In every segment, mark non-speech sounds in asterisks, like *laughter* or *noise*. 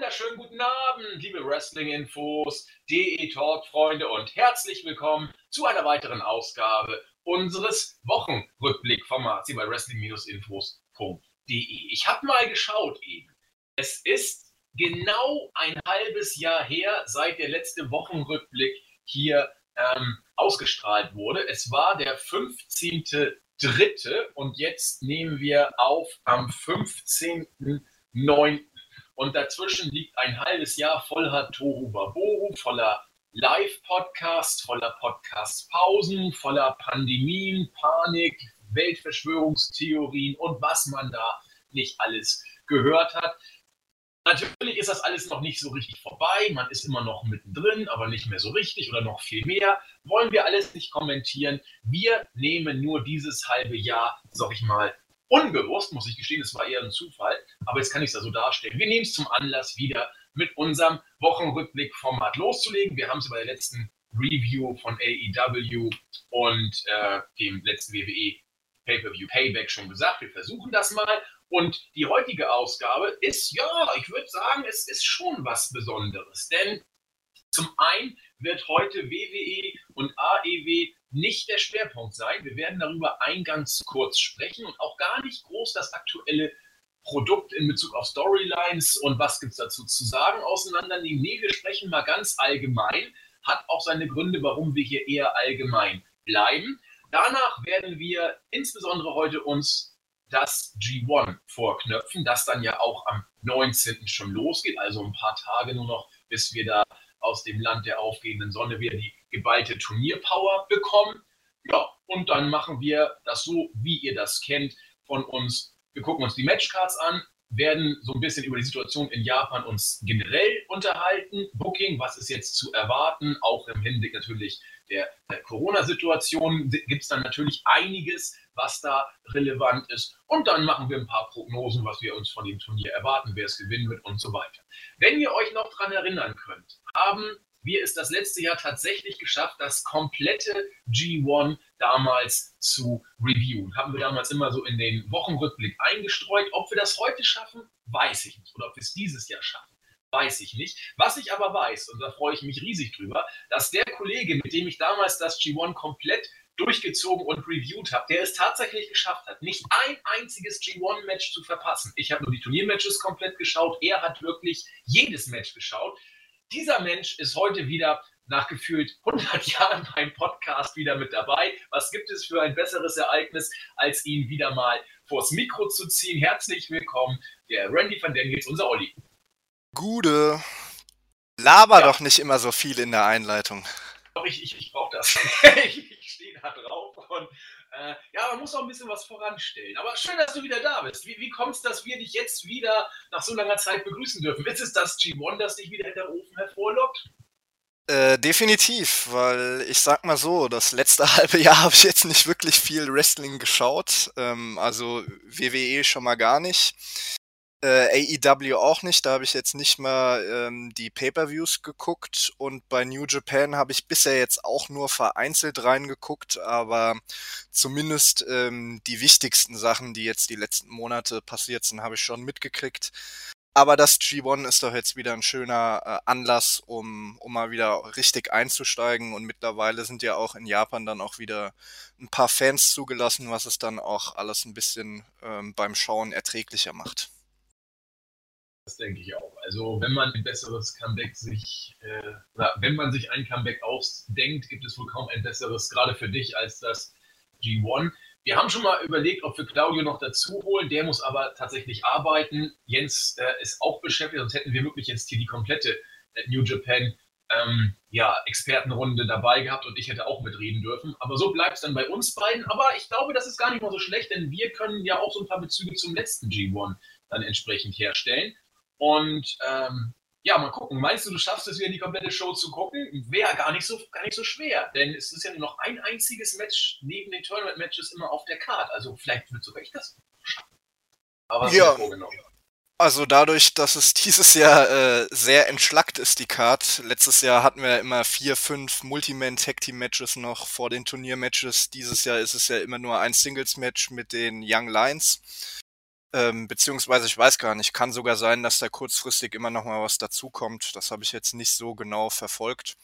wunderschönen guten Abend, liebe Wrestling-Infos, DE-Talk-Freunde und herzlich willkommen zu einer weiteren Ausgabe unseres Wochenrückblick-Formats hier bei Wrestling-Infos.de. Ich habe mal geschaut eben. Es ist genau ein halbes Jahr her, seit der letzte Wochenrückblick hier ähm, ausgestrahlt wurde. Es war der 15.3. und jetzt nehmen wir auf am 15.9. Und dazwischen liegt ein halbes Jahr voller Toru Baboru, voller Live-Podcasts, voller Podcast-Pausen, voller Pandemien, Panik, Weltverschwörungstheorien und was man da nicht alles gehört hat. Natürlich ist das alles noch nicht so richtig vorbei. Man ist immer noch mittendrin, aber nicht mehr so richtig oder noch viel mehr. Wollen wir alles nicht kommentieren. Wir nehmen nur dieses halbe Jahr, sag ich mal, unbewusst, muss ich gestehen, es war eher ein Zufall, aber jetzt kann ich es ja so darstellen. Wir nehmen es zum Anlass, wieder mit unserem Wochenrückblick-Format loszulegen. Wir haben es bei der letzten Review von AEW und äh, dem letzten WWE Pay-Per-View Payback schon gesagt. Wir versuchen das mal. Und die heutige Ausgabe ist, ja, ich würde sagen, es ist schon was Besonderes. Denn zum einen wird heute WWE und AEW nicht der Schwerpunkt sein. Wir werden darüber eingangs kurz sprechen und auch gar nicht groß das aktuelle Produkt in Bezug auf Storylines und was gibt es dazu zu sagen auseinandernehmen. Nee, wir sprechen mal ganz allgemein. Hat auch seine Gründe, warum wir hier eher allgemein bleiben. Danach werden wir insbesondere heute uns das G1 vorknöpfen, das dann ja auch am 19. schon losgeht, also ein paar Tage nur noch, bis wir da aus dem Land der aufgehenden Sonne wieder die geballte Turnierpower bekommen. Ja, und dann machen wir das so, wie ihr das kennt von uns. Wir gucken uns die Matchcards an, werden so ein bisschen über die Situation in Japan uns generell unterhalten. Booking, was ist jetzt zu erwarten? Auch im Hinblick natürlich der, der Corona-Situation gibt es dann natürlich einiges, was da relevant ist. Und dann machen wir ein paar Prognosen, was wir uns von dem Turnier erwarten, wer es gewinnen wird und so weiter. Wenn ihr euch noch daran erinnern könnt, haben wir es das letzte Jahr tatsächlich geschafft, das komplette G1 damals zu reviewen. Haben wir damals immer so in den Wochenrückblick eingestreut. Ob wir das heute schaffen, weiß ich nicht. Oder ob wir es dieses Jahr schaffen, weiß ich nicht. Was ich aber weiß, und da freue ich mich riesig drüber, dass der Kollege, mit dem ich damals das G1 komplett durchgezogen und reviewed habe, der es tatsächlich geschafft hat, nicht ein einziges G1-Match zu verpassen. Ich habe nur die Turniermatches komplett geschaut. Er hat wirklich jedes Match geschaut. Dieser Mensch ist heute wieder nach gefühlt 100 Jahren beim Podcast wieder mit dabei. Was gibt es für ein besseres Ereignis, als ihn wieder mal vors Mikro zu ziehen? Herzlich willkommen, der Randy van Den unser Olli. Gude. Laber ja. doch nicht immer so viel in der Einleitung. Doch, ich, ich, ich brauche das. *laughs* ich, ich stehe da drauf und äh, ja, man muss auch ein bisschen was voranstellen. Aber schön, dass du wieder da bist. Wie, wie kommt es, dass wir dich jetzt wieder nach so langer Zeit begrüßen dürfen? Ist es das G1, das dich wieder in der Ofen hervorlockt? Äh, definitiv, weil ich sag mal so, das letzte *laughs* halbe Jahr habe ich jetzt nicht wirklich viel Wrestling geschaut. Ähm, also WWE schon mal gar nicht. Äh, AEW auch nicht, da habe ich jetzt nicht mal ähm, die Pay-per-Views geguckt und bei New Japan habe ich bisher jetzt auch nur vereinzelt reingeguckt, aber zumindest ähm, die wichtigsten Sachen, die jetzt die letzten Monate passiert sind, habe ich schon mitgekriegt. Aber das G1 ist doch jetzt wieder ein schöner äh, Anlass, um, um mal wieder richtig einzusteigen. Und mittlerweile sind ja auch in Japan dann auch wieder ein paar Fans zugelassen, was es dann auch alles ein bisschen ähm, beim Schauen erträglicher macht. Das denke ich auch. Also wenn man ein besseres Comeback sich, äh, oder wenn man sich ein Comeback ausdenkt, gibt es wohl kaum ein besseres, gerade für dich, als das G1. Wir haben schon mal überlegt, ob wir Claudio noch dazu holen. Der muss aber tatsächlich arbeiten. Jens äh, ist auch beschäftigt, sonst hätten wir wirklich jetzt hier die komplette äh, New Japan ähm, ja, Expertenrunde dabei gehabt und ich hätte auch mitreden dürfen. Aber so bleibt es dann bei uns beiden. Aber ich glaube, das ist gar nicht mal so schlecht, denn wir können ja auch so ein paar Bezüge zum letzten G1 dann entsprechend herstellen. Und ähm, ja, mal gucken. Meinst du, du schaffst es wieder die komplette Show zu gucken? Wäre gar nicht so gar nicht so schwer, denn es ist ja nur noch ein einziges Match neben den Tournament Matches immer auf der Card. Also vielleicht wird sogar ich das schaffen. Aber ja. Also dadurch, dass es dieses Jahr äh, sehr entschlackt ist, die Card. Letztes Jahr hatten wir immer vier, fünf Multiman Tag Team Matches noch vor den Turniermatches. Dieses Jahr ist es ja immer nur ein Singles Match mit den Young Lions. Ähm, beziehungsweise ich weiß gar nicht, kann sogar sein, dass da kurzfristig immer noch mal was dazukommt. Das habe ich jetzt nicht so genau verfolgt.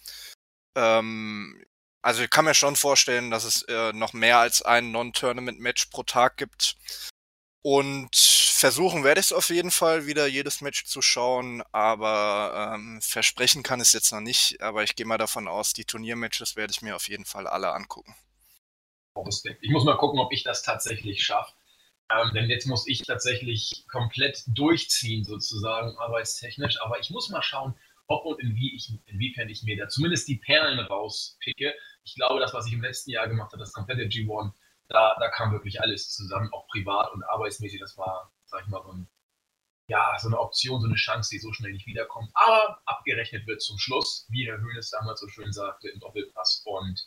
Ähm, also ich kann mir schon vorstellen, dass es äh, noch mehr als ein Non-Tournament-Match pro Tag gibt. Und versuchen werde ich es auf jeden Fall wieder jedes Match zu schauen, aber ähm, versprechen kann es jetzt noch nicht. Aber ich gehe mal davon aus, die Turniermatches werde ich mir auf jeden Fall alle angucken. Ich muss mal gucken, ob ich das tatsächlich schaffe. Ähm, denn jetzt muss ich tatsächlich komplett durchziehen, sozusagen, arbeitstechnisch. Aber ich muss mal schauen, ob und inwie ich, inwiefern ich mir da zumindest die Perlen rauspicke. Ich glaube, das, was ich im letzten Jahr gemacht habe, das komplette G1, da, da kam wirklich alles zusammen, auch privat und arbeitsmäßig. Das war, sag ich mal, so, ein, ja, so eine Option, so eine Chance, die so schnell nicht wiederkommt. Aber abgerechnet wird zum Schluss, wie Herr Höhnes damals so schön sagte, im Doppelpass. Und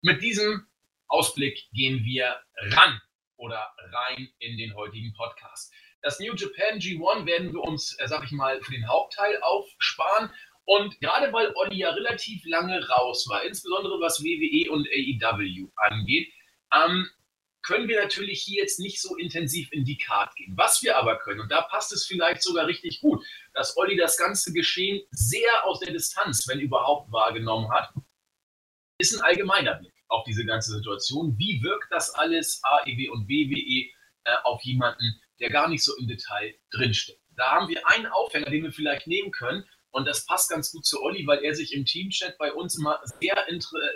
mit diesem Ausblick gehen wir ran oder rein in den heutigen Podcast. Das New Japan G1 werden wir uns, äh, sag ich mal, für den Hauptteil aufsparen. Und gerade weil Olli ja relativ lange raus war, insbesondere was WWE und AEW angeht, ähm, können wir natürlich hier jetzt nicht so intensiv in die Card gehen. Was wir aber können, und da passt es vielleicht sogar richtig gut, dass Olli das ganze Geschehen sehr aus der Distanz, wenn überhaupt, wahrgenommen hat, ist ein allgemeiner Blick auf diese ganze Situation. Wie wirkt das alles, AEW und WWE, äh, auf jemanden, der gar nicht so im Detail drinsteckt? Da haben wir einen Aufhänger, den wir vielleicht nehmen können. Und das passt ganz gut zu Olli, weil er sich im Teamchat bei uns immer sehr,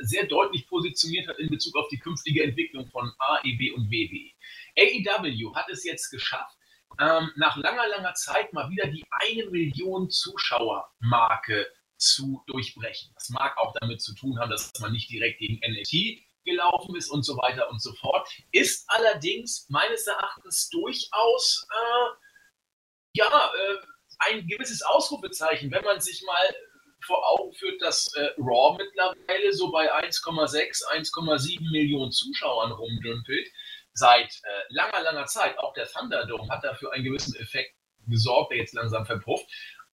sehr deutlich positioniert hat in Bezug auf die künftige Entwicklung von AEW und WWE. AEW hat es jetzt geschafft, ähm, nach langer, langer Zeit mal wieder die eine Million Zuschauer-Marke zu durchbrechen. Das mag auch damit zu tun haben, dass man nicht direkt gegen NXT gelaufen ist und so weiter und so fort. Ist allerdings meines Erachtens durchaus äh, ja äh, ein gewisses Ausrufezeichen, wenn man sich mal vor Augen führt, dass äh, Raw mittlerweile so bei 1,6, 1,7 Millionen Zuschauern rumdümpelt. Seit äh, langer, langer Zeit. Auch der Thunderdome hat dafür einen gewissen Effekt gesorgt, der jetzt langsam verpufft.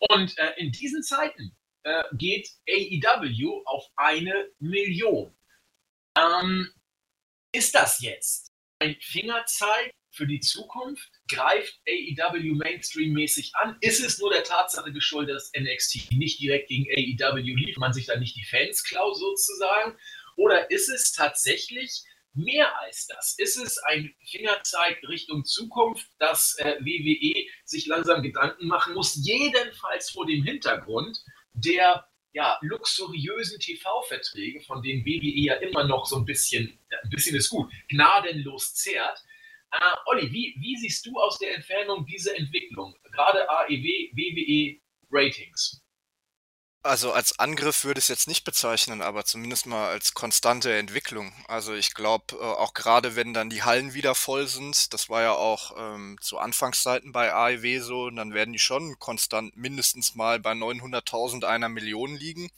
Und äh, in diesen Zeiten äh, geht AEW auf eine Million. Ähm, ist das jetzt ein Fingerzeig für die Zukunft? Greift AEW Mainstream-mäßig an? Ist es nur der Tatsache geschuldet, dass NXT nicht direkt gegen AEW lief, man sich da nicht die Fans klaut sozusagen? Oder ist es tatsächlich mehr als das? Ist es ein Fingerzeig Richtung Zukunft, dass äh, WWE sich langsam Gedanken machen muss, jedenfalls vor dem Hintergrund, der ja, luxuriösen TV-Verträge, von denen WWE ja immer noch so ein bisschen, ein bisschen ist gut, gnadenlos zehrt. Äh, Olli, wie, wie siehst du aus der Entfernung diese Entwicklung, gerade AEW, WWE Ratings? Also als Angriff würde ich es jetzt nicht bezeichnen, aber zumindest mal als konstante Entwicklung. Also ich glaube, äh, auch gerade wenn dann die Hallen wieder voll sind, das war ja auch ähm, zu Anfangszeiten bei AEW so, dann werden die schon konstant mindestens mal bei 900.000 einer Million liegen.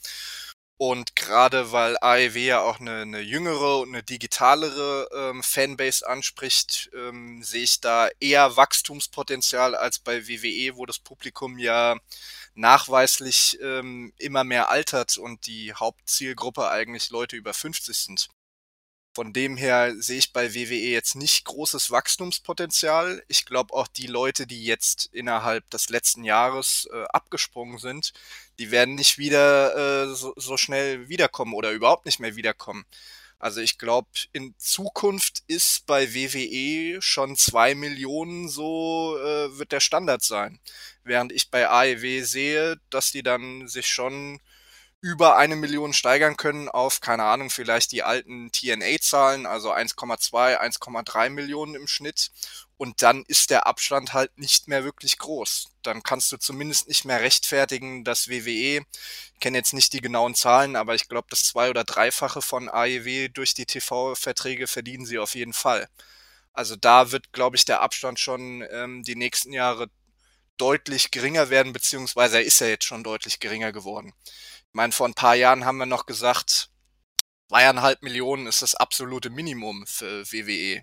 Und gerade weil AEW ja auch eine, eine jüngere und eine digitalere ähm, Fanbase anspricht, ähm, sehe ich da eher Wachstumspotenzial als bei WWE, wo das Publikum ja nachweislich ähm, immer mehr altert und die Hauptzielgruppe eigentlich Leute über 50 sind. Von dem her sehe ich bei WWE jetzt nicht großes Wachstumspotenzial. Ich glaube auch die Leute, die jetzt innerhalb des letzten Jahres äh, abgesprungen sind, die werden nicht wieder äh, so, so schnell wiederkommen oder überhaupt nicht mehr wiederkommen. Also ich glaube, in Zukunft ist bei WWE schon zwei Millionen so äh, wird der Standard sein. Während ich bei AEW sehe, dass die dann sich schon über eine Million steigern können auf, keine Ahnung, vielleicht die alten TNA-Zahlen, also 1,2, 1,3 Millionen im Schnitt. Und dann ist der Abstand halt nicht mehr wirklich groß. Dann kannst du zumindest nicht mehr rechtfertigen, dass WWE, ich kenne jetzt nicht die genauen Zahlen, aber ich glaube, das zwei- oder dreifache von AEW durch die TV-Verträge verdienen sie auf jeden Fall. Also da wird, glaube ich, der Abstand schon ähm, die nächsten Jahre deutlich geringer werden, beziehungsweise er ist ja jetzt schon deutlich geringer geworden. Ich meine, vor ein paar Jahren haben wir noch gesagt, zweieinhalb Millionen ist das absolute Minimum für WWE.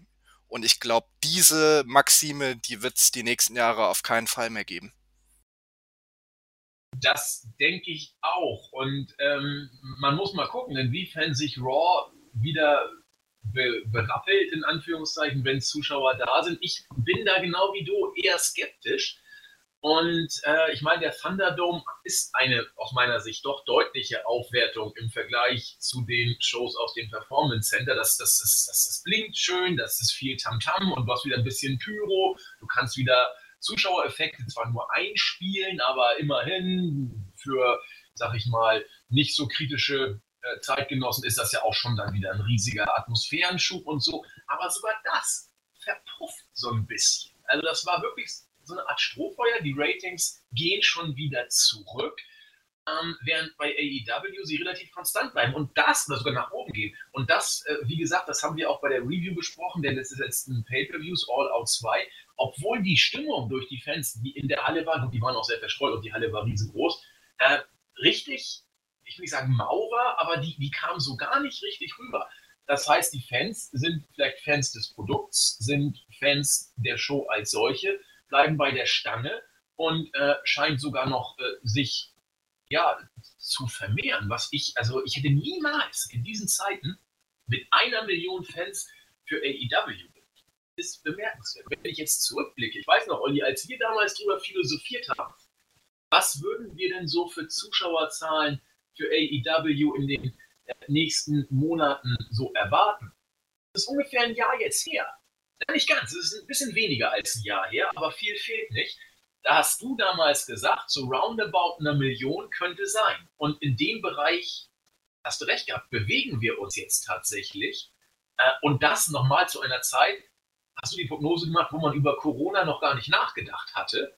Und ich glaube, diese Maxime, die wird es die nächsten Jahre auf keinen Fall mehr geben. Das denke ich auch. Und ähm, man muss mal gucken, inwiefern sich Raw wieder be berappelt, in Anführungszeichen, wenn Zuschauer da sind. Ich bin da genau wie du eher skeptisch. Und äh, ich meine, der Thunderdome ist eine aus meiner Sicht doch deutliche Aufwertung im Vergleich zu den Shows aus dem Performance Center. Das, das, das, das, das blinkt schön, das ist viel Tamtam -Tam und du hast wieder ein bisschen Pyro. Du kannst wieder Zuschauereffekte zwar nur einspielen, aber immerhin für, sag ich mal, nicht so kritische äh, Zeitgenossen ist das ja auch schon dann wieder ein riesiger Atmosphärenschub und so. Aber sogar das verpufft so ein bisschen. Also das war wirklich so eine Art Strohfeuer. Die Ratings gehen schon wieder zurück, ähm, während bei AEW sie relativ konstant bleiben und das oder sogar nach oben gehen. Und das, äh, wie gesagt, das haben wir auch bei der Review besprochen, der letzten Pay-Per-Views, All Out 2. Obwohl die Stimmung durch die Fans, die in der Halle waren, und die waren auch sehr verstreut und die Halle war riesengroß, äh, richtig, ich will nicht sagen mau war, aber die, die kam so gar nicht richtig rüber. Das heißt, die Fans sind vielleicht Fans des Produkts, sind Fans der Show als solche, bleiben bei der Stange und äh, scheint sogar noch äh, sich ja, zu vermehren. Was ich, also ich hätte niemals in diesen Zeiten mit einer Million Fans für AEW ist bemerkenswert. Wenn ich jetzt zurückblicke, ich weiß noch, Olli, als wir damals darüber philosophiert haben, was würden wir denn so für Zuschauerzahlen für AEW in den äh, nächsten Monaten so erwarten? Das ist ungefähr ein Jahr jetzt her. Nicht ganz, es ist ein bisschen weniger als ein Jahr her, aber viel fehlt nicht. Da hast du damals gesagt, so roundabout eine Million könnte sein. Und in dem Bereich, hast du recht gehabt, bewegen wir uns jetzt tatsächlich. Äh, und das nochmal zu einer Zeit, hast du die Prognose gemacht, wo man über Corona noch gar nicht nachgedacht hatte.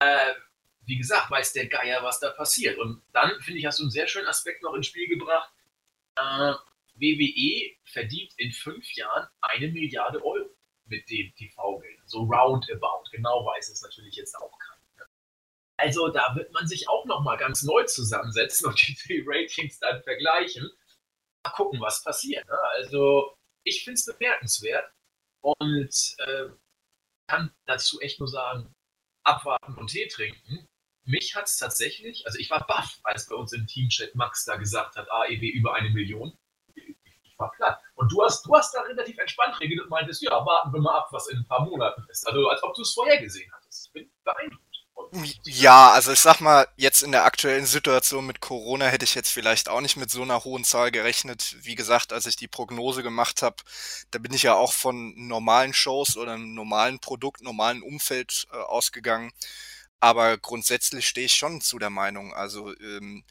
Äh, wie gesagt, weiß der Geier, was da passiert. Und dann, finde ich, hast du einen sehr schönen Aspekt noch ins Spiel gebracht. Äh, WWE verdient in fünf Jahren eine Milliarde Euro mit dem TV-Geld. So roundabout. Genau weiß es natürlich jetzt auch keiner. Also da wird man sich auch nochmal ganz neu zusammensetzen und *laughs* die Ratings dann vergleichen. Mal gucken, was passiert. Ne? Also ich finde es bemerkenswert und äh, kann dazu echt nur sagen, abwarten und Tee trinken. Mich hat es tatsächlich, also ich war baff, als bei uns im Teamchat Max da gesagt hat, AEW über eine Million war platt. Und du hast, du hast da relativ entspannt reagiert und meintest, ja, warten wir mal ab, was in ein paar Monaten ist. Also als ob du es vorher gesehen. Ich bin beeindruckt. Ja, also ich sag mal, jetzt in der aktuellen Situation mit Corona hätte ich jetzt vielleicht auch nicht mit so einer hohen Zahl gerechnet. Wie gesagt, als ich die Prognose gemacht habe, da bin ich ja auch von normalen Shows oder einem normalen Produkt, normalen Umfeld äh, ausgegangen. Aber grundsätzlich stehe ich schon zu der Meinung. Also ähm,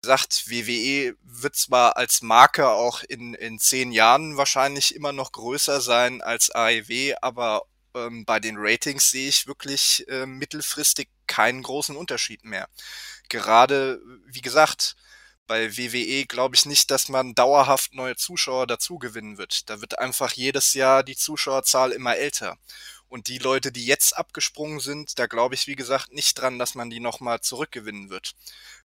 gesagt, WWE wird zwar als Marke auch in, in zehn Jahren wahrscheinlich immer noch größer sein als AEW, aber ähm, bei den Ratings sehe ich wirklich äh, mittelfristig keinen großen Unterschied mehr. Gerade, wie gesagt, bei WWE glaube ich nicht, dass man dauerhaft neue Zuschauer dazu gewinnen wird. Da wird einfach jedes Jahr die Zuschauerzahl immer älter. Und die Leute, die jetzt abgesprungen sind, da glaube ich, wie gesagt, nicht dran, dass man die nochmal zurückgewinnen wird.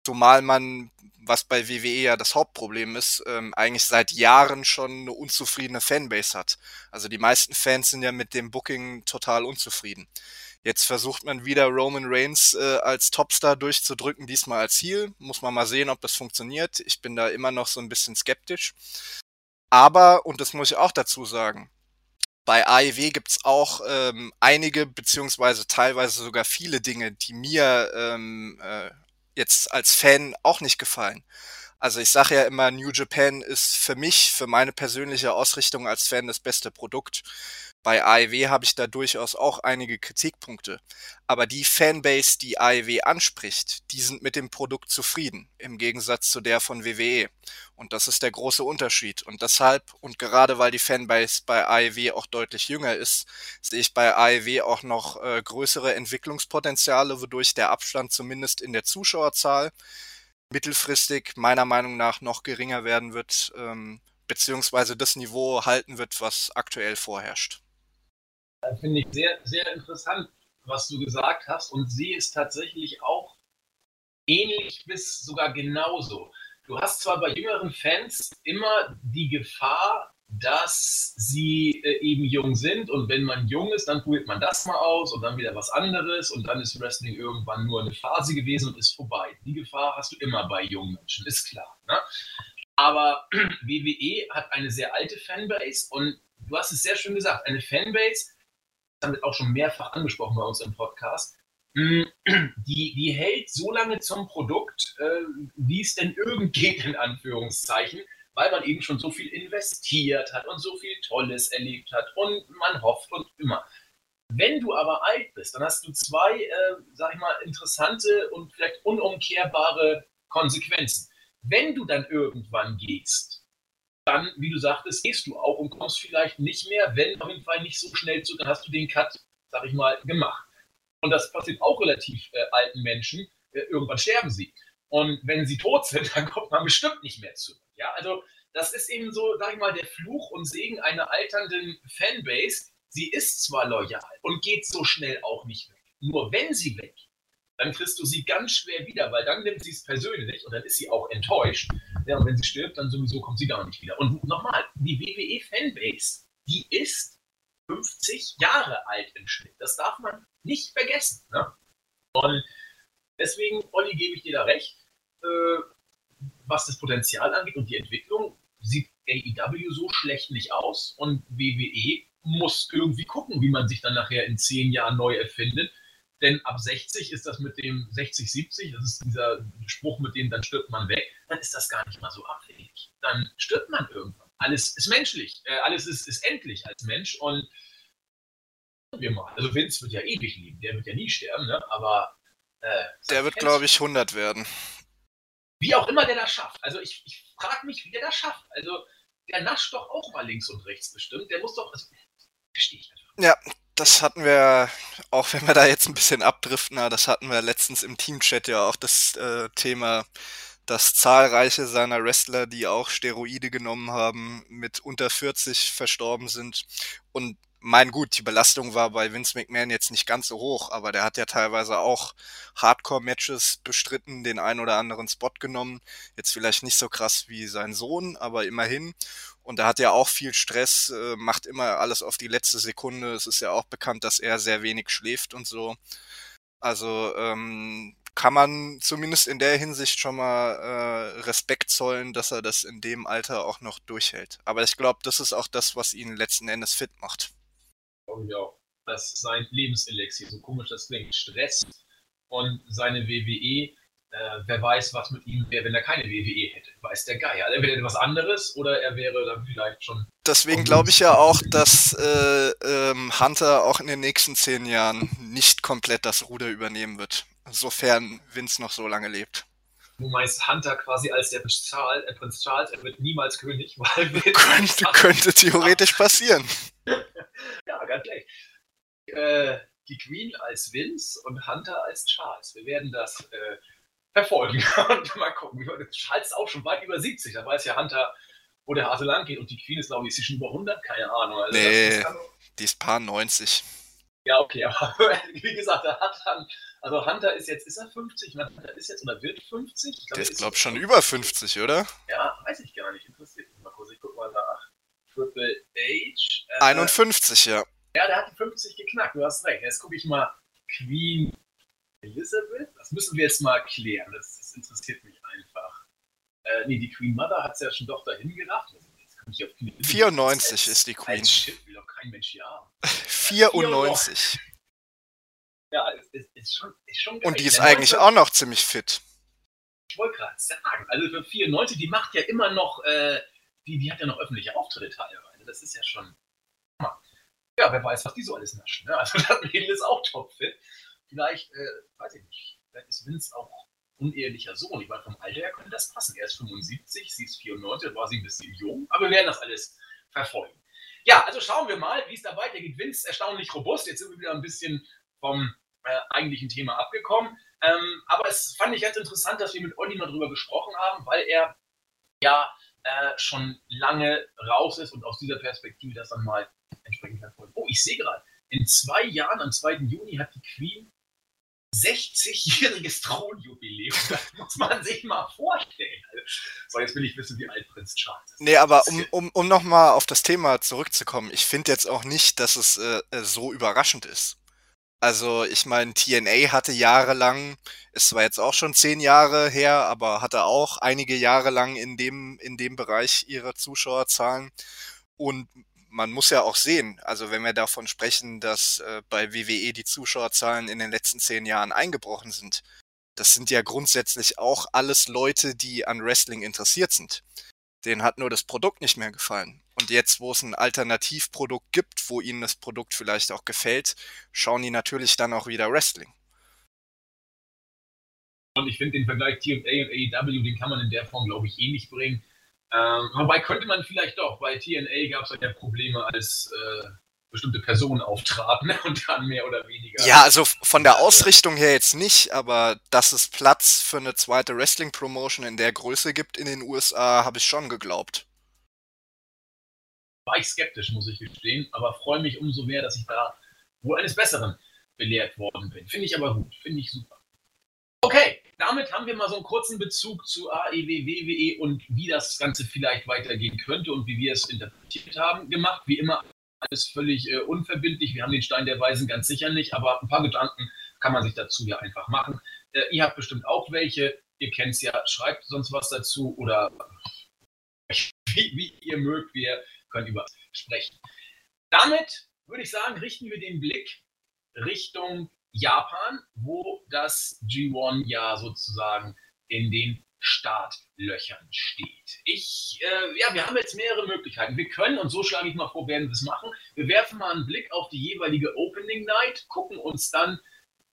Zumal man, was bei WWE ja das Hauptproblem ist, ähm, eigentlich seit Jahren schon eine unzufriedene Fanbase hat. Also die meisten Fans sind ja mit dem Booking total unzufrieden. Jetzt versucht man wieder Roman Reigns äh, als Topstar durchzudrücken, diesmal als Heel. Muss man mal sehen, ob das funktioniert. Ich bin da immer noch so ein bisschen skeptisch. Aber, und das muss ich auch dazu sagen, bei AEW gibt's auch ähm, einige, beziehungsweise teilweise sogar viele Dinge, die mir ähm, äh, jetzt als Fan auch nicht gefallen. Also ich sage ja immer, New Japan ist für mich, für meine persönliche Ausrichtung als Fan das beste Produkt. Bei AEW habe ich da durchaus auch einige Kritikpunkte. Aber die Fanbase, die AEW anspricht, die sind mit dem Produkt zufrieden, im Gegensatz zu der von WWE. Und das ist der große Unterschied. Und deshalb, und gerade weil die Fanbase bei AEW auch deutlich jünger ist, sehe ich bei AEW auch noch äh, größere Entwicklungspotenziale, wodurch der Abstand zumindest in der Zuschauerzahl mittelfristig meiner Meinung nach noch geringer werden wird, ähm, beziehungsweise das Niveau halten wird, was aktuell vorherrscht. Finde ich sehr, sehr interessant, was du gesagt hast und sehe es tatsächlich auch ähnlich bis sogar genauso. Du hast zwar bei jüngeren Fans immer die Gefahr, dass sie äh, eben jung sind und wenn man jung ist, dann probiert man das mal aus und dann wieder was anderes und dann ist Wrestling irgendwann nur eine Phase gewesen und ist vorbei. Die Gefahr hast du immer bei jungen Menschen, ist klar. Ne? Aber *clears throat* WWE hat eine sehr alte Fanbase und du hast es sehr schön gesagt, eine Fanbase, haben wir auch schon mehrfach angesprochen bei uns im Podcast, hm, *clears throat* die, die hält so lange zum Produkt, äh, wie es denn irgend geht, in Anführungszeichen, weil man eben schon so viel investiert hat und so viel Tolles erlebt hat und man hofft und immer. Wenn du aber alt bist, dann hast du zwei, äh, sag ich mal, interessante und vielleicht unumkehrbare Konsequenzen. Wenn du dann irgendwann gehst, dann, wie du sagtest, gehst du auch und kommst vielleicht nicht mehr, wenn auf jeden Fall nicht so schnell zu, dann hast du den Cut, sag ich mal, gemacht. Und das passiert auch relativ äh, alten Menschen. Äh, irgendwann sterben sie. Und wenn sie tot sind, *laughs* dann kommt man bestimmt nicht mehr zurück. Ja, also das ist eben so, sag ich mal, der Fluch und Segen einer alternden Fanbase. Sie ist zwar loyal und geht so schnell auch nicht weg. Nur wenn sie weg, dann kriegst du sie ganz schwer wieder, weil dann nimmt sie es persönlich und dann ist sie auch enttäuscht. Ja, und wenn sie stirbt, dann sowieso kommt sie gar nicht wieder. Und nochmal, die WWE-Fanbase, die ist 50 Jahre alt im Schnitt. Das darf man nicht vergessen. Ne? Und deswegen, Olli, gebe ich dir da recht. Äh, was das Potenzial angeht und die Entwicklung, sieht AEW so schlecht nicht aus. Und WWE muss irgendwie gucken, wie man sich dann nachher in zehn Jahren neu erfindet. Denn ab 60 ist das mit dem 60, 70, das ist dieser Spruch, mit dem dann stirbt man weg, dann ist das gar nicht mal so abwegig. Dann stirbt man irgendwann. Alles ist menschlich, äh, alles ist, ist endlich als Mensch und wir mal. Also Vince wird ja ewig leben, der wird ja nie sterben, ne? aber äh, der wird, glaube ich, 100 werden. Wie auch immer der das schafft. Also ich, ich frage mich, wie der das schafft. Also der nascht doch auch mal links und rechts bestimmt. Der muss doch, also, verstehe ich einfach. Ja, das hatten wir, auch wenn wir da jetzt ein bisschen abdriften, das hatten wir letztens im Teamchat ja auch das äh, Thema, dass zahlreiche seiner Wrestler, die auch Steroide genommen haben, mit unter 40 verstorben sind. Und mein gut, die Belastung war bei Vince McMahon jetzt nicht ganz so hoch, aber der hat ja teilweise auch Hardcore-Matches bestritten, den ein oder anderen Spot genommen. Jetzt vielleicht nicht so krass wie sein Sohn, aber immerhin. Und er hat ja auch viel Stress, äh, macht immer alles auf die letzte Sekunde. Es ist ja auch bekannt, dass er sehr wenig schläft und so. Also ähm, kann man zumindest in der Hinsicht schon mal äh, Respekt zollen, dass er das in dem Alter auch noch durchhält. Aber ich glaube, das ist auch das, was ihn letzten Endes fit macht ich auch, dass sein Lebenselixier, so komisch das klingt, Stress und seine WWE, äh, wer weiß, was mit ihm wäre, wenn er keine WWE hätte. Weiß der Geier. Also entweder was anderes oder er wäre dann vielleicht schon. Deswegen glaube ich ja auch, dass äh, ähm, Hunter auch in den nächsten zehn Jahren nicht komplett das Ruder übernehmen wird, sofern Vince noch so lange lebt. Du meinst Hunter quasi als der Prinz Charles, äh, Prinz Charles er wird niemals König, *laughs* weil könnte, könnte theoretisch passieren. *laughs* ja, ganz schlecht. Äh, die Queen als Vince und Hunter als Charles. Wir werden das äh, verfolgen *laughs* und mal gucken. Ist auch schon weit über 70, da weiß ja Hunter, wo der Hase lang geht. Und die Queen ist, glaube ich, ist schon über 100? Keine Ahnung. Also nee, die ist paar 90. Ja, okay, aber *laughs* wie gesagt, er hat dann, also Hunter ist jetzt, ist er 50? Hunter ist jetzt oder wird 50? Ich glaub, der ist, glaube ich, schon über 50, oder? Ja, weiß ich gar nicht. Interessiert mich mal kurz. Ich guck mal nach. Triple H. Äh, 51, ja. Ja, der hat die 50 geknackt, du hast recht. Jetzt gucke ich mal Queen Elizabeth. Das müssen wir jetzt mal klären. Das, das interessiert mich einfach. Äh, nee, die Queen Mother hat es ja schon doch dahin gerafft. Also, 94 ist die Queen. Als Shit will doch kein Mensch ja. 94. *laughs* Ja, ist, ist, schon, ist schon. Und die ist eigentlich auch noch ziemlich fit. Ich wollte gerade sagen, also für 94, die macht ja immer noch, äh, die, die hat ja noch öffentliche Auftritte teilweise. Das ist ja schon. Ja, wer weiß, was die so alles naschen. Ne? Also *laughs* das Mädel ist auch topfit. Vielleicht, äh, weiß ich nicht, vielleicht ist Vince auch unehelicher Sohn. Ich meine, vom Alter her könnte das passen. Er ist 75, sie ist 94, war sie ein bisschen jung, aber wir werden das alles verfolgen. Ja, also schauen wir mal, wie es da weitergeht. Vince erstaunlich robust. Jetzt sind wir wieder ein bisschen vom äh, eigentlichen Thema abgekommen. Ähm, aber es fand ich ganz interessant, dass wir mit Olli mal drüber gesprochen haben, weil er ja äh, schon lange raus ist und aus dieser Perspektive das dann mal entsprechend verfolgt. Oh, ich sehe gerade, in zwei Jahren, am 2. Juni, hat die Queen 60-jähriges Thronjubiläum. *laughs* Das muss man sich mal vorstellen. So, jetzt will ich wissen, wie alt Prinz Charles ist. Nee, aber um, um, um nochmal auf das Thema zurückzukommen, ich finde jetzt auch nicht, dass es äh, äh, so überraschend ist. Also ich meine, TNA hatte jahrelang, ist zwar jetzt auch schon zehn Jahre her, aber hatte auch einige Jahre lang in dem, in dem Bereich ihre Zuschauerzahlen. Und man muss ja auch sehen, also wenn wir davon sprechen, dass äh, bei WWE die Zuschauerzahlen in den letzten zehn Jahren eingebrochen sind, das sind ja grundsätzlich auch alles Leute, die an Wrestling interessiert sind. Denen hat nur das Produkt nicht mehr gefallen. Und jetzt, wo es ein Alternativprodukt gibt, wo ihnen das Produkt vielleicht auch gefällt, schauen die natürlich dann auch wieder Wrestling. Und ich finde den Vergleich TNA und AEW, den kann man in der Form, glaube ich, eh nicht bringen. Ähm, wobei könnte man vielleicht doch. Bei TNA gab es ja Probleme, als äh, bestimmte Personen auftraten *laughs* und dann mehr oder weniger. Ja, also von der Ausrichtung her jetzt nicht, aber dass es Platz für eine zweite Wrestling-Promotion in der Größe gibt in den USA, habe ich schon geglaubt. War ich skeptisch, muss ich gestehen, aber freue mich umso mehr, dass ich da wohl eines Besseren belehrt worden bin. Finde ich aber gut, finde ich super. Okay, damit haben wir mal so einen kurzen Bezug zu AEW, WWE und wie das Ganze vielleicht weitergehen könnte und wie wir es interpretiert haben gemacht. Wie immer alles völlig äh, unverbindlich. Wir haben den Stein der Weisen ganz sicher nicht, aber ein paar Gedanken kann man sich dazu ja einfach machen. Äh, ihr habt bestimmt auch welche. Ihr kennt es ja, schreibt sonst was dazu oder *laughs* wie, wie ihr mögt. Wir können über sprechen. Damit würde ich sagen, richten wir den Blick Richtung Japan, wo das G1 ja sozusagen in den Startlöchern steht. Ich, äh, ja, wir haben jetzt mehrere Möglichkeiten. Wir können, und so schlage ich mal vor, werden wir es machen. Wir werfen mal einen Blick auf die jeweilige Opening Night, gucken uns dann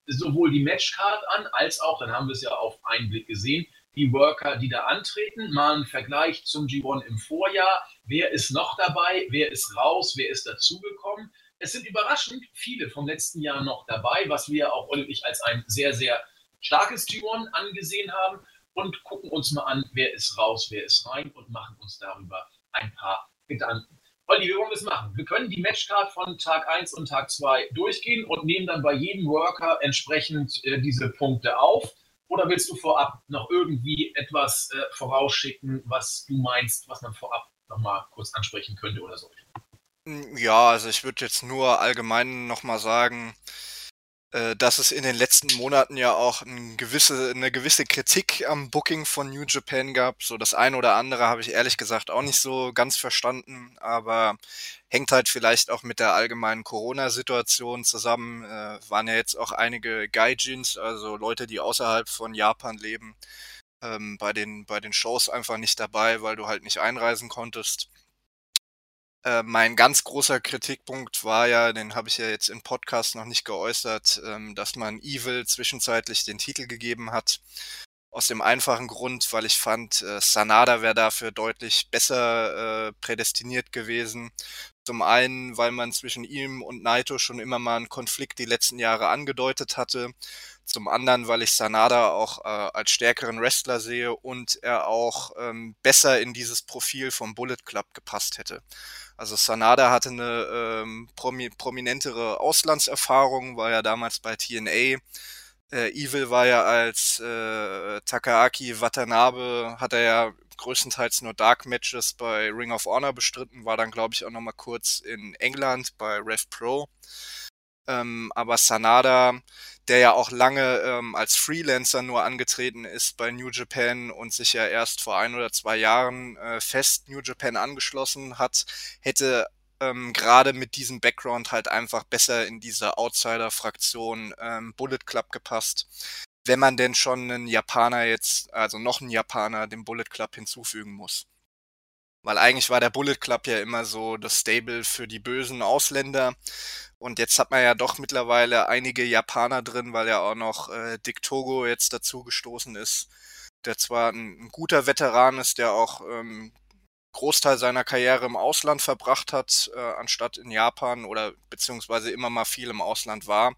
sowohl die Matchcard an, als auch, dann haben wir es ja auf einen Blick gesehen, die Worker, die da antreten, mal einen Vergleich zum G1 im Vorjahr. Wer ist noch dabei? Wer ist raus? Wer ist dazugekommen? Es sind überraschend viele vom letzten Jahr noch dabei, was wir auch ich als ein sehr, sehr starkes G1 angesehen haben und gucken uns mal an, wer ist raus, wer ist rein und machen uns darüber ein paar Gedanken. Olli, wie wollen wir es machen? Wir können die Matchcard von Tag 1 und Tag 2 durchgehen und nehmen dann bei jedem Worker entsprechend äh, diese Punkte auf. Oder willst du vorab noch irgendwie etwas äh, vorausschicken, was du meinst, was man vorab nochmal kurz ansprechen könnte oder so? Ja, also ich würde jetzt nur allgemein nochmal sagen, äh, dass es in den letzten Monaten ja auch ein gewisse, eine gewisse Kritik am Booking von New Japan gab. So das eine oder andere habe ich ehrlich gesagt auch nicht so ganz verstanden, aber hängt halt vielleicht auch mit der allgemeinen Corona-Situation zusammen. Äh, waren ja jetzt auch einige Gaijins, also Leute, die außerhalb von Japan leben, ähm, bei, den, bei den Shows einfach nicht dabei, weil du halt nicht einreisen konntest. Äh, mein ganz großer Kritikpunkt war ja, den habe ich ja jetzt im Podcast noch nicht geäußert, ähm, dass man Evil zwischenzeitlich den Titel gegeben hat. Aus dem einfachen Grund, weil ich fand, äh, Sanada wäre dafür deutlich besser äh, prädestiniert gewesen. Zum einen, weil man zwischen ihm und Naito schon immer mal einen Konflikt die letzten Jahre angedeutet hatte. Zum anderen, weil ich Sanada auch äh, als stärkeren Wrestler sehe und er auch ähm, besser in dieses Profil vom Bullet Club gepasst hätte. Also Sanada hatte eine ähm, promi prominentere Auslandserfahrung, war ja damals bei TNA. Äh, Evil war ja als äh, Takaaki Watanabe, hat er ja größtenteils nur Dark Matches bei Ring of Honor bestritten, war dann glaube ich auch nochmal kurz in England bei Rev Pro. Ähm, aber Sanada der ja auch lange ähm, als Freelancer nur angetreten ist bei New Japan und sich ja erst vor ein oder zwei Jahren äh, fest New Japan angeschlossen hat, hätte ähm, gerade mit diesem Background halt einfach besser in diese Outsider-Fraktion ähm, Bullet Club gepasst. Wenn man denn schon einen Japaner jetzt, also noch einen Japaner dem Bullet Club hinzufügen muss. Weil eigentlich war der Bullet Club ja immer so das Stable für die bösen Ausländer. Und jetzt hat man ja doch mittlerweile einige Japaner drin, weil ja auch noch äh, Dick Togo jetzt dazu gestoßen ist, der zwar ein, ein guter Veteran ist, der auch ähm, Großteil seiner Karriere im Ausland verbracht hat, äh, anstatt in Japan oder beziehungsweise immer mal viel im Ausland war.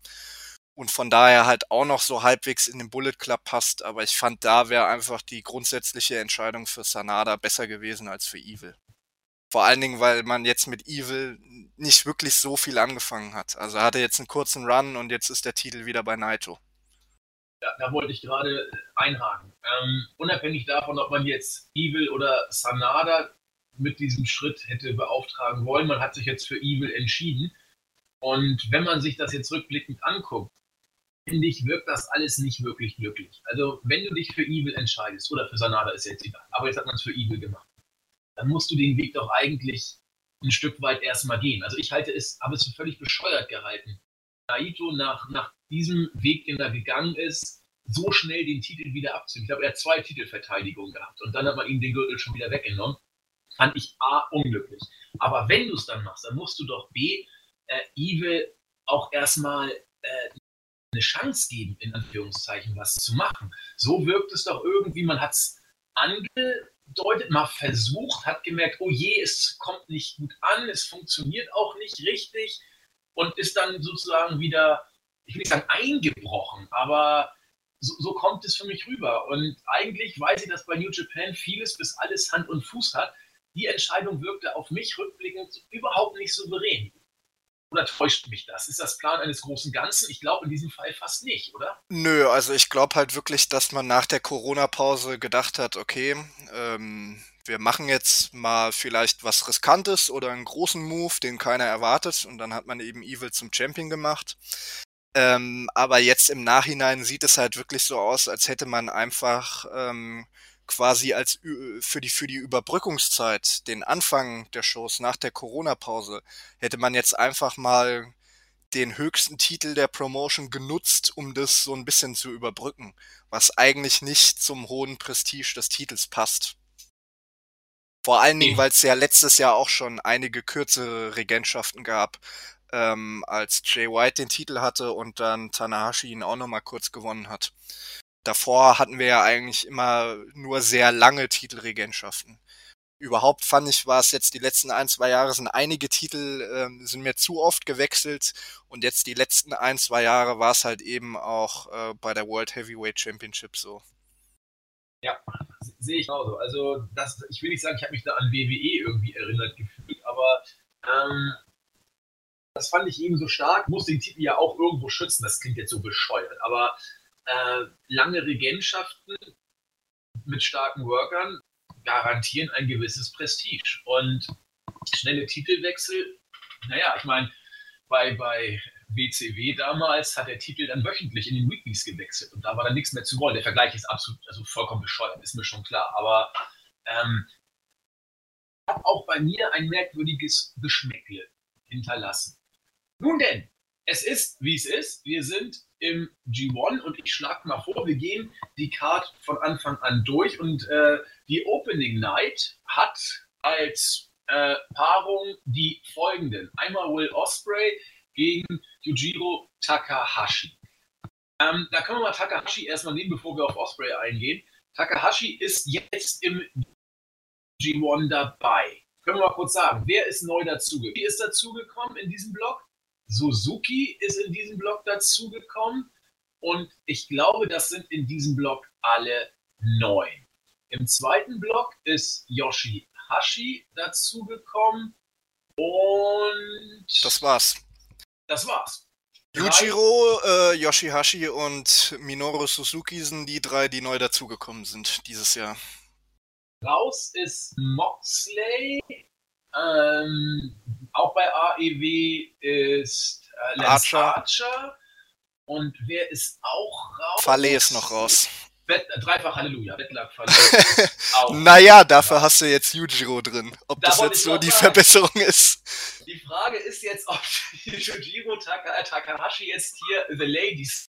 Und von daher halt auch noch so halbwegs in den Bullet Club passt, aber ich fand, da wäre einfach die grundsätzliche Entscheidung für Sanada besser gewesen als für Evil. Vor allen Dingen, weil man jetzt mit Evil nicht wirklich so viel angefangen hat. Also er hatte jetzt einen kurzen Run und jetzt ist der Titel wieder bei Naito. Ja, da wollte ich gerade einhaken. Ähm, unabhängig davon, ob man jetzt Evil oder Sanada mit diesem Schritt hätte beauftragen wollen, man hat sich jetzt für Evil entschieden. Und wenn man sich das jetzt rückblickend anguckt, finde ich, wirkt das alles nicht wirklich glücklich. Also, wenn du dich für Evil entscheidest, oder für Sanada ist jetzt egal, aber jetzt hat man es für Evil gemacht, dann musst du den Weg doch eigentlich ein Stück weit erstmal gehen. Also, ich halte es, habe es für völlig bescheuert gehalten. Naito nach, nach diesem Weg, den er gegangen ist, so schnell den Titel wieder abzunehmen. Ich glaube, er hat zwei Titelverteidigungen gehabt und dann hat man ihm den Gürtel schon wieder weggenommen. Fand ich A, unglücklich. Aber wenn du es dann machst, dann musst du doch B, äh, Evil auch erstmal äh, eine Chance geben, in Anführungszeichen, was zu machen. So wirkt es doch irgendwie, man hat es angedeutet, mal versucht, hat gemerkt, oh je, es kommt nicht gut an, es funktioniert auch nicht richtig und ist dann sozusagen wieder, ich will nicht sagen eingebrochen, aber so, so, kommt es für mich rüber. Und eigentlich weiß ich, dass bei New Japan vieles bis alles Hand und Fuß hat. Die Entscheidung wirkte auf mich rückblickend überhaupt nicht souverän. Oder täuscht mich das? Ist das Plan eines großen Ganzen? Ich glaube in diesem Fall fast nicht, oder? Nö, also ich glaube halt wirklich, dass man nach der Corona-Pause gedacht hat, okay, ähm, wir machen jetzt mal vielleicht was Riskantes oder einen großen Move, den keiner erwartet. Und dann hat man eben Evil zum Champion gemacht. Ähm, aber jetzt im Nachhinein sieht es halt wirklich so aus, als hätte man einfach ähm, quasi als für die für die Überbrückungszeit, den Anfang der Shows nach der Corona-Pause, hätte man jetzt einfach mal den höchsten Titel der Promotion genutzt, um das so ein bisschen zu überbrücken, was eigentlich nicht zum hohen Prestige des Titels passt. Vor allen Dingen, weil es ja letztes Jahr auch schon einige kürzere Regentschaften gab, ähm, als Jay White den Titel hatte und dann Tanahashi ihn auch nochmal kurz gewonnen hat. Davor hatten wir ja eigentlich immer nur sehr lange Titelregentschaften. Überhaupt fand ich, war es jetzt die letzten ein, zwei Jahre sind einige Titel, ähm, sind mir zu oft gewechselt und jetzt die letzten ein, zwei Jahre war es halt eben auch äh, bei der World Heavyweight Championship so. Ja, sehe ich auch so. Also das, ich will nicht sagen, ich habe mich da an WWE irgendwie erinnert gefühlt, aber ähm, das fand ich eben so stark. Muss den Titel ja auch irgendwo schützen. Das klingt jetzt so bescheuert. Aber äh, lange Regentschaften mit starken Workern garantieren ein gewisses Prestige. Und schnelle Titelwechsel, naja, ich meine, bei, bei WCW damals hat der Titel dann wöchentlich in den Weeklies gewechselt und da war dann nichts mehr zu wollen. Der Vergleich ist absolut, also vollkommen bescheuert, ist mir schon klar. Aber ähm, hat auch bei mir ein merkwürdiges Geschmäckle hinterlassen. Nun denn, es ist, wie es ist. Wir sind im G1 und ich schlage mal vor, wir gehen die Card von Anfang an durch und äh, die Opening Night hat als äh, Paarung die folgenden. Einmal Will Osprey gegen Yujiro Takahashi. Ähm, da können wir mal Takahashi erstmal nehmen, bevor wir auf Osprey eingehen. Takahashi ist jetzt im G1 dabei. Können wir mal kurz sagen, wer ist neu dazugekommen? Wie ist dazugekommen in diesem Block? Suzuki ist in diesem Block dazugekommen und ich glaube, das sind in diesem Block alle neun. Im zweiten Block ist Yoshihashi dazugekommen und. Das war's. Das war's. Yujiro, äh, Yoshihashi und Minoru Suzuki sind die drei, die neu dazugekommen sind dieses Jahr. Raus ist Moxley, ähm, auch bei AEW ist äh, Lance Archer. Archer. Und wer ist auch raus? Falle ist noch raus. Bet Dreifach Halleluja, Wettlack Falle. *laughs* naja, dafür hast du jetzt Yujiro drin. Ob da das jetzt so die sagen. Verbesserung ist. Die Frage ist jetzt, ob *laughs* Yujiro Taka Takahashi jetzt hier The Ladies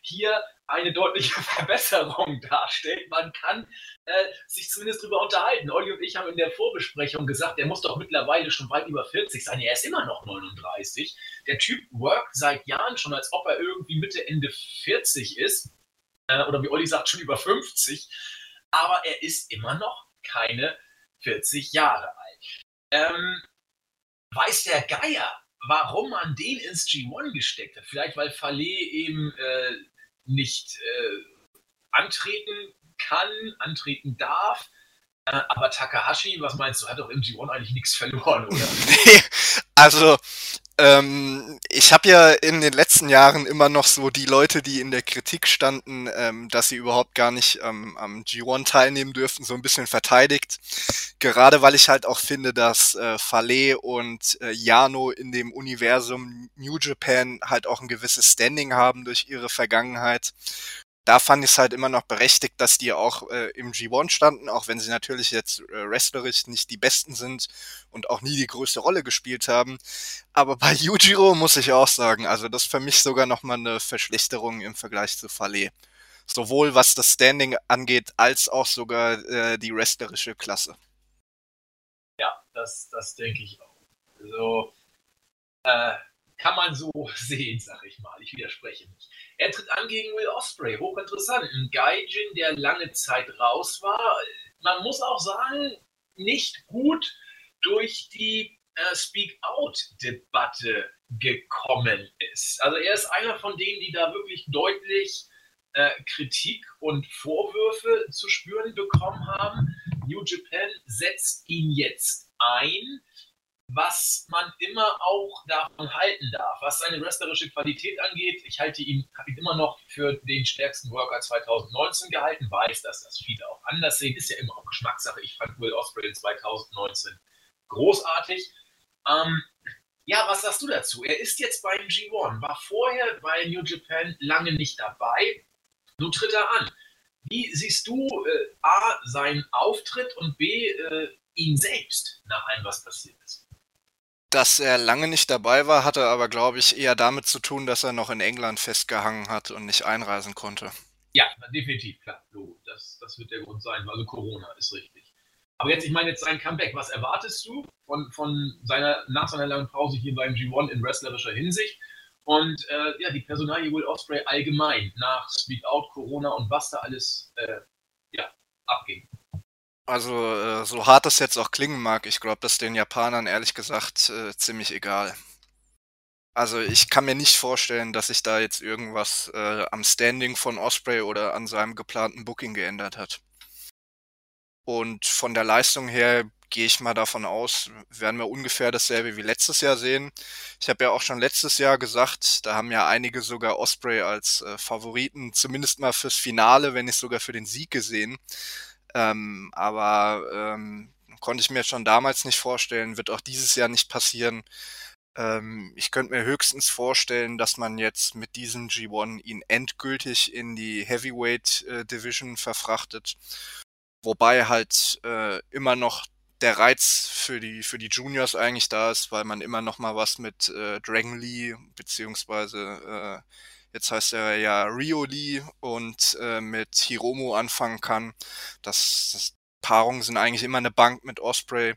hier eine deutliche *laughs* Verbesserung darstellt. Man kann äh, sich zumindest darüber unterhalten. Olli und ich haben in der Vorbesprechung gesagt, der muss doch mittlerweile schon weit über 40 sein. Er ist immer noch 39. Der Typ workt seit Jahren schon, als ob er irgendwie Mitte, Ende 40 ist. Äh, oder wie Olli sagt, schon über 50. Aber er ist immer noch keine 40 Jahre alt. Ähm, weiß der Geier, warum man den ins G1 gesteckt hat. Vielleicht weil Fallet eben äh, nicht äh, antreten kann, antreten darf. Äh, aber Takahashi, was meinst du, hat doch im G1 eigentlich nichts verloren, oder? *laughs* also, Ähm, ich habe ja in den letzten Jahren immer noch so die Leute, die in der Kritik standen, ähm, dass sie überhaupt gar nicht ähm, am G1 teilnehmen dürften, so ein bisschen verteidigt. Gerade weil ich halt auch finde, dass äh, Fale und äh, Jano in dem Universum New Japan halt auch ein gewisses Standing haben durch ihre Vergangenheit da fand ich es halt immer noch berechtigt, dass die auch äh, im G1 standen, auch wenn sie natürlich jetzt äh, wrestlerisch nicht die Besten sind und auch nie die größte Rolle gespielt haben. Aber bei *laughs* Yujiro muss ich auch sagen, also das ist für mich sogar nochmal eine Verschlechterung im Vergleich zu Fale. Sowohl was das Standing angeht, als auch sogar äh, die wrestlerische Klasse. Ja, das, das denke ich auch. Also, äh, kann man so *laughs* sehen, sag ich mal. Ich widerspreche nicht. Er tritt an gegen Will Osprey. Hochinteressant. Ein Gaijin, der lange Zeit raus war. Man muss auch sagen, nicht gut durch die äh, Speak-Out-Debatte gekommen ist. Also er ist einer von denen, die da wirklich deutlich äh, Kritik und Vorwürfe zu spüren bekommen haben. New Japan setzt ihn jetzt ein was man immer auch davon halten darf. Was seine wrestlerische Qualität angeht, ich halte ihn, habe ihn immer noch für den stärksten Worker 2019 gehalten, weiß, dass das viele auch anders sehen, ist ja immer auch Geschmackssache. Ich fand Will Ospreay 2019 großartig. Ähm, ja, was sagst du dazu? Er ist jetzt beim G1, war vorher bei New Japan lange nicht dabei. Nun tritt er an. Wie siehst du äh, A, seinen Auftritt und B, äh, ihn selbst nach allem, was passiert ist? Dass er lange nicht dabei war, hatte aber, glaube ich, eher damit zu tun, dass er noch in England festgehangen hat und nicht einreisen konnte. Ja, definitiv, klar. Das, das wird der Grund sein. Also Corona ist richtig. Aber jetzt, ich meine jetzt sein Comeback. Was erwartest du von, von seiner, nach seiner langen Pause hier beim G1 in wrestlerischer Hinsicht? Und äh, ja, die Personalie Will Osprey allgemein nach Speak Out, Corona und was da alles äh, ja, abging. Also, äh, so hart das jetzt auch klingen mag, ich glaube, das ist den Japanern ehrlich gesagt äh, ziemlich egal. Also ich kann mir nicht vorstellen, dass sich da jetzt irgendwas äh, am Standing von Osprey oder an seinem geplanten Booking geändert hat. Und von der Leistung her gehe ich mal davon aus, werden wir ungefähr dasselbe wie letztes Jahr sehen. Ich habe ja auch schon letztes Jahr gesagt, da haben ja einige sogar Osprey als äh, Favoriten, zumindest mal fürs Finale, wenn nicht sogar für den Sieg gesehen. Ähm, aber ähm, konnte ich mir schon damals nicht vorstellen, wird auch dieses Jahr nicht passieren. Ähm, ich könnte mir höchstens vorstellen, dass man jetzt mit diesem G1 ihn endgültig in die Heavyweight äh, Division verfrachtet. Wobei halt äh, immer noch der Reiz für die für die Juniors eigentlich da ist, weil man immer noch mal was mit äh, Dragon Lee beziehungsweise äh, Jetzt heißt er ja Rioli und äh, mit Hiromo anfangen kann. Das, das Paarungen sind eigentlich immer eine Bank mit Osprey.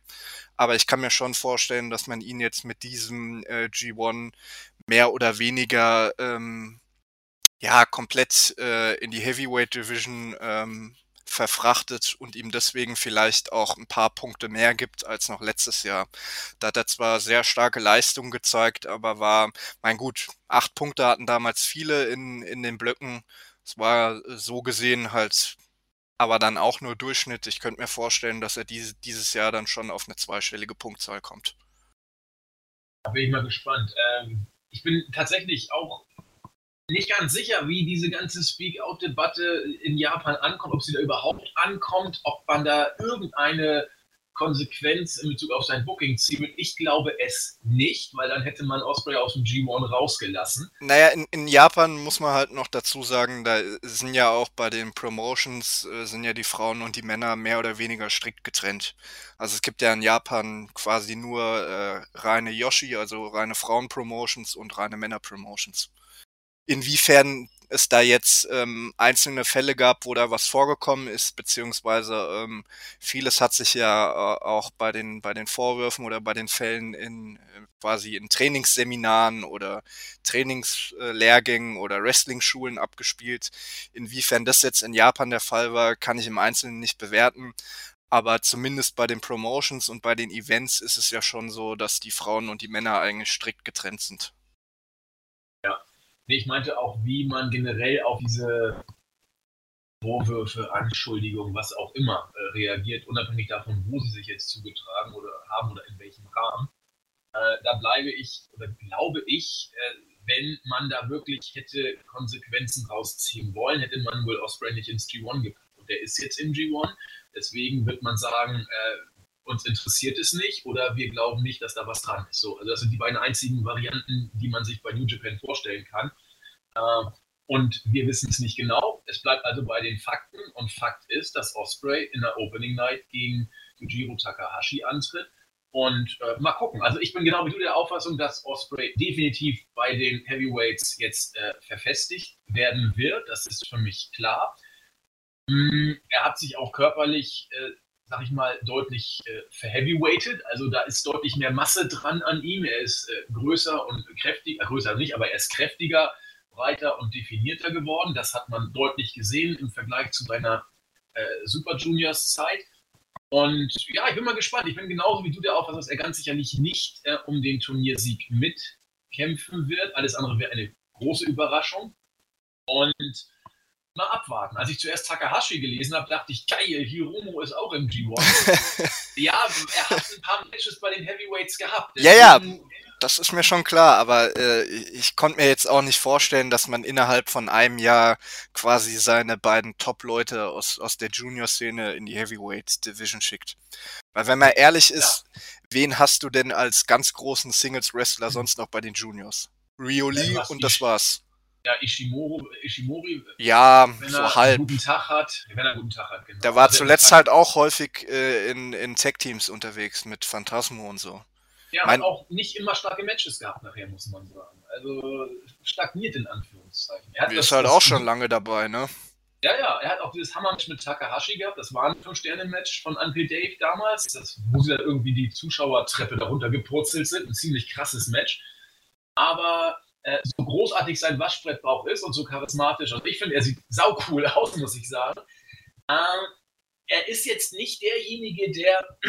Aber ich kann mir schon vorstellen, dass man ihn jetzt mit diesem äh, G1 mehr oder weniger ähm, ja komplett äh, in die Heavyweight Division ähm, verfrachtet und ihm deswegen vielleicht auch ein paar Punkte mehr gibt als noch letztes Jahr. Da hat er zwar sehr starke Leistungen gezeigt, aber war, mein gut, acht Punkte hatten damals viele in, in den Blöcken. Es war so gesehen halt aber dann auch nur Durchschnitt. Ich könnte mir vorstellen, dass er diese, dieses Jahr dann schon auf eine zweistellige Punktzahl kommt. Da bin ich mal gespannt. Ähm, ich bin tatsächlich auch nicht ganz sicher, wie diese ganze Speak-Out-Debatte in Japan ankommt, ob sie da überhaupt ankommt, ob man da irgendeine Konsequenz in Bezug auf sein Booking will. Ich glaube es nicht, weil dann hätte man Osprey aus dem G1 rausgelassen. Naja, in, in Japan muss man halt noch dazu sagen, da sind ja auch bei den Promotions äh, sind ja die Frauen und die Männer mehr oder weniger strikt getrennt. Also es gibt ja in Japan quasi nur äh, reine Yoshi, also reine Frauen-Promotions und reine Männer-Promotions inwiefern es da jetzt ähm, einzelne Fälle gab, wo da was vorgekommen ist, beziehungsweise ähm, vieles hat sich ja äh, auch bei den bei den Vorwürfen oder bei den Fällen in äh, quasi in Trainingsseminaren oder Trainingslehrgängen oder Wrestling-Schulen abgespielt. Inwiefern das jetzt in Japan der Fall war, kann ich im Einzelnen nicht bewerten. Aber zumindest bei den Promotions und bei den Events ist es ja schon so, dass die Frauen und die Männer eigentlich strikt getrennt sind. Nee, ich meinte auch, wie man generell auf diese Vorwürfe, Anschuldigungen, was auch immer, äh, reagiert, unabhängig davon, wo sie sich jetzt zugetragen oder haben oder in welchem Rahmen. Äh, da bleibe ich oder glaube ich, äh, wenn man da wirklich hätte Konsequenzen rausziehen wollen, hätte man wohl Osprey nicht ins G1 gepackt. Und der ist jetzt im G1. Deswegen wird man sagen, äh, uns interessiert es nicht oder wir glauben nicht, dass da was dran ist. So, also das sind die beiden einzigen Varianten, die man sich bei New Japan vorstellen kann. Äh, und wir wissen es nicht genau. Es bleibt also bei den Fakten. Und Fakt ist, dass Osprey in der Opening Night gegen Yujiro Takahashi antritt. Und äh, mal gucken. Also ich bin genau wie du der Auffassung, dass Osprey definitiv bei den Heavyweights jetzt äh, verfestigt werden wird. Das ist für mich klar. Mm, er hat sich auch körperlich, äh, sag ich mal, deutlich äh. Also da ist deutlich mehr Masse dran an ihm. Er ist äh, größer und kräftiger, äh, größer nicht, aber er ist kräftiger breiter und definierter geworden. Das hat man deutlich gesehen im Vergleich zu seiner äh, Super Juniors Zeit. Und ja, ich bin mal gespannt. Ich bin genauso wie du der Auffassung, dass er ganz sicherlich nicht äh, um den Turniersieg mitkämpfen wird. Alles andere wäre eine große Überraschung. Und mal abwarten. Als ich zuerst Takahashi gelesen habe, dachte ich, geil, Hiromo ist auch im G1. *laughs* ja, er hat ein paar Matches bei den Heavyweights gehabt. Ja, ja das ist mir schon klar, aber äh, ich konnte mir jetzt auch nicht vorstellen, dass man innerhalb von einem Jahr quasi seine beiden Top-Leute aus, aus der Junior-Szene in die Heavyweight-Division schickt. Weil wenn man ehrlich ist, ja. wen hast du denn als ganz großen Singles-Wrestler sonst noch bei den Juniors? Rio Lee und das war's. Ja, Ishimori, Ishimori ja, wenn so er halb. einen guten Tag hat, wenn er einen guten Tag hat, genau. Der war also zuletzt halt auch häufig äh, in, in Tech-Teams unterwegs mit Phantasmo und so. Ja, mein, hat auch nicht immer starke Matches gehabt nachher, muss man sagen. Also stagniert in Anführungszeichen. Er ist halt auch schon lange dabei, ne? Ja, ja, er hat auch dieses Hammer-Match mit Takahashi gehabt. Das war ein 5-Sterne-Match von Uncle Dave damals, das, wo sie dann irgendwie die Zuschauertreppe darunter gepurzelt sind. Ein ziemlich krasses Match. Aber äh, so großartig sein Waschbrettbauch ist und so charismatisch, und ich finde, er sieht saucool *laughs* aus, muss ich sagen. Äh, er ist jetzt nicht derjenige, der *clears throat*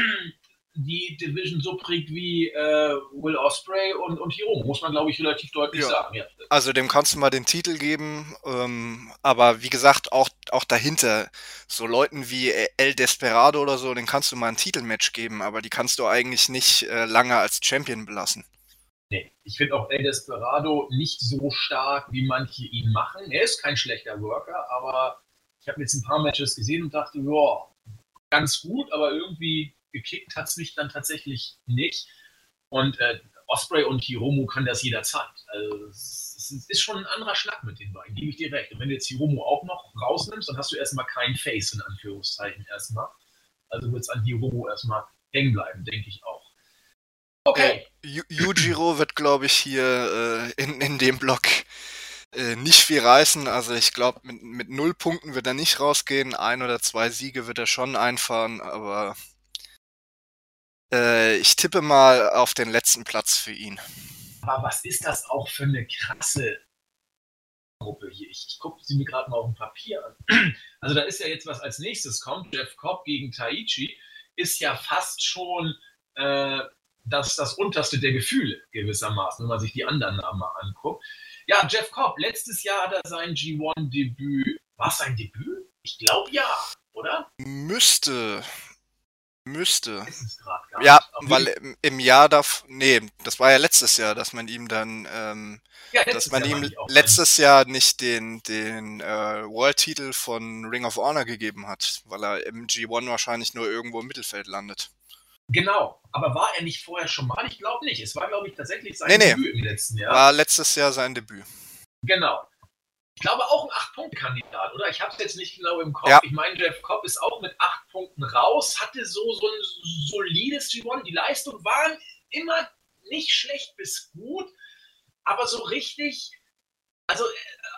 die Division so prägt wie äh, Will Osprey und, und Hiro, muss man glaube ich relativ deutlich ja. sagen. Ja. Also dem kannst du mal den Titel geben, ähm, aber wie gesagt, auch, auch dahinter, so Leuten wie El Desperado oder so, den kannst du mal ein Titelmatch geben, aber die kannst du eigentlich nicht äh, lange als Champion belassen. Nee, ich finde auch El Desperado nicht so stark, wie manche ihn machen. Er ist kein schlechter Worker, aber ich habe jetzt ein paar Matches gesehen und dachte, ja, ganz gut, aber irgendwie gekickt hat es mich dann tatsächlich nicht. Und äh, Osprey und Hiromu können das jederzeit. Also es, ist schon ein anderer Schnack mit den beiden, gebe ich dir recht. Und wenn du jetzt Hiromu auch noch rausnimmst, dann hast du erstmal kein Face in Anführungszeichen erstmal. Also wird es an Hiromu erstmal hängen bleiben, denke ich auch. Okay. Yujiro wird, glaube ich, hier äh, in, in dem Block äh, nicht viel reißen. Also ich glaube, mit, mit null Punkten wird er nicht rausgehen. Ein oder zwei Siege wird er schon einfahren, aber äh, ich tippe mal auf den letzten Platz für ihn. Aber was ist das auch für eine krasse Gruppe hier? Ich, ich gucke sie mir gerade mal auf dem Papier an. *clears throat* Also da ist ja jetzt, was als nächstes kommt, Jeff Cobb gegen Taichi, ist ja fast schon äh, das, das unterste der Gefühle gewissermaßen, wenn man sich die anderen Namen mal anguckt. Ja, Jeff Cobb, letztes Jahr hat er sein G1-Debüt. War es sein Debüt? Ich glaube ja, oder? Müsste. Müsste. Ja, weil im, im Jahr darf. Nee, das war ja letztes Jahr, dass man ihm dann. Ähm, ja, dass man Jahr ihm letztes Jahr nicht den, den äh, World-Titel von Ring of Honor gegeben hat, weil er im G1 wahrscheinlich nur irgendwo im Mittelfeld landet. Genau, aber war er nicht vorher schon mal? Ich glaube nicht. Es war, glaube ich, tatsächlich sein nee, Debüt nee. im letzten Jahr. War letztes Jahr sein Debüt. Genau ich glaube auch ein 8-Punkt-Kandidat, oder? Ich habe es jetzt nicht genau im Kopf. Ja. Ich meine, Jeff Cobb ist auch mit 8 Punkten raus, hatte so, so ein solides G1. Die Leistungen waren immer nicht schlecht bis gut, aber so richtig, also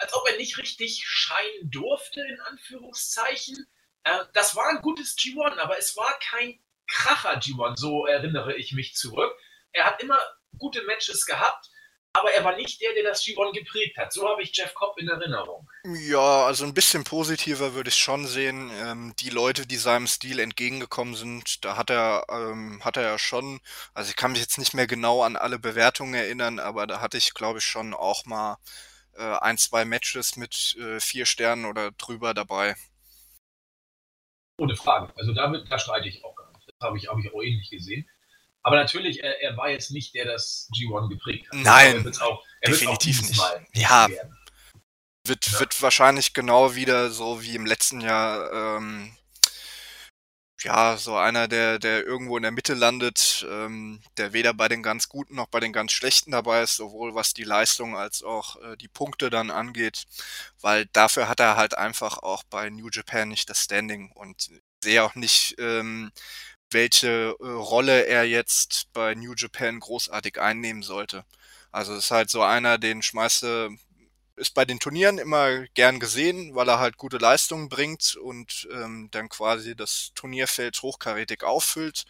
als ob er nicht richtig scheinen durfte, in Anführungszeichen. Äh, das war ein gutes G1, aber es war kein Kracher G1, so erinnere ich mich zurück. Er hat immer gute Matches gehabt aber er war nicht der, der das G1 geprägt hat. So habe ich Jeff Cobb in Erinnerung. Ja, also ein bisschen positiver würde ich schon sehen. Ähm, die Leute, die seinem Stil entgegengekommen sind, da hat er, ähm, hat er ja schon, also ich kann mich jetzt nicht mehr genau an alle Bewertungen erinnern, aber da hatte ich, glaube ich, schon auch mal äh, ein, zwei Matches mit äh, vier Sternen oder drüber dabei. Ohne Frage. Also damit, da streite ich auch habe ich, hab ich auch ähnlich gesehen. Aber natürlich, er, er, war jetzt nicht der, der das G1 geprägt hat. Nein, er auch, er definitiv nicht. ja, wird, ja. wird wahrscheinlich genau wieder so wie im letzten Jahr ähm, ja, so einer, der, der irgendwo in der Mitte landet, ähm, der weder bei den ganz Guten noch bei den ganz Schlechten dabei ist, sowohl was die Leistung als auch äh, die Punkte dann angeht, weil dafür hat er halt einfach auch bei New Japan nicht das Standing und sehe auch nicht, ähm, welche äh, Rolle er jetzt bei New Japan großartig einnehmen sollte. Also ist halt so einer, den schmeißt du ist bei den Turnieren immer gern gesehen, weil er halt gute Leistungen bringt und ähm, dann quasi das Turnierfeld hochkarätig auffüllt.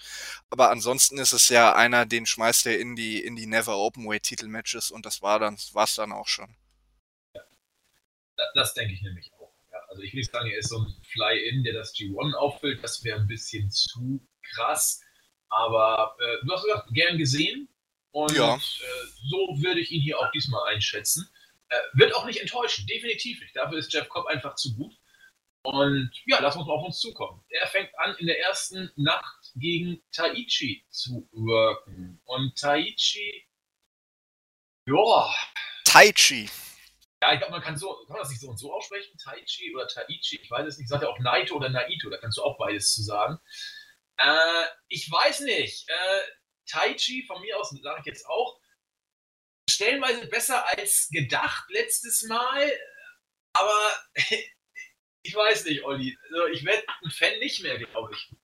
Aber ansonsten ist es ja einer, den schmeißt er in die in die Never Openweight Titelmatches und das war dann war's dann auch schon. Ja. Das denke ich nämlich auch. Ja, also ich will nicht sagen, er ist so ein Fly-In, der das G1 auffüllt. Das wäre ein bisschen zu krass. Aber äh, du hast gesagt, gern gesehen. Und ja. äh, so würde ich ihn hier auch diesmal einschätzen. Äh, wird auch nicht enttäuschen, definitiv nicht. Dafür ist Jeff Cobb einfach zu gut. Und ja, lass uns mal auf uns zukommen. Er fängt an, in der ersten Nacht gegen Taichi zu worken. Und Taichi, ja. Taichi. Ja, ich glaube, man kann, so, kann man das nicht so und so aussprechen. Taichi oder Taichi, ich weiß es nicht. Sagt er auch Naito oder Naito, da kannst du auch beides zu sagen. Äh, ich weiß nicht. Äh, Taichi, von mir aus sage ich jetzt auch, stellenweise besser als gedacht letztes Mal, aber *laughs* ich weiß nicht, Olli. Also ich werde ein Fan nicht mehr, glaube ich.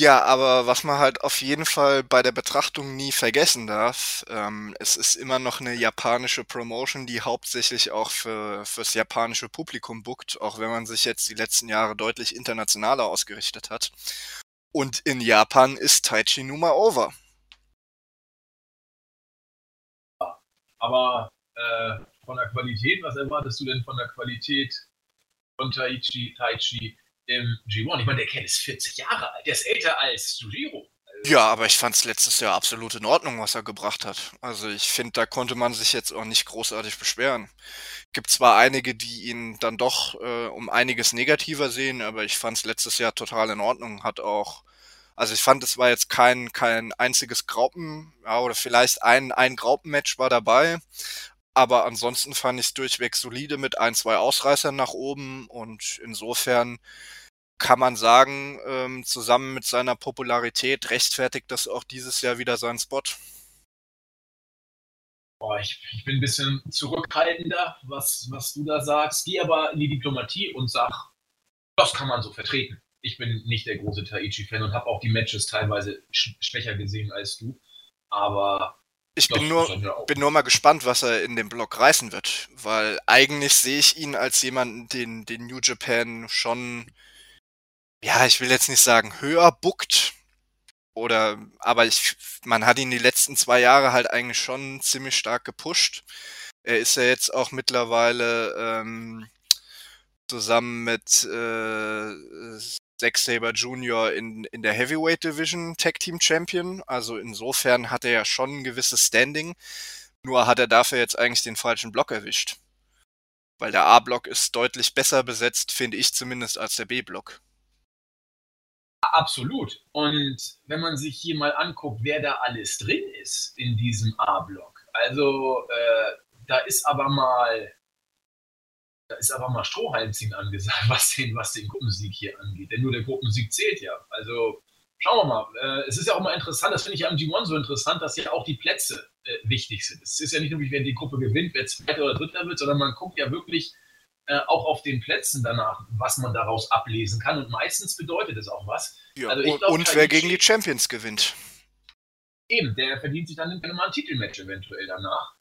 Ja, aber was man halt auf jeden Fall bei der Betrachtung nie vergessen darf, ähm, es ist immer noch eine japanische Promotion, die hauptsächlich auch für fürs japanische Publikum bookt, auch wenn man sich jetzt die letzten Jahre deutlich internationaler ausgerichtet hat. Und in Japan ist Taichi Numa over. Aber äh, von der Qualität, was erwartest du denn von der Qualität von Taichi, Taichi im G1? Ich meine, der Ken ist 40 Jahre alt, der ist älter als Sujiro. Ja, aber ich fand es letztes Jahr absolut in Ordnung, was er gebracht hat. Also ich finde, da konnte man sich jetzt auch nicht großartig beschweren. Gibt zwar einige, die ihn dann doch äh, um einiges negativer sehen, aber ich fand es letztes Jahr total in Ordnung. Hat auch also ich fand, es war jetzt kein, kein einziges Graupen, ja, oder vielleicht ein, ein Graupenmatch war dabei. Aber ansonsten fand ich es durchweg solide mit ein, zwei Ausreißern nach oben und insofern kann man sagen, ähm, zusammen mit seiner Popularität rechtfertigt das auch dieses Jahr wieder seinen Spot. Boah, ich, ich bin ein bisschen zurückhaltender, was, was du da sagst. Geh aber in die Diplomatie und sag, das kann man so vertreten ich bin nicht der große Taichi-Fan und habe auch die Matches teilweise sch schwächer gesehen als du. Aber ich bin nur, bin nur mal gespannt, was er in dem Block reißen wird, weil eigentlich sehe ich ihn als jemanden, den, den New Japan schon, ja, ich will jetzt nicht sagen höher buckt, oder, aber ich, man hat ihn die letzten zwei Jahre halt eigentlich schon ziemlich stark gepusht. Er ist ja jetzt auch mittlerweile ähm, zusammen mit äh, Zack Saber Jr. in, in der Heavyweight Division Tag Team Champion. Also insofern hat er ja schon ein gewisses Standing. Nur hat er dafür jetzt eigentlich den falschen Block erwischt. Weil der A-Block ist deutlich besser besetzt, finde ich zumindest, als der B-Block. Absolut. Und wenn man sich hier mal anguckt, wer da alles drin ist in diesem A-Block. Also äh, da ist aber mal da ist aber mal Strohhalmziehen angesagt, *laughs* was den, was den Gruppensieg hier angeht. Denn nur der Gruppensieg zählt ja. Also schauen wir mal. Äh, es ist ja auch mal interessant, das finde ich am G1 so interessant, dass ja auch die Plätze äh, wichtig sind. Es ist ja nicht nur, wer die Gruppe gewinnt, wer Zweiter oder Dritter wird, sondern man guckt ja wirklich äh, auch auf den Plätzen danach, was man daraus ablesen kann. Und meistens bedeutet es auch was. Ja, also glaub, und wer gegen die Champions gewinnt. Eben, der verdient sich dann mal ein Titelmatch eventuell danach.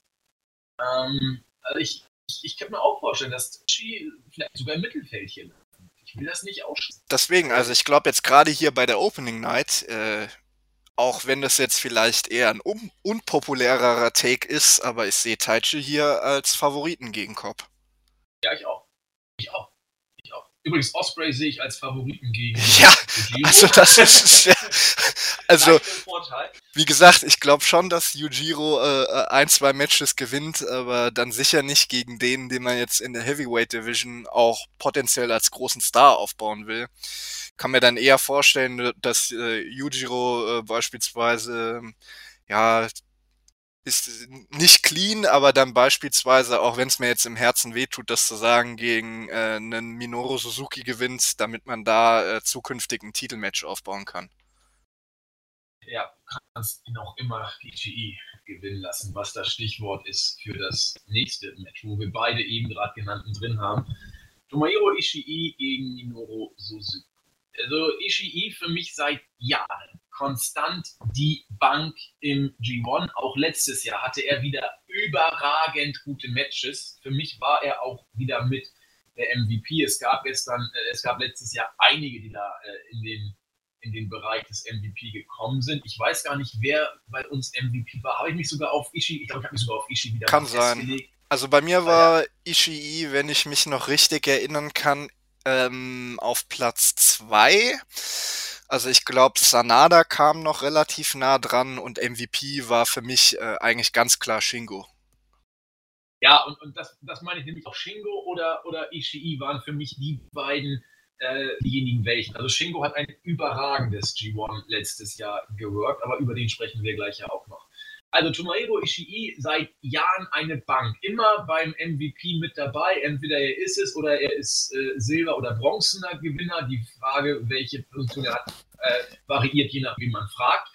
Ähm, also ich, ich, ich kann mir auch vorstellen, dass Chi vielleicht sogar im Mittelfeld hier Ich will das nicht ausschließen. Deswegen, also ich glaube jetzt gerade hier bei der Opening Night, äh, auch wenn das jetzt vielleicht eher ein un unpopulärerer Take ist, aber ich sehe Taichi hier als Favoriten gegen Cobb. Ja, ich auch. Ich auch. Ich auch. Übrigens, Osprey sehe ich als Favoriten gegen. *laughs* Ja, also das ist ja, also wie gesagt, ich glaube schon, dass Yujiro äh, ein, zwei Matches gewinnt, aber dann sicher nicht gegen den, den man jetzt in der Heavyweight Division auch potenziell als großen Star aufbauen will. Kann mir dann eher vorstellen, dass äh, Yujiro äh, beispielsweise ja ist nicht clean, aber dann beispielsweise, auch wenn es mir jetzt im Herzen wehtut, das zu sagen, gegen äh, einen Minoru Suzuki gewinnt, damit man da äh, zukünftig ein Titelmatch aufbauen kann. Ja, kannst ihn auch immer Ishii gewinnen lassen, was das Stichwort ist für das nächste Match, wo wir beide eben gerade genannten drin haben. Tomohiro Ishii gegen Minoru Suzuki. Also Ishii für mich seit Jahren konstant die Bank im G1. Auch letztes Jahr hatte er wieder überragend gute Matches. Für mich war er auch wieder mit der MVP. Es gab gestern, äh, es gab letztes Jahr einige, die da äh, in den in den Bereich des MVP gekommen sind. Ich weiß gar nicht, wer bei uns MVP war. Habe ich mich sogar auf Ishii, ich glaube, ich habe mich sogar auf Ishii wieder Kann sein. Also bei mir war Ishii, wenn ich mich noch richtig erinnern kann, ähm, auf Platz 2. Also ich glaube, Sanada kam noch relativ nah dran und MVP war für mich äh, eigentlich ganz klar Shingo. Ja, und, und das, das meine ich nämlich auch Shingo oder, oder Ishii waren für mich die beiden äh, diejenigen welchen. Also Shingo hat ein überragendes G1 letztes Jahr geworkt, aber über den sprechen wir gleich ja auch noch. Also Tomohiro Ishii seit Jahren eine Bank, immer beim MVP mit dabei. Entweder er ist es oder er ist äh, Silber- oder Bronzener Gewinner. Die Frage, welche Position er hat, äh, variiert je nach wie man fragt.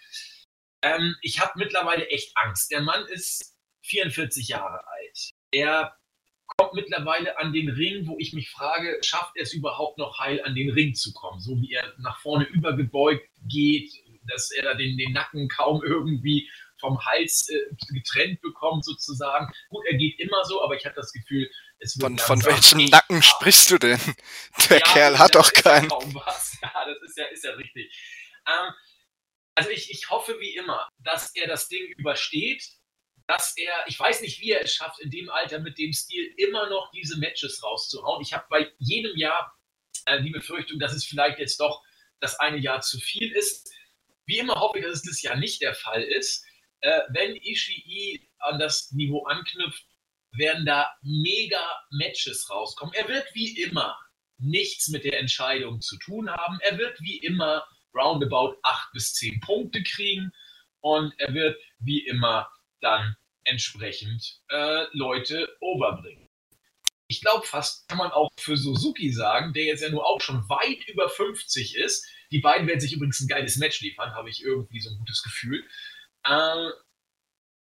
Ähm, ich habe mittlerweile echt Angst. Der Mann ist 44 Jahre alt. Er kommt mittlerweile an den Ring, wo ich mich frage, schafft er es überhaupt noch heil an den Ring zu kommen? So wie er nach vorne übergebeugt geht, dass er den, den Nacken kaum irgendwie vom Hals äh, getrennt bekommt, sozusagen. Gut, er geht immer so, aber ich habe das Gefühl, es wird. Von, von welchem Nacken ab. sprichst du denn? *laughs* Der ja, Kerl hat doch keinen. *laughs* Ja, das ist ja, ist ja richtig. Ähm, also ich, ich hoffe wie immer, dass er das Ding übersteht, dass er, ich weiß nicht, wie er es schafft, in dem Alter mit dem Stil immer noch diese Matches rauszuhauen. Ich habe bei jedem Jahr äh, die Befürchtung, dass es vielleicht jetzt doch das eine Jahr zu viel ist. Wie immer hoffe ich, dass es das Jahr nicht der Fall ist äh, wenn Ishii an das Niveau anknüpft, werden da mega Matches rauskommen. Er wird wie immer nichts mit der Entscheidung zu tun haben. Er wird wie immer roundabout acht bis zehn Punkte kriegen und er wird wie immer dann entsprechend äh, Leute overbringen. Ich glaube fast, kann man auch für Suzuki sagen, der jetzt ja nur auch schon weit über 50 ist. Die beiden werden sich übrigens ein geiles Match liefern, habe ich irgendwie so ein gutes Gefühl. Äh,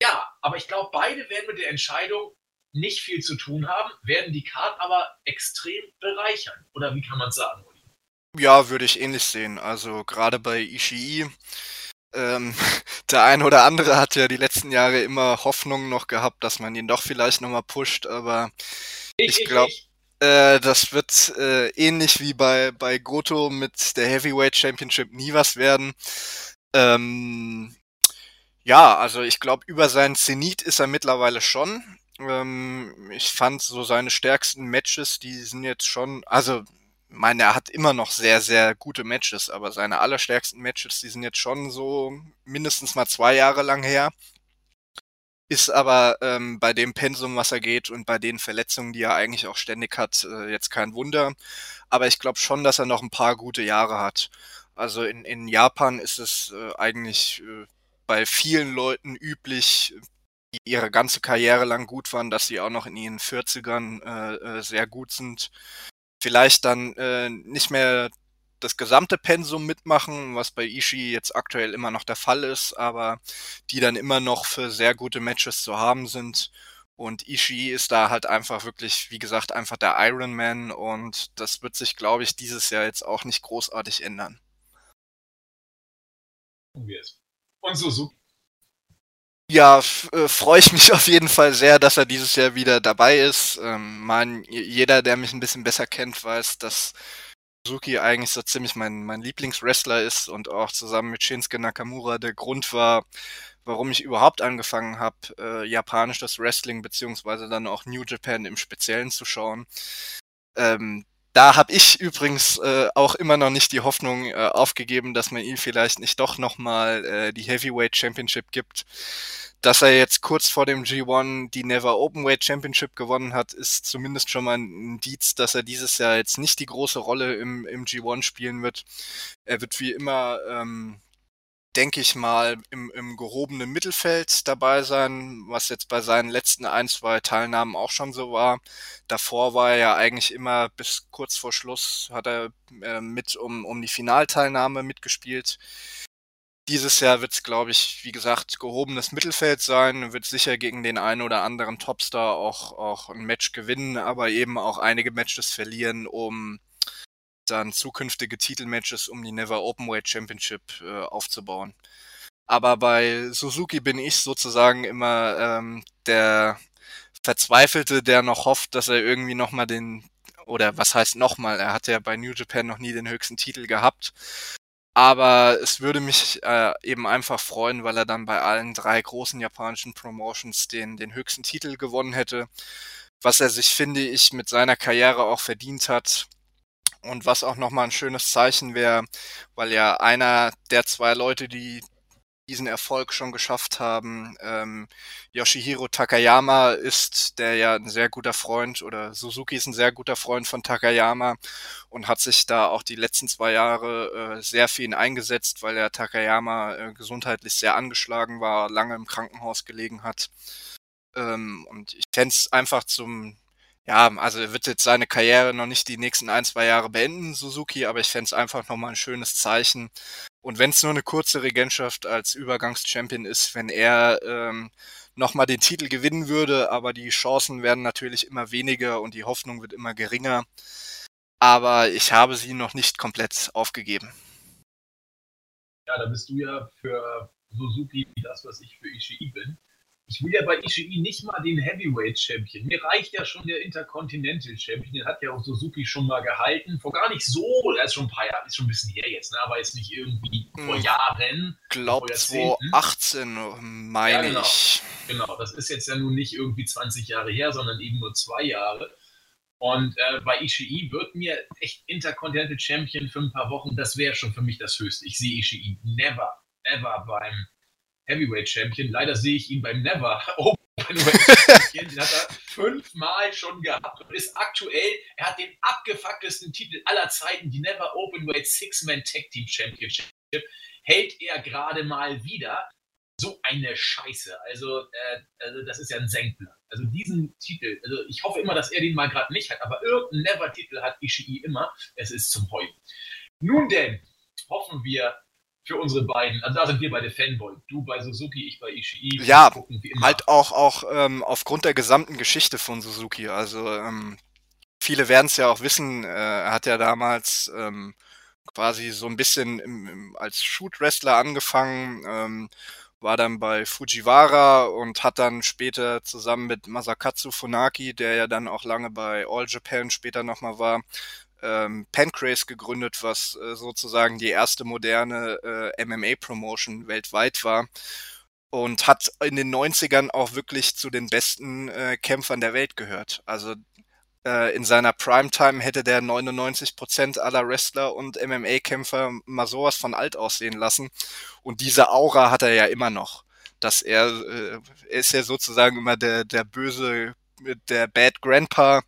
ja, aber ich glaube, beide werden mit der Entscheidung nicht viel zu tun haben, werden die Card aber extrem bereichern. Oder wie kann man es sagen, Uli? Ja, würde ich ähnlich sehen. Also gerade bei Ishii, ähm, *laughs* der ein oder andere hat ja die letzten Jahre immer Hoffnung noch gehabt, dass man ihn doch vielleicht nochmal pusht, aber ich, ich glaube, äh, das wird äh, ähnlich wie bei, bei Goto mit der Heavyweight Championship nie was werden. Ähm, ja, also ich glaube, über seinen Zenit ist er mittlerweile schon. Ähm, ich fand so seine stärksten Matches, die sind jetzt schon, also meine, er hat immer noch sehr, sehr gute Matches, aber seine allerstärksten Matches, die sind jetzt schon so mindestens mal zwei Jahre lang her. Ist aber ähm, bei dem Pensum, was er geht und bei den Verletzungen, die er eigentlich auch ständig hat, äh, jetzt kein Wunder. Aber ich glaube schon, dass er noch ein paar gute Jahre hat. Also in, in Japan ist es äh, eigentlich äh, bei vielen Leuten üblich, die ihre ganze Karriere lang gut waren, dass sie auch noch in ihren 40ern äh, äh, sehr gut sind. Vielleicht dann äh, nicht mehr das gesamte Pensum mitmachen, was bei Ishii jetzt aktuell immer noch der Fall ist, aber die dann immer noch für sehr gute Matches zu haben sind. Und Ishii ist da halt einfach wirklich, wie gesagt, einfach der Iron Man und das wird sich, glaube ich, dieses Jahr jetzt auch nicht großartig ändern. Yes und Suzuki. Ja, äh, freue ich mich *laughs* auf jeden Fall sehr, dass er dieses Jahr wieder dabei ist. Ähm, mein, jeder, der mich ein bisschen besser kennt, weiß, dass Suzuki eigentlich so ziemlich mein, mein Lieblingswrestler ist und auch zusammen mit Shinsuke Nakamura der Grund war, warum ich überhaupt angefangen habe, äh, japanisches Wrestling beziehungsweise dann auch New Japan im Speziellen zu schauen. Ähm, da habe ich übrigens äh, auch immer noch nicht die Hoffnung äh, aufgegeben, dass man ihm vielleicht nicht doch nochmal äh, die Heavyweight Championship gibt. Dass er jetzt kurz vor dem G1 die Never Openweight Championship gewonnen hat, ist zumindest schon mal ein Indiz, dass er dieses Jahr jetzt nicht die große Rolle im, im G1 spielen wird. Er wird wie immer ähm, denke ich mal, im, im gehobenen Mittelfeld dabei sein, was jetzt bei seinen letzten ein, zwei Teilnahmen auch schon so war. Davor war er ja eigentlich immer bis kurz vor Schluss, hat er äh, mit um, um die Finalteilnahme mitgespielt. Dieses Jahr wird es, glaube ich, wie gesagt, gehobenes Mittelfeld sein, wird sicher gegen den einen oder anderen Topstar auch, auch ein Match gewinnen, aber eben auch einige Matches verlieren, um dann zukünftige Titelmatches um die Never Openweight Championship äh, aufzubauen. Aber bei Suzuki bin ich sozusagen immer ähm, der Verzweifelte, der noch hofft, dass er irgendwie nochmal den, oder was heißt nochmal, er hat ja bei New Japan noch nie den höchsten Titel gehabt. Aber es würde mich äh, eben einfach freuen, weil er dann bei allen drei großen japanischen Promotions den, den höchsten Titel gewonnen hätte. Was er sich, finde ich, mit seiner Karriere auch verdient hat. Und was auch nochmal ein schönes Zeichen wäre, weil ja einer der zwei Leute, die diesen Erfolg schon geschafft haben, ähm, Yoshihiro Takayama ist, der ja ein sehr guter Freund oder Suzuki ist ein sehr guter Freund von Takayama und hat sich da auch die letzten zwei Jahre äh, sehr für ihn eingesetzt, weil er Takayama äh, gesundheitlich sehr angeschlagen war, lange im Krankenhaus gelegen hat. Ähm, und ich fände einfach zum ja, also er wird jetzt seine Karriere noch nicht die nächsten ein, zwei Jahre beenden, Suzuki, aber ich fände es einfach nochmal ein schönes Zeichen. Und wenn es nur eine kurze Regentschaft als Übergangschampion ist, wenn er ähm, nochmal den Titel gewinnen würde, aber die Chancen werden natürlich immer weniger und die Hoffnung wird immer geringer. Aber ich habe sie noch nicht komplett aufgegeben. Ja, da bist du ja für Suzuki das, was ich für Ishii bin ich will ja bei Ishii nicht mal den Heavyweight Champion. Mir reicht ja schon der Intercontinental Champion. Den hat ja auch Suzuki schon mal gehalten. Vor gar nicht so, er ist schon ein paar Jahre, ist schon ein bisschen her jetzt, ne? aber jetzt nicht irgendwie vor hm. Jahren. Glaub 2018, meine ja, genau. ich. Genau, das ist jetzt ja nun nicht irgendwie 20 Jahre her, sondern eben nur zwei Jahre. Und äh, bei Ishii wird mir echt Intercontinental Champion für ein paar Wochen, das wäre schon für mich das Höchste. Ich sehe Ishii never, ever beim Heavyweight Champion. Leider sehe ich ihn beim Never *laughs* Openweight Champion. Den hat er fünfmal schon gehabt und ist aktuell, er hat den abgefucktesten Titel aller Zeiten, die Never Openweight Six-Man Tag Team Championship. Hält er gerade mal wieder. So eine Scheiße. Also, äh, also das ist ja ein Senkblatt. Also diesen Titel, also ich hoffe immer, dass er den mal gerade nicht hat, aber irgendeinen Never-Titel hat Ishii immer. Es ist zum Heulen. Nun denn, hoffen wir, für unsere beiden. Also da sind wir beide Fanboy. Du bei Suzuki, ich bei Ishii. Ja, gucken, halt auch, auch ähm, aufgrund der gesamten Geschichte von Suzuki. Also ähm, viele werden es ja auch wissen, äh, er hat ja damals ähm, quasi so ein bisschen im, im, als Shoot-Wrestler angefangen, ähm, war dann bei Fujiwara und hat dann später zusammen mit Masakatsu Funaki, der ja dann auch lange bei All Japan später nochmal war, ähm, Pancrase gegründet, was äh, sozusagen die erste moderne äh, MMA-Promotion weltweit war. Und hat in den 90ern auch wirklich zu den besten äh, Kämpfern der Welt gehört. Also äh, in seiner Primetime hätte der 99% aller Wrestler und MMA-Kämpfer mal sowas von alt aussehen lassen. Und diese Aura hat er ja immer noch. Dass er, äh, er ist ja sozusagen immer der, der böse der Bad Grandpa,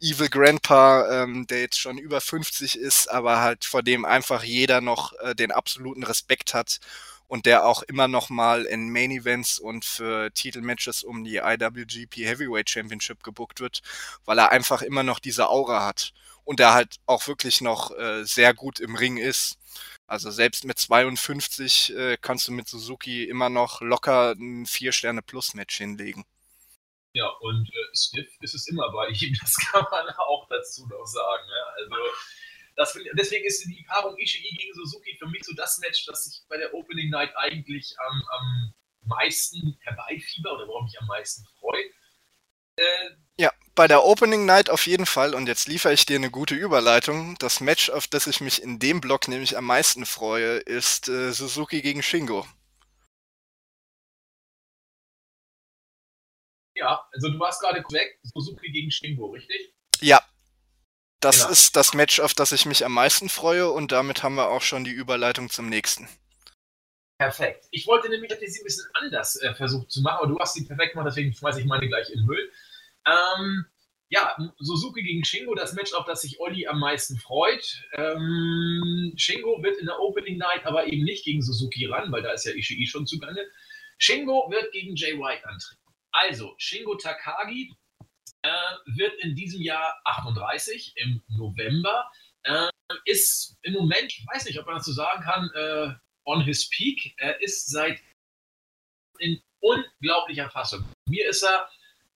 Evil Grandpa, ähm, der jetzt schon über 50 ist, aber halt vor dem einfach jeder noch äh, den absoluten Respekt hat und der auch immer noch mal in Main Events und für Titelmatches um die IWGP Heavyweight Championship gebuckt wird, weil er einfach immer noch diese Aura hat und er halt auch wirklich noch äh, sehr gut im Ring ist. Also selbst mit 52 äh, kannst du mit Suzuki immer noch locker ein vier Sterne Plus Match hinlegen. Ja, und äh, Stiff ist es immer bei ihm, *laughs* das kann man auch dazu noch sagen. Ja? Also, das, deswegen ist die Paarung Ishii gegen Suzuki für mich so das Match, das ich bei der Opening Night eigentlich am, am meisten herbeifieber oder worauf mich am meisten freue. Äh, ja, bei der Opening Night auf jeden Fall. Und jetzt liefere ich dir eine gute Überleitung. Das Match, auf das ich mich in dem Block nämlich am meisten freue, ist äh, Suzuki gegen Shingo. Ja, also du warst gerade weg, Suzuki gegen Shingo, richtig? Ja. das genau. ist das Match, auf das ich mich am meisten freue und damit haben wir auch schon die Überleitung zum nächsten. Perfekt. Ich wollte nämlich dass sie ein bisschen anders äh, versucht zu machen, aber du hast sie perfekt gemacht, deswegen schmeiße ich meine gleich in den Müll. Ähm, ja, Suzuki gegen Shingo, das Match, auf das sich Olli am meisten freut. Ähm, Shingo wird in der Opening Night aber eben nicht gegen Suzuki ran, weil da ist ja Ishii schon zugange. Shingo wird gegen Jay White antreten. Also, Shingo Takagi äh, wird in diesem Jahr 38 im November. Äh, ist im Moment, ich weiß nicht, ob man das so sagen kann, äh, on his peak. Er ist seit in unglaublicher Fassung. Mir ist er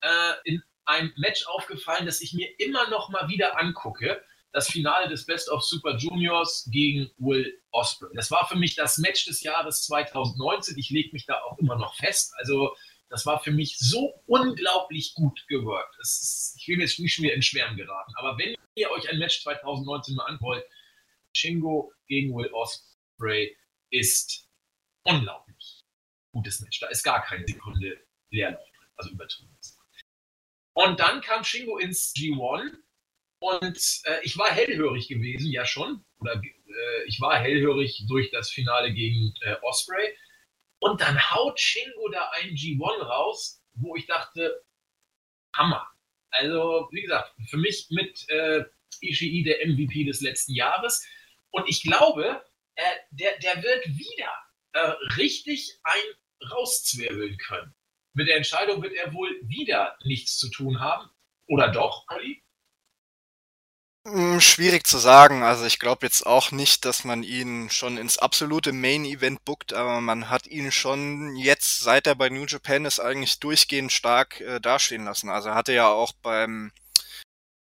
äh, in ein Match aufgefallen, das ich mir immer noch mal wieder angucke. Das Finale des Best of Super Juniors gegen Will Osprey. Das war für mich das Match des Jahres 2019. Ich lege mich da auch immer noch fest. Also das war für mich so unglaublich gut geworkt. Ist, ich will jetzt nicht schon wieder in Schwärmen geraten. Aber wenn ihr euch ein Match 2019 mal anwollt, Shingo gegen Will Osprey ist unglaublich gutes Match. Da ist gar keine Sekunde Leerlauf drin. Also übertrieben. Und dann kam Shingo ins G1 und äh, ich war hellhörig gewesen, ja schon. Oder äh, ich war hellhörig durch das Finale gegen äh, Osprey. Und dann haut Shingo da ein G1 raus, wo ich dachte, Hammer. Also, wie gesagt, für mich mit äh, Ishii der MVP des letzten Jahres. Und ich glaube, äh, der, der wird wieder äh, richtig ein rauszwirbeln können. Mit der Entscheidung wird er wohl wieder nichts zu tun haben. Oder doch, Olli? Hm, schwierig zu sagen. Also ich glaube jetzt auch nicht, dass man ihn schon ins absolute Main-Event bookt, aber man hat ihn schon jetzt, seit er bei New Japan ist, eigentlich durchgehend stark äh, dastehen lassen. Also er hatte ja auch beim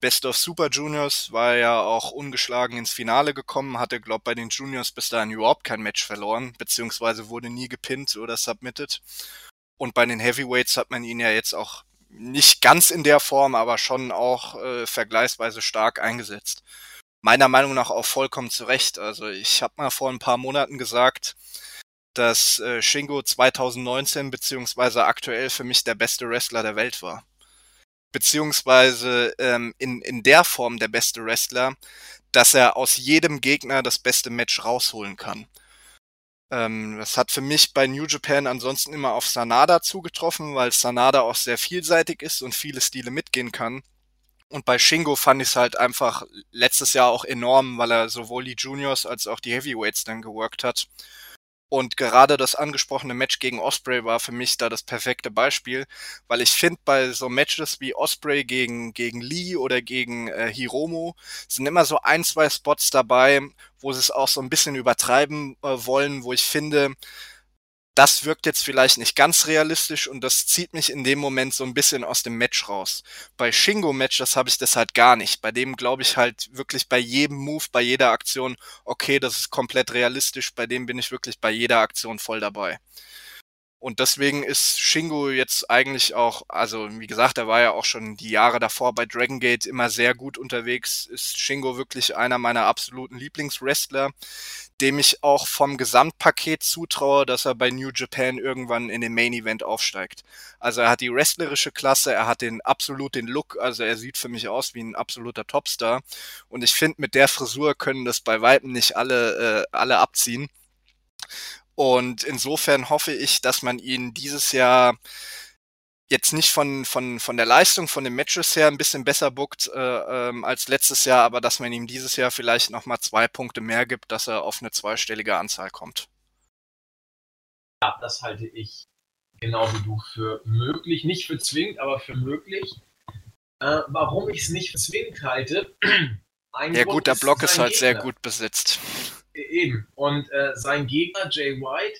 Best of Super Juniors, war er ja auch ungeschlagen ins Finale gekommen, hatte, glaube bei den Juniors bis dahin überhaupt kein Match verloren, beziehungsweise wurde nie gepinnt oder submitted. Und bei den Heavyweights hat man ihn ja jetzt auch nicht ganz in der Form, aber schon auch äh, vergleichsweise stark eingesetzt. Meiner Meinung nach auch vollkommen zu Recht. Also ich habe mal vor ein paar Monaten gesagt, dass äh, Shingo 2019 beziehungsweise aktuell für mich der beste Wrestler der Welt war. Beziehungsweise ähm, in, in der Form der beste Wrestler, dass er aus jedem Gegner das beste Match rausholen kann. Ähm, das hat für mich bei New Japan ansonsten immer auf Sanada zugetroffen, weil Sanada auch sehr vielseitig ist und viele Stile mitgehen kann. Und bei Shingo fand ich es halt einfach letztes Jahr auch enorm, weil er sowohl die Juniors als auch die Heavyweights dann geworkt hat. Und gerade das angesprochene Match gegen Osprey war für mich da das perfekte Beispiel, weil ich finde, bei so Matches wie Osprey gegen, gegen Lee oder gegen äh, Hiromo sind immer so ein, zwei Spots dabei, wo sie es auch so ein bisschen übertreiben äh, wollen, wo ich finde, das wirkt jetzt vielleicht nicht ganz realistisch und das zieht mich in dem Moment so ein bisschen aus dem Match raus. Bei Shingo Match, das habe ich das halt gar nicht. Bei dem glaube ich halt wirklich bei jedem Move, bei jeder Aktion, okay, das ist komplett realistisch. Bei dem bin ich wirklich bei jeder Aktion voll dabei. Und deswegen ist Shingo jetzt eigentlich auch, also wie gesagt, er war ja auch schon die Jahre davor bei Dragon Gate immer sehr gut unterwegs, ist Shingo wirklich einer meiner absoluten Lieblingswrestler dem ich auch vom Gesamtpaket zutraue, dass er bei New Japan irgendwann in den Main Event aufsteigt. Also er hat die wrestlerische Klasse, er hat den absolut den Look, also er sieht für mich aus wie ein absoluter Topstar. Und ich finde, mit der Frisur können das bei weitem nicht alle, äh, alle abziehen. Und insofern hoffe ich, dass man ihn dieses Jahr jetzt nicht von, von, von der Leistung, von den Matches her ein bisschen besser bookt äh, ähm, als letztes Jahr, aber dass man ihm dieses Jahr vielleicht nochmal zwei Punkte mehr gibt, dass er auf eine zweistellige Anzahl kommt. Ja, das halte ich genau wie du für möglich. Nicht für zwingend, aber für möglich. Äh, warum ich es nicht für zwingend halte? *clears throat* Ein ja gut, der Block ist, ist halt Gegner. sehr gut besetzt. Eben. Und äh, sein Gegner, Jay White,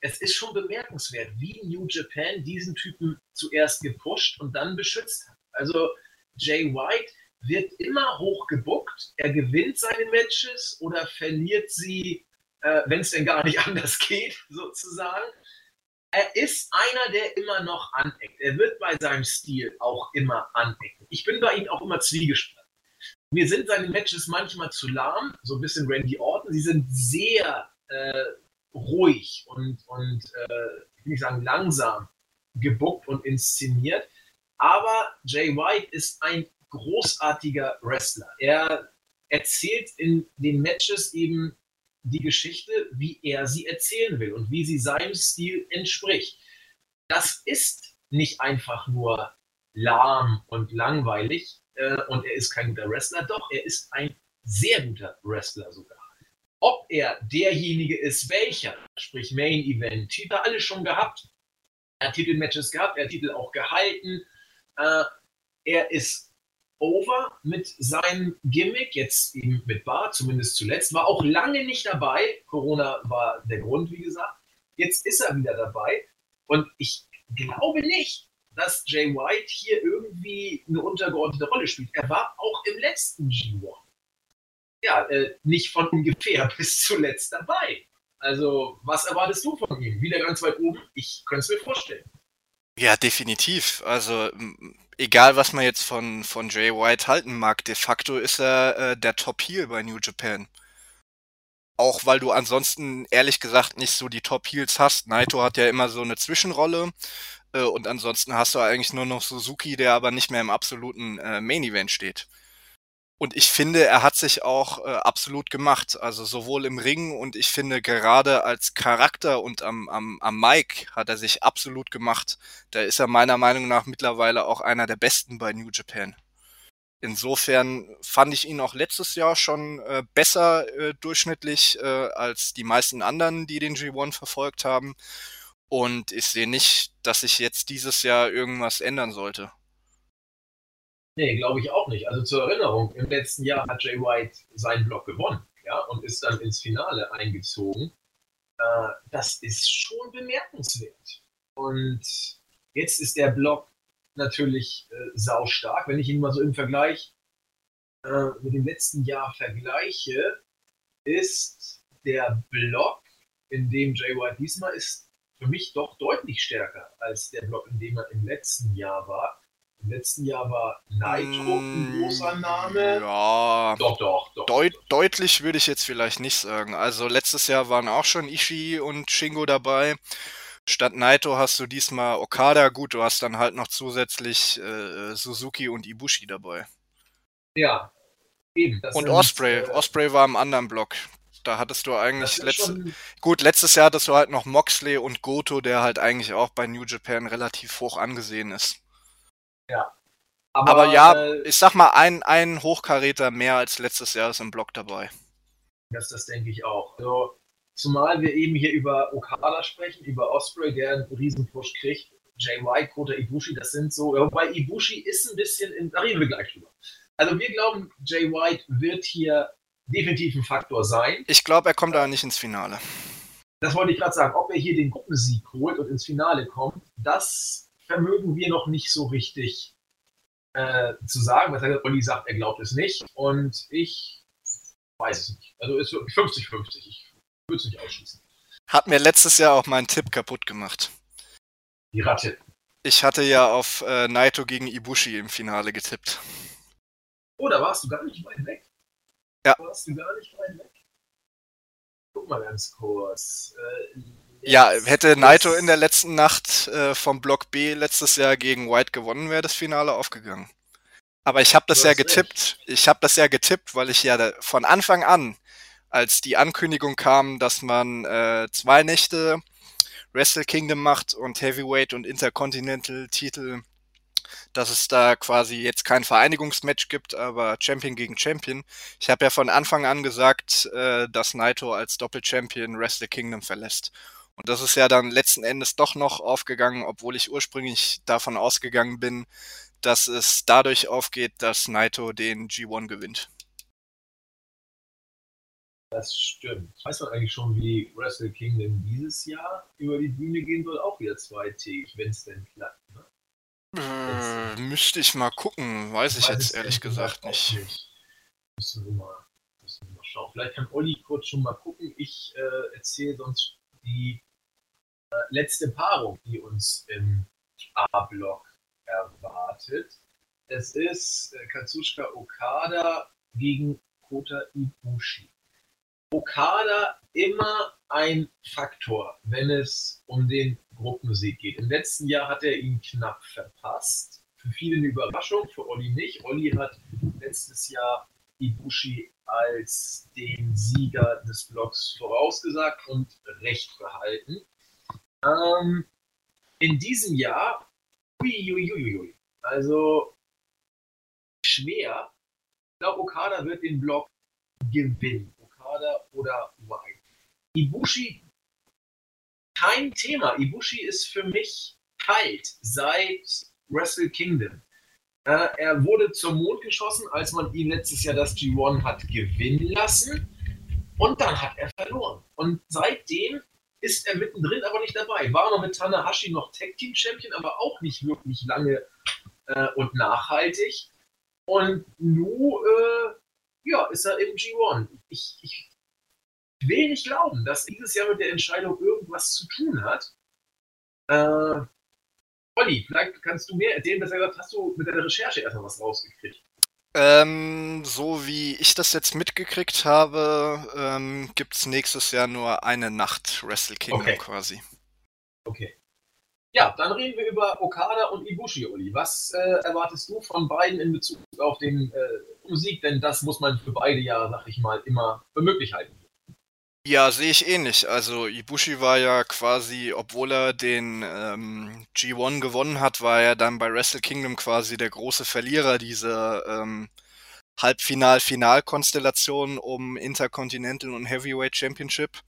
es ist schon bemerkenswert, wie New Japan diesen Typen zuerst gepusht und dann beschützt hat. Also Jay White wird immer hoch gebuckt, er gewinnt seine Matches oder verliert sie, äh, wenn es denn gar nicht *laughs* anders geht, sozusagen. Er ist einer, der immer noch aneckt. Er wird bei seinem Stil auch immer anecken. Ich bin bei ihm auch immer zwiegespalten. Mir sind seine Matches manchmal zu lahm, so ein bisschen Randy Orton. Sie sind sehr äh, ruhig und, und äh, ich will nicht sagen langsam gebuckt und inszeniert. Aber Jay White ist ein großartiger Wrestler. Er erzählt in den Matches eben die Geschichte, wie er sie erzählen will und wie sie seinem Stil entspricht. Das ist nicht einfach nur lahm und langweilig äh, und er ist kein guter Wrestler. Doch, er ist ein sehr guter Wrestler sogar. Ob er derjenige ist, welcher, sprich Main Event, Titel alle schon gehabt. Er hat Titelmatches gehabt, er hat Titel auch gehalten. Äh, er ist over mit seinem Gimmick, jetzt eben mit Bar, zumindest zuletzt, war auch lange nicht dabei. Corona war der Grund, wie gesagt. Jetzt ist er wieder dabei. Und ich glaube nicht, dass Jay White hier irgendwie eine untergeordnete Rolle spielt. Er war auch im letzten G1. Ja, äh, nicht von ungefähr *laughs* bis zuletzt dabei. Also, was erwartest du von ihm? Wieder ganz weit oben? Ich könnte es mir vorstellen. Ja, definitiv. Also egal, was man jetzt von, von Jay White halten mag, de facto ist er äh, der Top-Heel bei New Japan. Auch weil du ansonsten ehrlich gesagt nicht so die Top-Heels hast. Naito hat ja immer so eine Zwischenrolle und ansonsten hast du eigentlich nur noch Suzuki, der aber nicht mehr im absoluten äh, Main-Event steht. Und ich finde, er hat sich auch äh, absolut gemacht. Also sowohl im Ring und ich finde gerade als Charakter und am, am, am Mic hat er sich absolut gemacht. Da ist er meiner Meinung nach mittlerweile auch einer der besten bei New Japan. Insofern fand ich ihn auch letztes Jahr schon äh, besser äh, durchschnittlich äh, als die meisten anderen, die den G1 verfolgt haben. Und ich sehe nicht, dass sich jetzt dieses Jahr irgendwas ändern sollte. Nee, glaube ich auch nicht. Also zur Erinnerung, im letzten Jahr hat Jay White seinen Block gewonnen ja, und ist dann ins Finale eingezogen. Äh, das ist schon bemerkenswert. Und jetzt ist der Block natürlich äh, saustark. Wenn ich ihn mal so im Vergleich äh, mit dem letzten Jahr vergleiche, ist der Block, in dem Jay White diesmal ist, für mich doch deutlich stärker als der Block, in dem er im letzten Jahr war. Im letzten Jahr war Naito ein mm, großer Name. Ja. Doch, doch, doch. Deut deutlich würde ich jetzt vielleicht nicht sagen. Also letztes Jahr waren auch schon Ishii und Shingo dabei. Statt Naito hast du diesmal Okada. Gut, du hast dann halt noch zusätzlich äh, Suzuki und Ibushi dabei. Ja, eben. und Osprey. Äh, Osprey war im anderen Block. Da hattest du eigentlich letzte, gut, letztes Jahr hattest du halt noch Moxley und Goto, der halt eigentlich auch bei New Japan relativ hoch angesehen ist. Ja. Aber, Aber ja, äh, ich sag mal, ein, ein Hochkaräter mehr als letztes Jahr ist im Block dabei. Das, das denke ich auch. Also, zumal wir eben hier über Okada sprechen, über Osprey, der einen riesen Push kriegt. Jay White, Kota Ibushi, das sind so, wobei Ibushi ist ein bisschen, in, da reden wir gleich drüber. Also wir glauben, Jay White wird hier definitiv ein Faktor sein. Ich glaube, er kommt aber nicht ins Finale. Das wollte ich gerade sagen. Ob er hier den Gruppensieg holt und ins Finale kommt, das vermögen wir noch nicht so richtig äh, zu sagen. Was heißt, Olli sagt, er glaubt es nicht. Und ich weiß es nicht. Also ist 50-50. Ich würde es nicht ausschließen. Hat mir letztes Jahr auch meinen Tipp kaputt gemacht. Die Ratte. Ich hatte ja auf äh, Naito gegen Ibushi im Finale getippt. Oh, da warst du gar nicht weit weg. Ja. Warst du gar nicht weit weg. Guck mal ganz kurz. Äh, ja, hätte Naito in der letzten Nacht äh, vom Block B letztes Jahr gegen White gewonnen, wäre das Finale aufgegangen. Aber ich habe das ja getippt. Recht. Ich habe das ja getippt, weil ich ja von Anfang an, als die Ankündigung kam, dass man äh, zwei Nächte Wrestle Kingdom macht und Heavyweight und Intercontinental Titel, dass es da quasi jetzt kein Vereinigungsmatch gibt, aber Champion gegen Champion. Ich habe ja von Anfang an gesagt, äh, dass Naito als Doppel-Champion Wrestle Kingdom verlässt. Und das ist ja dann letzten Endes doch noch aufgegangen, obwohl ich ursprünglich davon ausgegangen bin, dass es dadurch aufgeht, dass Naito den G1 gewinnt. Das stimmt. Weiß man eigentlich schon, wie Wrestle Kingdom dieses Jahr über die Bühne gehen soll? Auch wieder zweitägig, wenn es denn klappt. Ne? Äh, müsste ich mal gucken. Weiß ich, jetzt ehrlich gesagt nicht. nicht. Müssen wir, mal, müssen wir mal schauen. Vielleicht kann Olli kurz schon mal gucken. Ich äh, erzähle sonst die äh, letzte Paarung, die uns im A-Block erwartet. Es ist äh, Katsushika Okada gegen Kota Ibushi. Okada immer ein Faktor, wenn es um den Gruppensieg geht. Im letzten Jahr hat er ihn knapp verpasst. für viele eine Überraschung, für Olli nicht. Olli hat letztes Jahr Ibushi als den Sieger des Blocks vorausgesagt und recht behalten. Ähm, in diesem Jahr, uiuiuiui, also schwer. Ich glaube, Okada wird den Block gewinnen. Okada oder White. Ibushi, kein Thema. Ibushi ist für mich kalt seit Wrestle Kingdom. Äh, er wurde zum Mond geschossen, als man ihn letztes Jahr das G1 hat gewinnen lassen. Und dann hat er verloren. Und seitdem ist er mittendrin, aber nicht dabei. War noch mit Tanahashi noch Tag Team Champion, aber auch nicht wirklich lange äh, und nachhaltig. Und nun äh, ja, ist er im G1. Ich, ich will nicht glauben, dass dieses Jahr mit der Entscheidung irgendwas zu tun hat. Äh, Olli, vielleicht kannst du mir erzählen, besser gesagt, hast du mit deiner Recherche erstmal was rausgekriegt? Ähm, so wie ich das jetzt mitgekriegt habe, ähm, gibt es nächstes Jahr nur eine Nacht Wrestle Kingdom okay. quasi. Okay. Ja, dann reden wir über Okada und Ibushi, Olli. Was äh, erwartest du von beiden in Bezug auf den äh, Musik? Denn das muss man für beide ja, sag ich mal, immer für möglich halten. Ja, sehe ich ähnlich. Also Ibushi war ja quasi, obwohl er den ähm, G1 gewonnen hat, war er dann bei Wrestle Kingdom quasi der große Verlierer dieser ähm, Halbfinal-Final-Konstellation um Intercontinental und Heavyweight Championship.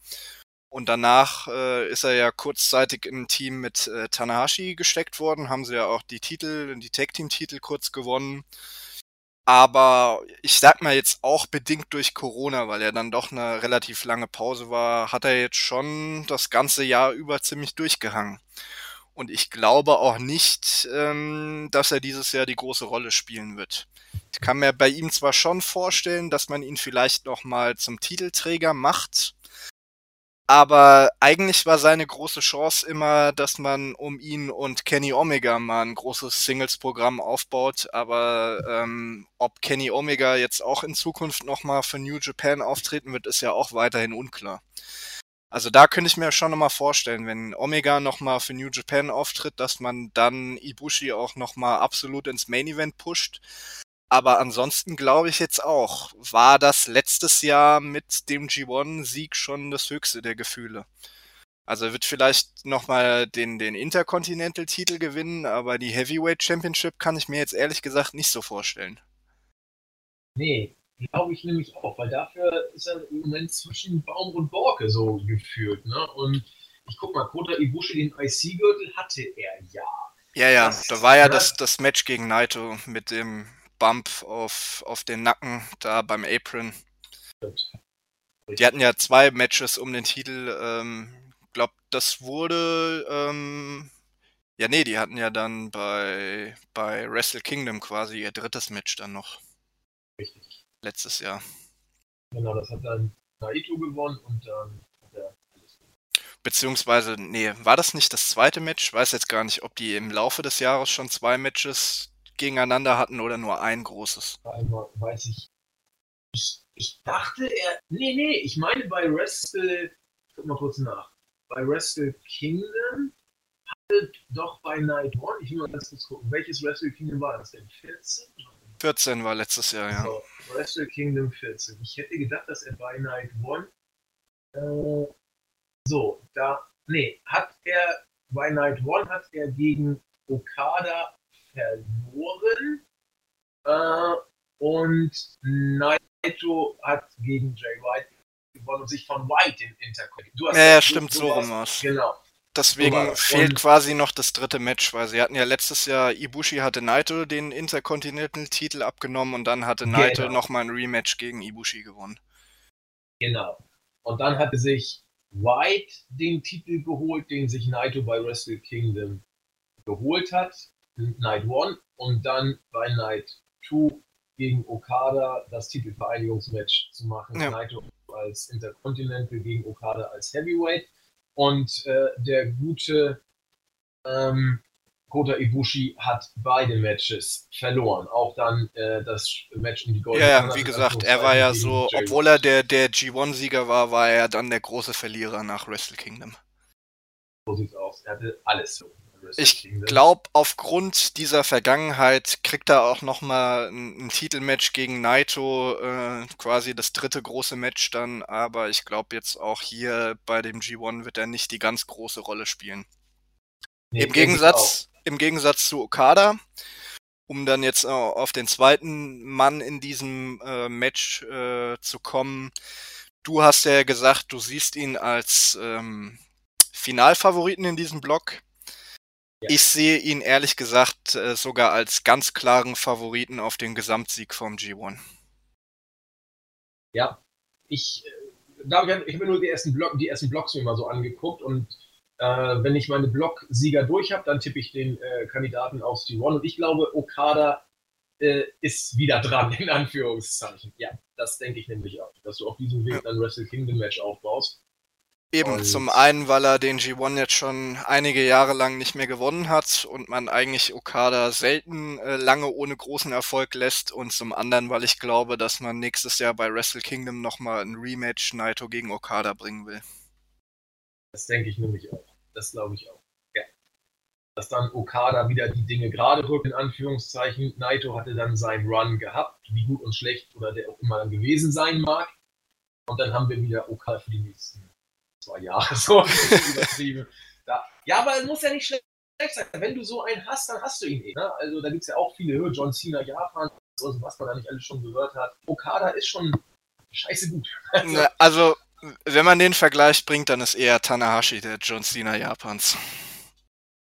Und danach äh, ist er ja kurzzeitig im Team mit äh, Tanahashi gesteckt worden, haben sie ja auch die Titel, die Tag-Team-Titel kurz gewonnen. Aber ich sag mal jetzt auch bedingt durch Corona, weil er dann doch eine relativ lange Pause war, hat er jetzt schon das ganze Jahr über ziemlich durchgehangen. Und ich glaube auch nicht, ähm, dass er dieses Jahr die große Rolle spielen wird. Ich kann mir bei ihm zwar schon vorstellen, dass man ihn vielleicht noch mal zum Titelträger macht, aber eigentlich war seine große Chance immer, dass man um ihn und Kenny Omega mal ein großes Singles-Programm aufbaut. Aber ähm, ob Kenny Omega jetzt auch in Zukunft nochmal für New Japan auftreten wird, ist ja auch weiterhin unklar. Also da könnte ich mir schon nochmal vorstellen, wenn Omega nochmal für New Japan auftritt, dass man dann Ibushi auch nochmal absolut ins Main Event pusht. Aber ansonsten glaube ich jetzt auch, war das letztes Jahr mit dem G1-Sieg schon das höchste der Gefühle. Also er wird vielleicht nochmal den, den Intercontinental-Titel gewinnen, aber die Heavyweight Championship kann ich mir jetzt ehrlich gesagt nicht so vorstellen. Nee, glaube ich nämlich auch, weil dafür ist er im Moment zwischen Baum und Borke so gefühlt. Ne? Und ich guck mal, Kota Ibushi, den IC-Gürtel hatte er ja. Ja, ja, das, da war ja das, das Match gegen Naito mit dem Bump auf, auf den Nacken da beim Apron. Die hatten ja zwei Matches um den Titel. Ähm, glaube, das wurde. Ähm, ja, nee, die hatten ja dann bei, bei Wrestle Kingdom quasi ihr drittes Match dann noch. Richtig. Letztes Jahr. Genau, das hat dann Naito gewonnen und dann hat er alles gewonnen. Beziehungsweise, nee, war das nicht das zweite Match? Ich weiß jetzt gar nicht, ob die im Laufe des Jahres schon zwei Matches gegeneinander hatten oder nur ein großes? Einmal weiß ich. Ich, ich dachte, er. Nee, nee, ich meine bei Wrestle. Guck mal kurz nach. Bei Wrestle Kingdom hatte doch bei Night One. Ich will mal ganz kurz gucken. Welches Wrestle Kingdom war das denn? 14? 14 war letztes Jahr, ja. So, Wrestle Kingdom 14. Ich hätte gedacht, dass er bei Night One. Äh, so, da. Nee, hat er. Bei Night One hat er gegen Okada verloren. Äh, und Naito hat gegen Jay White gewonnen und sich von White in Intercontinental. Ja, ja, stimmt, so rum was. Genau. Deswegen fehlt und quasi noch das dritte Match, weil sie hatten ja letztes Jahr, Ibushi hatte Naito den Intercontinental-Titel abgenommen und dann hatte Naito genau. nochmal ein Rematch gegen Ibushi gewonnen. Genau. Und dann hatte sich White den Titel geholt, den sich Naito bei Wrestle Kingdom geholt hat. Night One und dann bei Night Two gegen Okada das Titelvereinigungsmatch zu machen. Ja. Naito als Intercontinental gegen Okada als Heavyweight. Und äh, der gute ähm, Kota Ibushi hat beide Matches verloren. Auch dann äh, das Match um die Gold. Ja, ja wie gesagt, er war ja so, obwohl er der, der G1-Sieger war, war er dann der große Verlierer nach Wrestle Kingdom. So sieht's aus. Er hatte alles. Ich glaube, aufgrund dieser Vergangenheit kriegt er auch nochmal ein, ein Titelmatch gegen Naito, äh, quasi das dritte große Match dann, aber ich glaube jetzt auch hier bei dem G1 wird er nicht die ganz große Rolle spielen. Nee, Im Gegensatz, im Gegensatz zu Okada, um dann jetzt auf den zweiten Mann in diesem äh, Match äh, zu kommen. Du hast ja gesagt, du siehst ihn als ähm, Finalfavoriten in diesem Block. Ja. Ich sehe ihn ehrlich gesagt äh, sogar als ganz klaren Favoriten auf den Gesamtsieg vom G1. Ja, ich, äh, ich habe mir nur die ersten, Block, die ersten Blocks mir mal so angeguckt und äh, wenn ich meine Blocksieger durch habe, dann tippe ich den äh, Kandidaten aufs G1 und ich glaube, Okada äh, ist wieder dran, in Anführungszeichen. Ja, das denke ich nämlich auch, dass du auf diesem Weg dann Wrestle Kingdom Match aufbaust. Eben, und zum einen, weil er den G1 jetzt schon einige Jahre lang nicht mehr gewonnen hat und man eigentlich Okada selten äh, lange ohne großen Erfolg lässt und zum anderen, weil ich glaube, dass man nächstes Jahr bei Wrestle Kingdom nochmal ein Rematch Naito gegen Okada bringen will. Das denke ich nämlich auch. Das glaube ich auch. Ja. Dass dann Okada wieder die Dinge gerade rückt, in Anführungszeichen. Naito hatte dann seinen Run gehabt, wie gut und schlecht oder der auch immer gewesen sein mag. Und dann haben wir wieder Okada für die nächsten zwei Jahre *laughs* so *laughs* übertrieben. Da. Ja, aber es muss ja nicht schlecht sein. Wenn du so einen hast, dann hast du ihn eh. Ne? Also da gibt es ja auch viele Höhe, John Cena, Japan, was man da nicht alles schon gehört hat. Okada ist schon scheiße gut. *laughs* Also, also wenn man den Vergleich bringt, dann ist eher Tanahashi der John Cena Japans.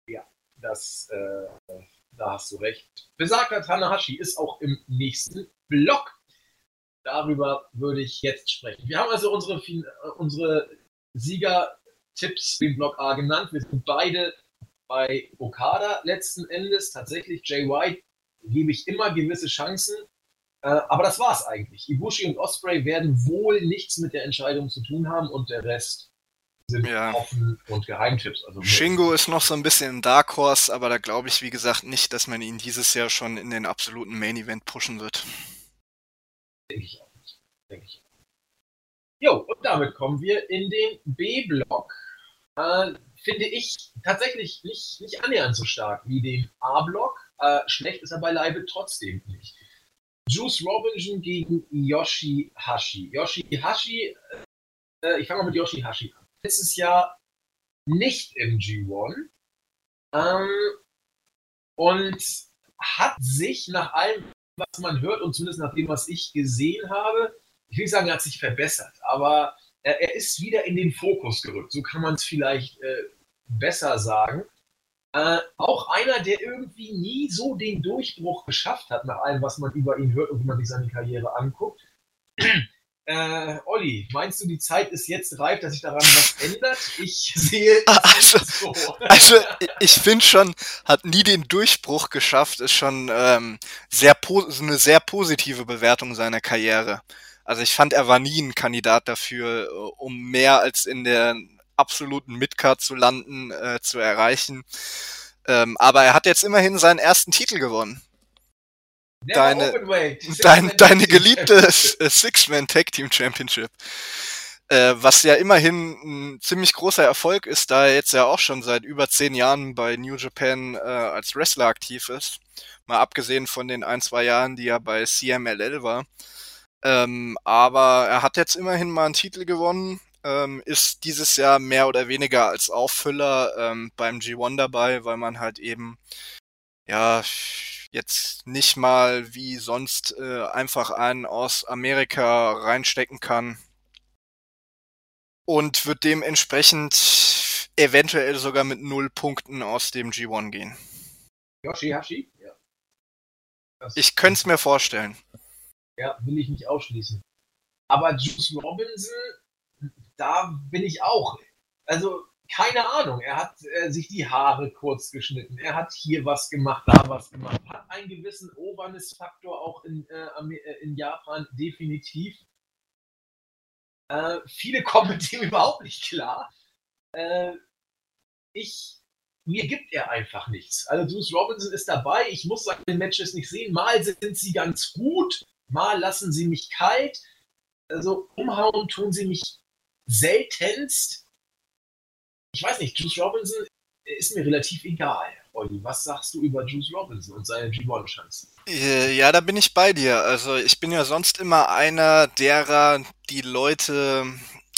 Ja, das, äh, da hast du recht. Besagter Tanahashi ist auch im nächsten Block. Darüber würde ich jetzt sprechen. Wir haben also unsere, unsere Sieger-Tipps im Block A genannt. Wir sind beide bei Okada letzten Endes. Tatsächlich, Jay White gebe ich immer gewisse Chancen. Äh, aber das war es eigentlich. Ibushi und Osprey werden wohl nichts mit der Entscheidung zu tun haben und der Rest sind ja. offen und Geheimtipps. Also Shingo ist noch so ein bisschen ein Dark Horse, aber da glaube ich, wie gesagt, nicht, dass man ihn dieses Jahr schon in den absoluten Main Event pushen wird. Denke ich auch nicht. Denke ich Jo, und damit kommen wir in den B-Block. Äh, finde ich tatsächlich nicht, nicht annähernd so stark wie den A-Block. Äh, schlecht ist er beileibe trotzdem nicht. Juice Robinson gegen Yoshihashi. Yoshihashi, äh, ich fange mal mit Yoshihashi an. Letztes Jahr nicht im G1 ähm, und hat sich nach allem, was man hört und zumindest nach dem, was ich gesehen habe, ich will nicht sagen, er hat sich verbessert, aber er, er ist wieder in den Fokus gerückt. So kann man es vielleicht äh, besser sagen. Äh, auch einer, der irgendwie nie so den Durchbruch geschafft hat, nach allem, was man über ihn hört und wie man sich seine Karriere anguckt. *clears throat* Äh, Olli, meinst du, die Zeit ist jetzt reif, dass sich daran was ändert? Ich *laughs* sehe ah, also, so. *laughs* also ich finde schon, hat nie den Durchbruch geschafft, ist schon ähm, sehr eine sehr positive Bewertung seiner Karriere. Also ich fand, er war nie ein Kandidat dafür, äh, um mehr als in der absoluten Midcard zu landen, äh, zu erreichen. Ähm, aber er hat jetzt immerhin seinen ersten Titel gewonnen. Deine, *laughs* dein, deine geliebte Six-Man Tag Team Championship. Äh, was ja immerhin ein ziemlich großer Erfolg ist, da er jetzt ja auch schon seit über zehn Jahren bei New Japan äh, als Wrestler aktiv ist. Mal abgesehen von den ein, zwei Jahren, die er bei CMLL war. Ähm, aber er hat jetzt immerhin mal einen Titel gewonnen, ähm, ist dieses Jahr mehr oder weniger als Auffüller ähm, beim G1 dabei, weil man halt eben ja jetzt nicht mal wie sonst äh, einfach einen aus Amerika reinstecken kann und wird dementsprechend eventuell sogar mit null Punkten aus dem G1 gehen. Yoshihashi? Ja. Ich könnte es mir vorstellen. Ja, will ich nicht ausschließen. Aber Juice Robinson, da bin ich auch. Also, keine Ahnung. Er hat äh, sich die Haare kurz geschnitten. Er hat hier was gemacht, da was gemacht. Hat einen gewissen Obernis-Faktor auch in, äh, äh in Japan definitiv. Äh, viele *laughs* kommen mit dem überhaupt nicht klar. Äh, ich mir gibt er einfach nichts. Also Juice Robinson ist dabei. Ich muss seine Matches nicht sehen. Mal sind sie ganz gut, mal lassen sie mich kalt. Also umhauen tun sie mich seltenst. Ich weiß nicht, Juice Robinson ist mir relativ egal. Olli, was sagst du über Juice Robinson und seine G1-Chancen? Äh, ja, da bin ich bei dir. Also ich bin ja sonst immer einer derer, die Leute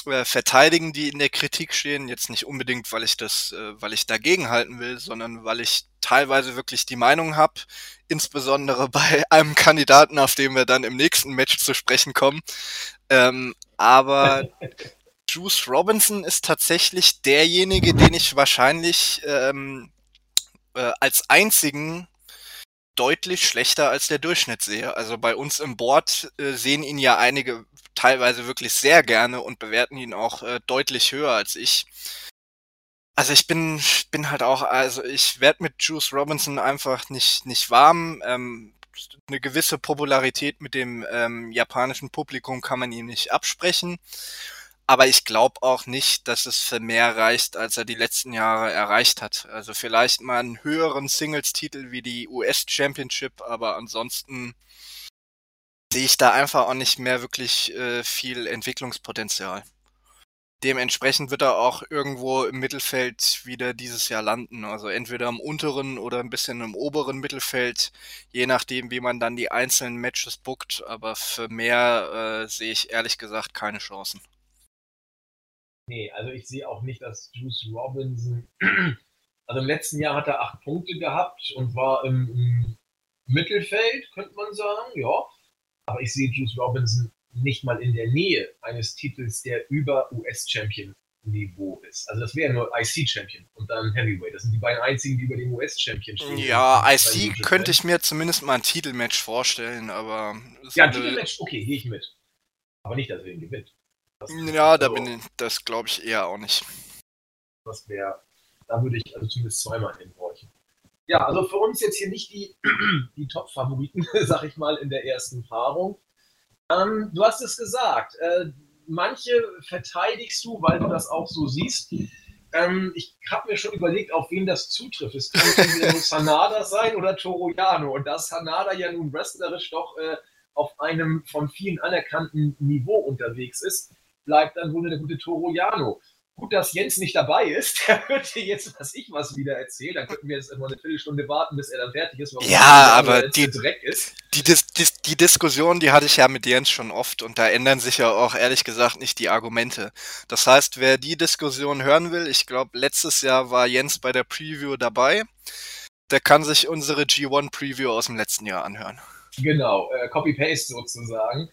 äh, verteidigen, die in der Kritik stehen. Jetzt nicht unbedingt, weil ich das, äh, weil ich dagegen halten will, sondern weil ich teilweise wirklich die Meinung habe, insbesondere *laughs* bei einem Kandidaten, auf den wir dann im nächsten Match zu sprechen kommen. Ähm, aber *laughs* Juice Robinson ist tatsächlich derjenige, den ich wahrscheinlich ähm, äh, als einzigen deutlich schlechter als der Durchschnitt sehe. Also bei uns im Board äh, sehen ihn ja einige teilweise wirklich sehr gerne und bewerten ihn auch äh, deutlich höher als ich. Also ich bin, bin halt auch, also ich werde mit Juice Robinson einfach nicht, nicht warm. Ähm, eine gewisse Popularität mit dem ähm, japanischen Publikum kann man ihm nicht absprechen. Aber ich glaube auch nicht, dass es für mehr reicht, als er die letzten Jahre erreicht hat. Also vielleicht mal einen höheren Singles-Titel wie die US Championship, aber ansonsten sehe ich da einfach auch nicht mehr wirklich äh, viel Entwicklungspotenzial. Dementsprechend wird er auch irgendwo im Mittelfeld wieder dieses Jahr landen. Also entweder im unteren oder ein bisschen im oberen Mittelfeld, je nachdem, wie man dann die einzelnen Matches bookt. Aber für mehr äh, sehe ich ehrlich gesagt keine Chancen. Nee, also ich sehe auch nicht, dass Juice Robinson. *clears throat* Also im letzten Jahr hat er acht Punkte gehabt und war im, im Mittelfeld, könnte man sagen, ja. Aber ich sehe Juice Robinson nicht mal in der Nähe eines Titels, der über US-Champion-Niveau ist. Also das wäre nur IC-Champion und dann Heavyweight. Das sind die beiden einzigen, die über dem US-Champion stehen. Ja, IC könnte ich mir zumindest mal ein Titelmatch vorstellen, aber... Ja, ein Titelmatch, okay, gehe ich mit. Aber nicht, dass er ihn gewinnt. ja, da bin ich, das glaube ich eher auch nicht. Das wäre, da würde ich also zumindest zweimal hinbräuchten. Ja, also für uns jetzt hier nicht die, *clears throat* die Top-Favoriten, *laughs* sag ich mal, in der ersten Paarung. Ähm, du hast es gesagt, äh, manche verteidigst du, weil du das auch so siehst. Ähm, ich habe mir schon überlegt, auf wen das zutrifft. Es könnte entweder *laughs* Sanada sein oder Toroyano. Und da Sanada ja nun wrestlerisch doch äh, auf einem von vielen anerkannten Niveau unterwegs ist, bleibt dann wohl eine gute Toroyano. Gut, dass Jens nicht dabei ist. *laughs* Der dir jetzt, was ich was wieder erzählen. Dann könnten wir jetzt immer eine Viertelstunde warten, bis er dann fertig ist. Ja, aber die, die, Dis die, die Diskussion, die hatte ich ja mit Jens schon oft und da ändern sich ja auch ehrlich gesagt nicht die Argumente. Das heißt, wer die Diskussion hören will, ich glaube, letztes Jahr war Jens bei der Preview dabei. Der kann sich unsere G1 Preview aus dem letzten Jahr anhören. Genau, äh, Copy-Paste sozusagen.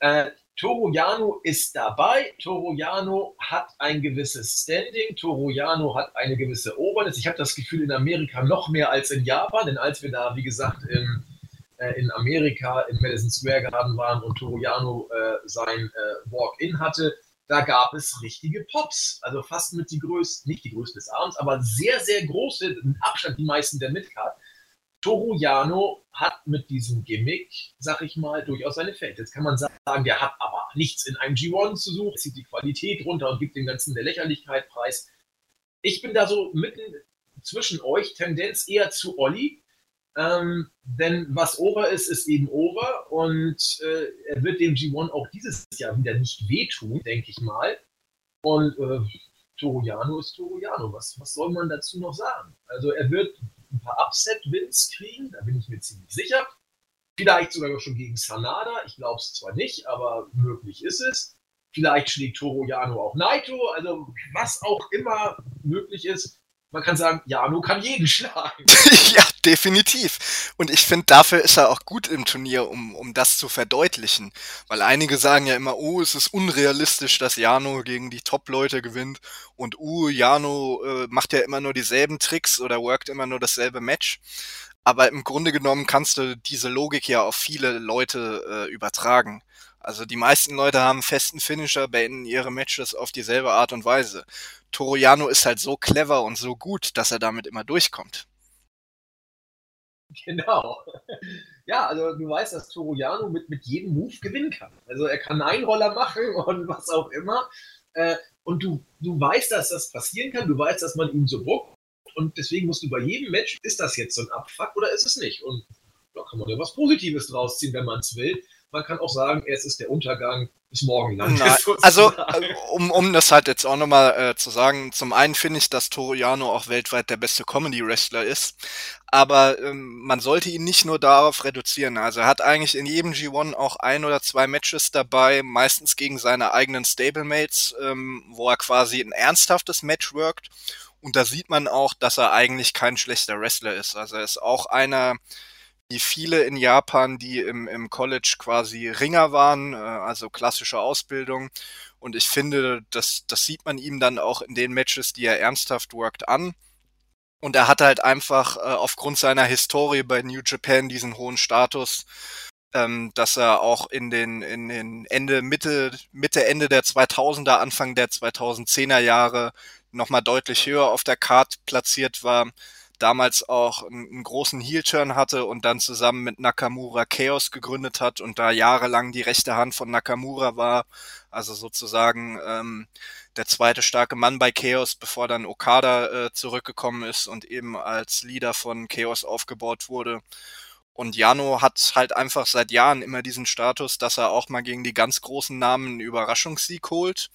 Äh, Toro Yano ist dabei. Toro Yano hat ein gewisses Standing. Toro Yano hat eine gewisse Obernis. Ich habe das Gefühl in Amerika noch mehr als in Japan, denn als wir da, wie gesagt, in, äh, in Amerika in Madison Square Garden waren und Toro Yano äh, sein äh, Walk-In hatte, da gab es richtige Pops. Also fast mit die größten, nicht die größten des Abends, aber sehr, sehr große, mit Abstand die meisten der Midcard. Toru Yano hat mit diesem Gimmick, sag ich mal, durchaus seine Feld. Jetzt kann man sagen, der hat aber nichts in einem G1 zu suchen, zieht die Qualität runter und gibt dem Ganzen der Lächerlichkeit preis. Ich bin da so mitten zwischen euch, Tendenz eher zu Olli. Ähm, denn was over ist, ist eben over und äh, er wird dem G1 auch dieses Jahr wieder nicht wehtun, denke ich mal. Und äh, Toriano ist Toriano. Was, was soll man dazu noch sagen? Also er wird ein paar Upset-Wins kriegen, da bin ich mir ziemlich sicher. Vielleicht sogar schon gegen Sanada, ich glaube es zwar nicht, aber möglich ist es. Vielleicht schlägt Toro Jano auch Naito, also was auch immer möglich ist. Man kann sagen, Jano kann jeden schlagen. *laughs* ja, definitiv. Und ich finde, dafür ist er auch gut im Turnier, um, um das zu verdeutlichen. Weil einige sagen ja immer, oh, es ist unrealistisch, dass Jano gegen die Top-Leute gewinnt. Und uh, Jano äh, macht ja immer nur dieselben Tricks oder workt immer nur dasselbe Match. Aber im Grunde genommen kannst du diese Logik ja auf viele Leute äh, übertragen. Also die meisten Leute haben festen Finisher, beenden ihre Matches auf dieselbe Art und Weise. Toroyano ist halt so clever und so gut, dass er damit immer durchkommt. Genau. Ja, also du weißt, dass Toroyano mit, mit jedem Move gewinnen kann. Also er kann Einroller machen *laughs* und was auch immer. Äh, und du, du weißt, dass das passieren kann. Du weißt, dass man ihn so buckt. Und deswegen musst du bei jedem Match, ist das jetzt so ein Abfuck oder ist es nicht? Und da kann man ja was Positives draus ziehen, wenn man es will. Man kann auch sagen, es ist der Untergang des Morgenlandes. *laughs* Also, äh, um, um das halt jetzt auch nochmal äh, zu sagen, zum einen finde ich, dass Toru Yano auch weltweit der beste Comedy-Wrestler ist, aber ähm, man sollte ihn nicht nur darauf reduzieren. Also er hat eigentlich in jedem G1 auch ein oder zwei Matches dabei, meistens gegen seine eigenen Stablemates, ähm, wo er quasi ein ernsthaftes Match workt. Und da sieht man auch, dass er eigentlich kein schlechter Wrestler ist. Also er ist auch einer, wie viele in Japan, die im, im College quasi Ringer waren, äh, also klassische Ausbildung. Und ich finde, das, das sieht man ihm dann auch in den Matches, die er ernsthaft worked an. Und er hat halt einfach äh, aufgrund seiner Historie bei New Japan diesen hohen Status, ähm, dass er auch in den, in den Ende, Mitte, Mitte, Ende der 2000er, Anfang der 2010er Jahre nochmal deutlich höher auf der Card platziert war damals auch einen, großen Heel-Turn hatte und dann zusammen mit Nakamura Chaos gegründet hat und da jahrelang die rechte Hand von Nakamura war, also sozusagen ähm, der zweite starke Mann bei Chaos, bevor dann Okada äh, zurückgekommen ist und eben als Leader von Chaos aufgebaut wurde. Und Jano hat halt einfach seit Jahren immer diesen Status, dass er auch mal gegen die ganz großen Namen einen Überraschungssieg holt.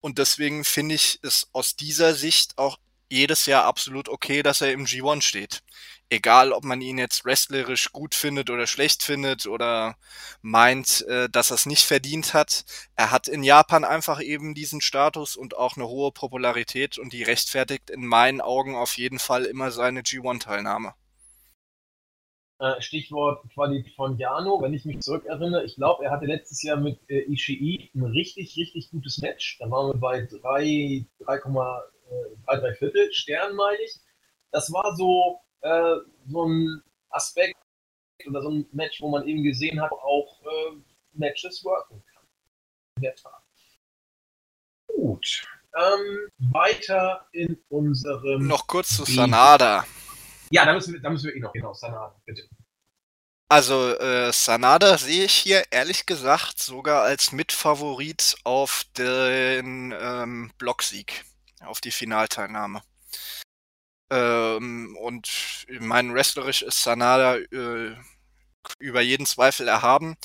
Und deswegen finde ich es aus dieser Sicht auch jedes Jahr absolut okay, dass er im G1 steht. Egal, ob man ihn jetzt wrestlerisch gut findet oder schlecht findet oder meint, äh, dass er es nicht verdient hat. Er hat in Japan einfach eben diesen Status und auch eine hohe Popularität und die rechtfertigt in meinen Augen auf jeden Fall immer seine G1-Teilnahme. Äh, Stichwort Qualität von Jano, wenn ich mich zurückerinnere, ich glaube, er hatte letztes Jahr mit äh, Ishii ein richtig, richtig gutes Match. Da waren wir bei 3, 3, drei, drei Viertel Stern, meine ich. Das war so, äh, so ein Aspekt oder so ein Match, wo man eben gesehen hat, auch äh, Matches worken kann. In der Tat. Gut. Ähm, weiter in unserem. Noch kurz zu Sanada. Ja, da müssen wir, da müssen wir eh noch, genau, Sanada, bitte. Also äh, Sanada sehe ich hier ehrlich gesagt sogar als Mitfavorit auf den ähm, Blocksieg auf die Finalteilnahme. Ähm, und mein wrestlerisch ist Sanada äh, über jeden Zweifel erhaben.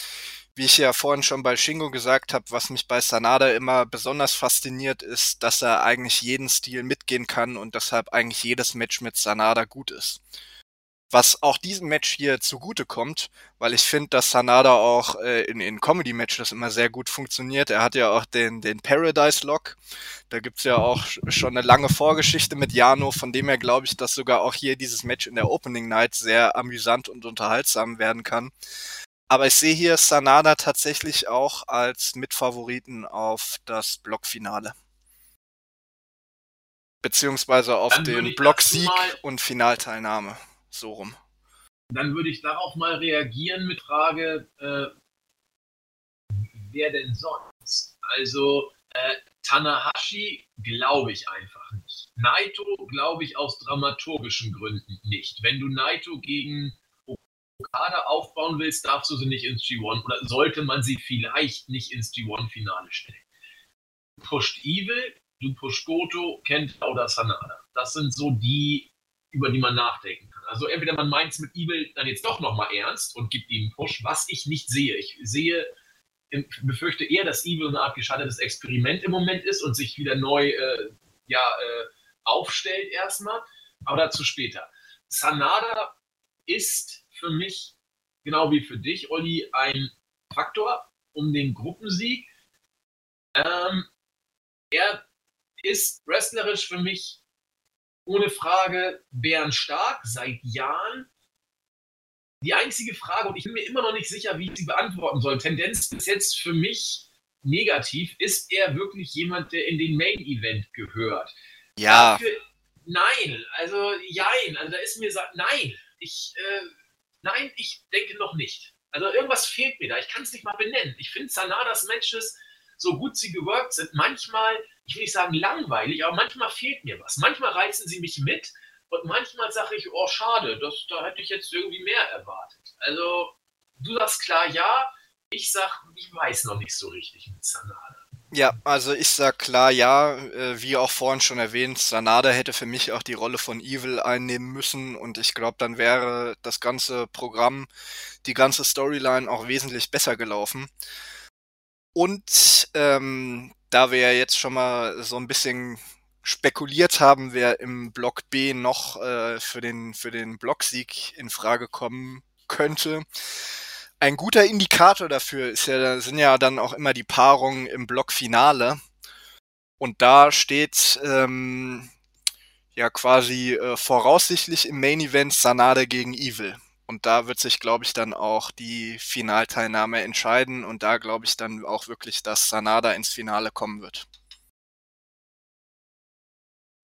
Wie ich ja vorhin schon bei Shingo gesagt habe, was mich bei Sanada immer besonders fasziniert, ist, dass er eigentlich jeden Stil mitgehen kann und deshalb eigentlich jedes Match mit Sanada gut ist was auch diesem Match hier zugute kommt, weil ich finde, dass Sanada auch äh, in, in Comedy-Matches immer sehr gut funktioniert. Er hat ja auch den, den Paradise-Lock. Da gibt's ja auch schon eine lange Vorgeschichte mit Jano, von dem her glaube ich, dass sogar auch hier dieses Match in der Opening Night sehr amüsant und unterhaltsam werden kann. Aber ich sehe hier Sanada tatsächlich auch als Mitfavoriten auf das Blockfinale. Beziehungsweise auf den Blocksieg und Finalteilnahme. So rum. Dann würde ich darauf mal reagieren mit Frage, äh, wer denn sonst? Also äh, Tanahashi glaube ich einfach nicht. Naito glaube ich aus dramaturgischen Gründen nicht. Wenn du Naito gegen Okada aufbauen willst, darfst du sie nicht ins G1 oder sollte man sie vielleicht nicht ins G1-Finale stellen. Pusht Evil, du pusht Goto, Kenta oder Sanada. Das sind so die, über die man nachdenken kann. Also entweder man meint es mit Evil dann jetzt doch nochmal ernst und gibt ihm einen Push, was ich nicht sehe. Ich sehe, befürchte eher, dass Evil eine Art gescheitertes Experiment im Moment ist und sich wieder neu äh, ja, äh, aufstellt erstmal. Aber dazu später. Sanada ist für mich, genau wie für dich, Olli, ein Faktor um den Gruppensieg. Ähm, er ist wrestlerisch für mich ohne Frage bärenstark seit Jahren. Die einzige Frage, und ich bin mir immer noch nicht sicher, wie ich sie beantworten soll, Tendenz bis jetzt für mich negativ, ist er wirklich jemand, der in den Main Event gehört? Ja. Dafür, nein, also jein, also da ist mir gesagt, nein, ich, äh, nein, ich denke noch nicht. Also irgendwas fehlt mir da, ich kann es nicht mal benennen. Ich finde Sanadas Matches, so gut sie geworkt sind, manchmal ich will nicht sagen langweilig, aber manchmal fehlt mir was. Manchmal reizen sie mich mit und manchmal sage ich, oh schade, das, da hätte ich jetzt irgendwie mehr erwartet. Also du sagst klar ja, ich sage, ich weiß noch nicht so richtig mit Sanada. Ja, also ich sag klar ja, äh, wie auch vorhin schon erwähnt, Sanada hätte für mich auch die Rolle von Evil einnehmen müssen und ich glaube, dann wäre das ganze Programm, die ganze Storyline auch wesentlich besser gelaufen. Und ähm, da wir ja jetzt schon mal so ein bisschen spekuliert haben, wer im Block B noch äh, für den für den Blocksieg in Frage kommen könnte, ein guter Indikator dafür ist ja, sind ja dann auch immer die Paarungen im Blockfinale. Und da steht ähm, ja quasi äh, voraussichtlich im Main Event Sanada gegen Evil. Und da wird sich, glaube ich, dann auch die Finalteilnahme entscheiden. Und da glaube ich dann auch wirklich, dass Sanada ins Finale kommen wird.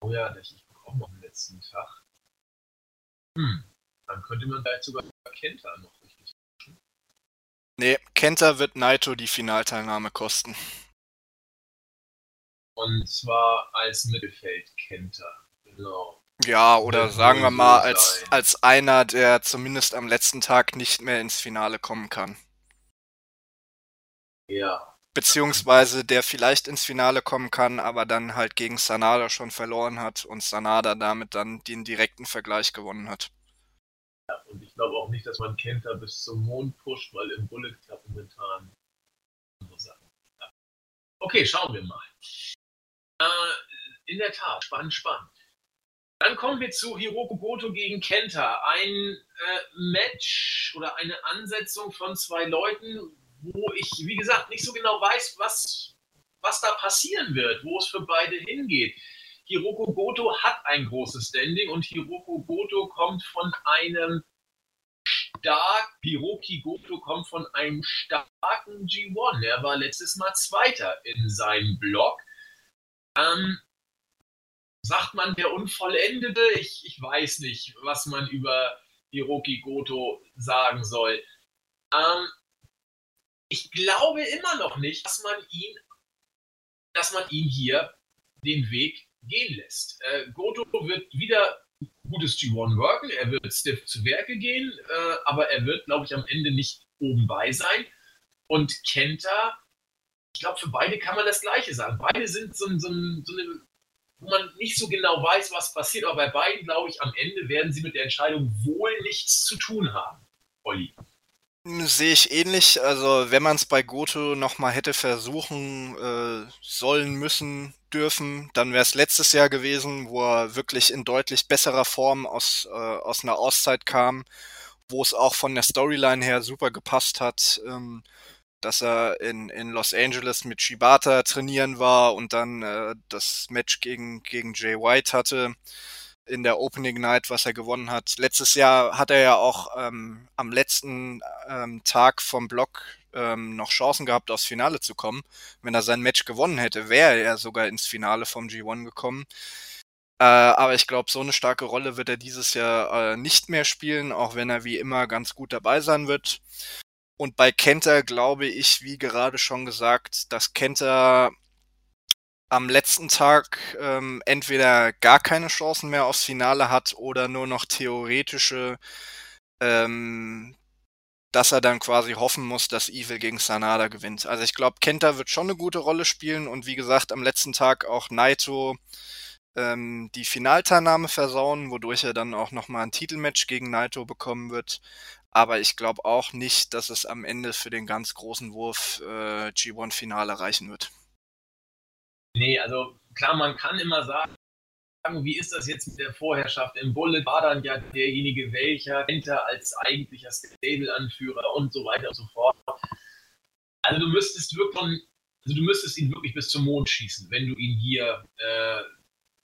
Oh ja, ich bekomme noch am letzten Tag. Hm, dann könnte man vielleicht sogar Kenta noch Nee, Kenta wird Naito die Finalteilnahme kosten. Und zwar als Mittelfeld-Kenta, genau. Ja, oder sagen wir mal als, als einer, der zumindest am letzten Tag nicht mehr ins Finale kommen kann. Ja. Beziehungsweise der vielleicht ins Finale kommen kann, aber dann halt gegen Sanada schon verloren hat und Sanada damit dann den direkten Vergleich gewonnen hat. Ja, und ich glaube auch nicht, dass man Kenta bis zum Mond pusht, weil im Bullet Club momentan andere Sachen. Okay, schauen wir mal. Äh, in der Tat, spannend, spannend. Dann kommen wir zu Hiroko Goto gegen Kenta. Ein äh, Match oder eine Ansetzung von zwei Leuten, wo ich, wie gesagt, nicht so genau weiß, was, was da passieren wird, wo es für beide hingeht. Hiroko Goto hat ein großes Standing und Hiroko Goto kommt von einem stark, Hiroki Goto kommt von einem starken G1. Er war letztes Mal Zweiter in seinem Block. Ähm, sagt man der Unvollendete? Ich, ich weiß nicht, was man über Hiroki Goto sagen soll. Ähm, ich glaube immer noch nicht, dass man ihn, dass man ihn hier den Weg gehen lässt. Äh, Goto wird wieder gutes G1 worken, er wird stiff zu Werke gehen, äh, aber er wird, glaube ich, am Ende nicht oben bei sein. Und Kenta, ich glaube, für beide kann man das Gleiche sagen. Beide sind so, so, so eine, wo man nicht so genau weiß, was passiert, aber bei beiden, glaube ich, am Ende werden sie mit der Entscheidung wohl nichts zu tun haben. Olli. Sehe ich ähnlich. Also wenn man es bei Goto nochmal hätte versuchen äh, sollen, müssen, dürfen, dann wäre es letztes Jahr gewesen, wo er wirklich in deutlich besserer Form aus, äh, aus einer Auszeit kam, wo es auch von der Storyline her super gepasst hat, ähm, dass er in, in Los Angeles mit Shibata trainieren war und dann äh, das Match gegen, gegen Jay White hatte in der Opening Night, was er gewonnen hat. Letztes Jahr hat er ja auch ähm, am letzten ähm, Tag vom Block ähm, noch Chancen gehabt, aufs Finale zu kommen. Wenn er sein Match gewonnen hätte, wäre er sogar ins Finale vom G1 gekommen. Äh, aber ich glaube, so eine starke Rolle wird er dieses Jahr äh, nicht mehr spielen, auch wenn er wie immer ganz gut dabei sein wird. Und bei Kenter glaube ich, wie gerade schon gesagt, dass Kenter am letzten Tag ähm, entweder gar keine Chancen mehr aufs Finale hat oder nur noch theoretische, ähm, dass er dann quasi hoffen muss, dass Evil gegen Sanada gewinnt. Also ich glaube, Kenta wird schon eine gute Rolle spielen und wie gesagt, am letzten Tag auch Naito ähm, die Finalteilnahme versauen, wodurch er dann auch nochmal ein Titelmatch gegen Naito bekommen wird. Aber ich glaube auch nicht, dass es am Ende für den ganz großen Wurf äh, G1-Finale reichen wird. Nee, also klar, man kann immer sagen, wie ist das jetzt mit der Vorherrschaft? Im Bullet war dann ja derjenige, welcher Enter als eigentlicher Stable-Anführer und so weiter und so fort. Also du müsstest wirklich, also du müsstest ihn wirklich bis zum Mond schießen, wenn du ihm hier äh,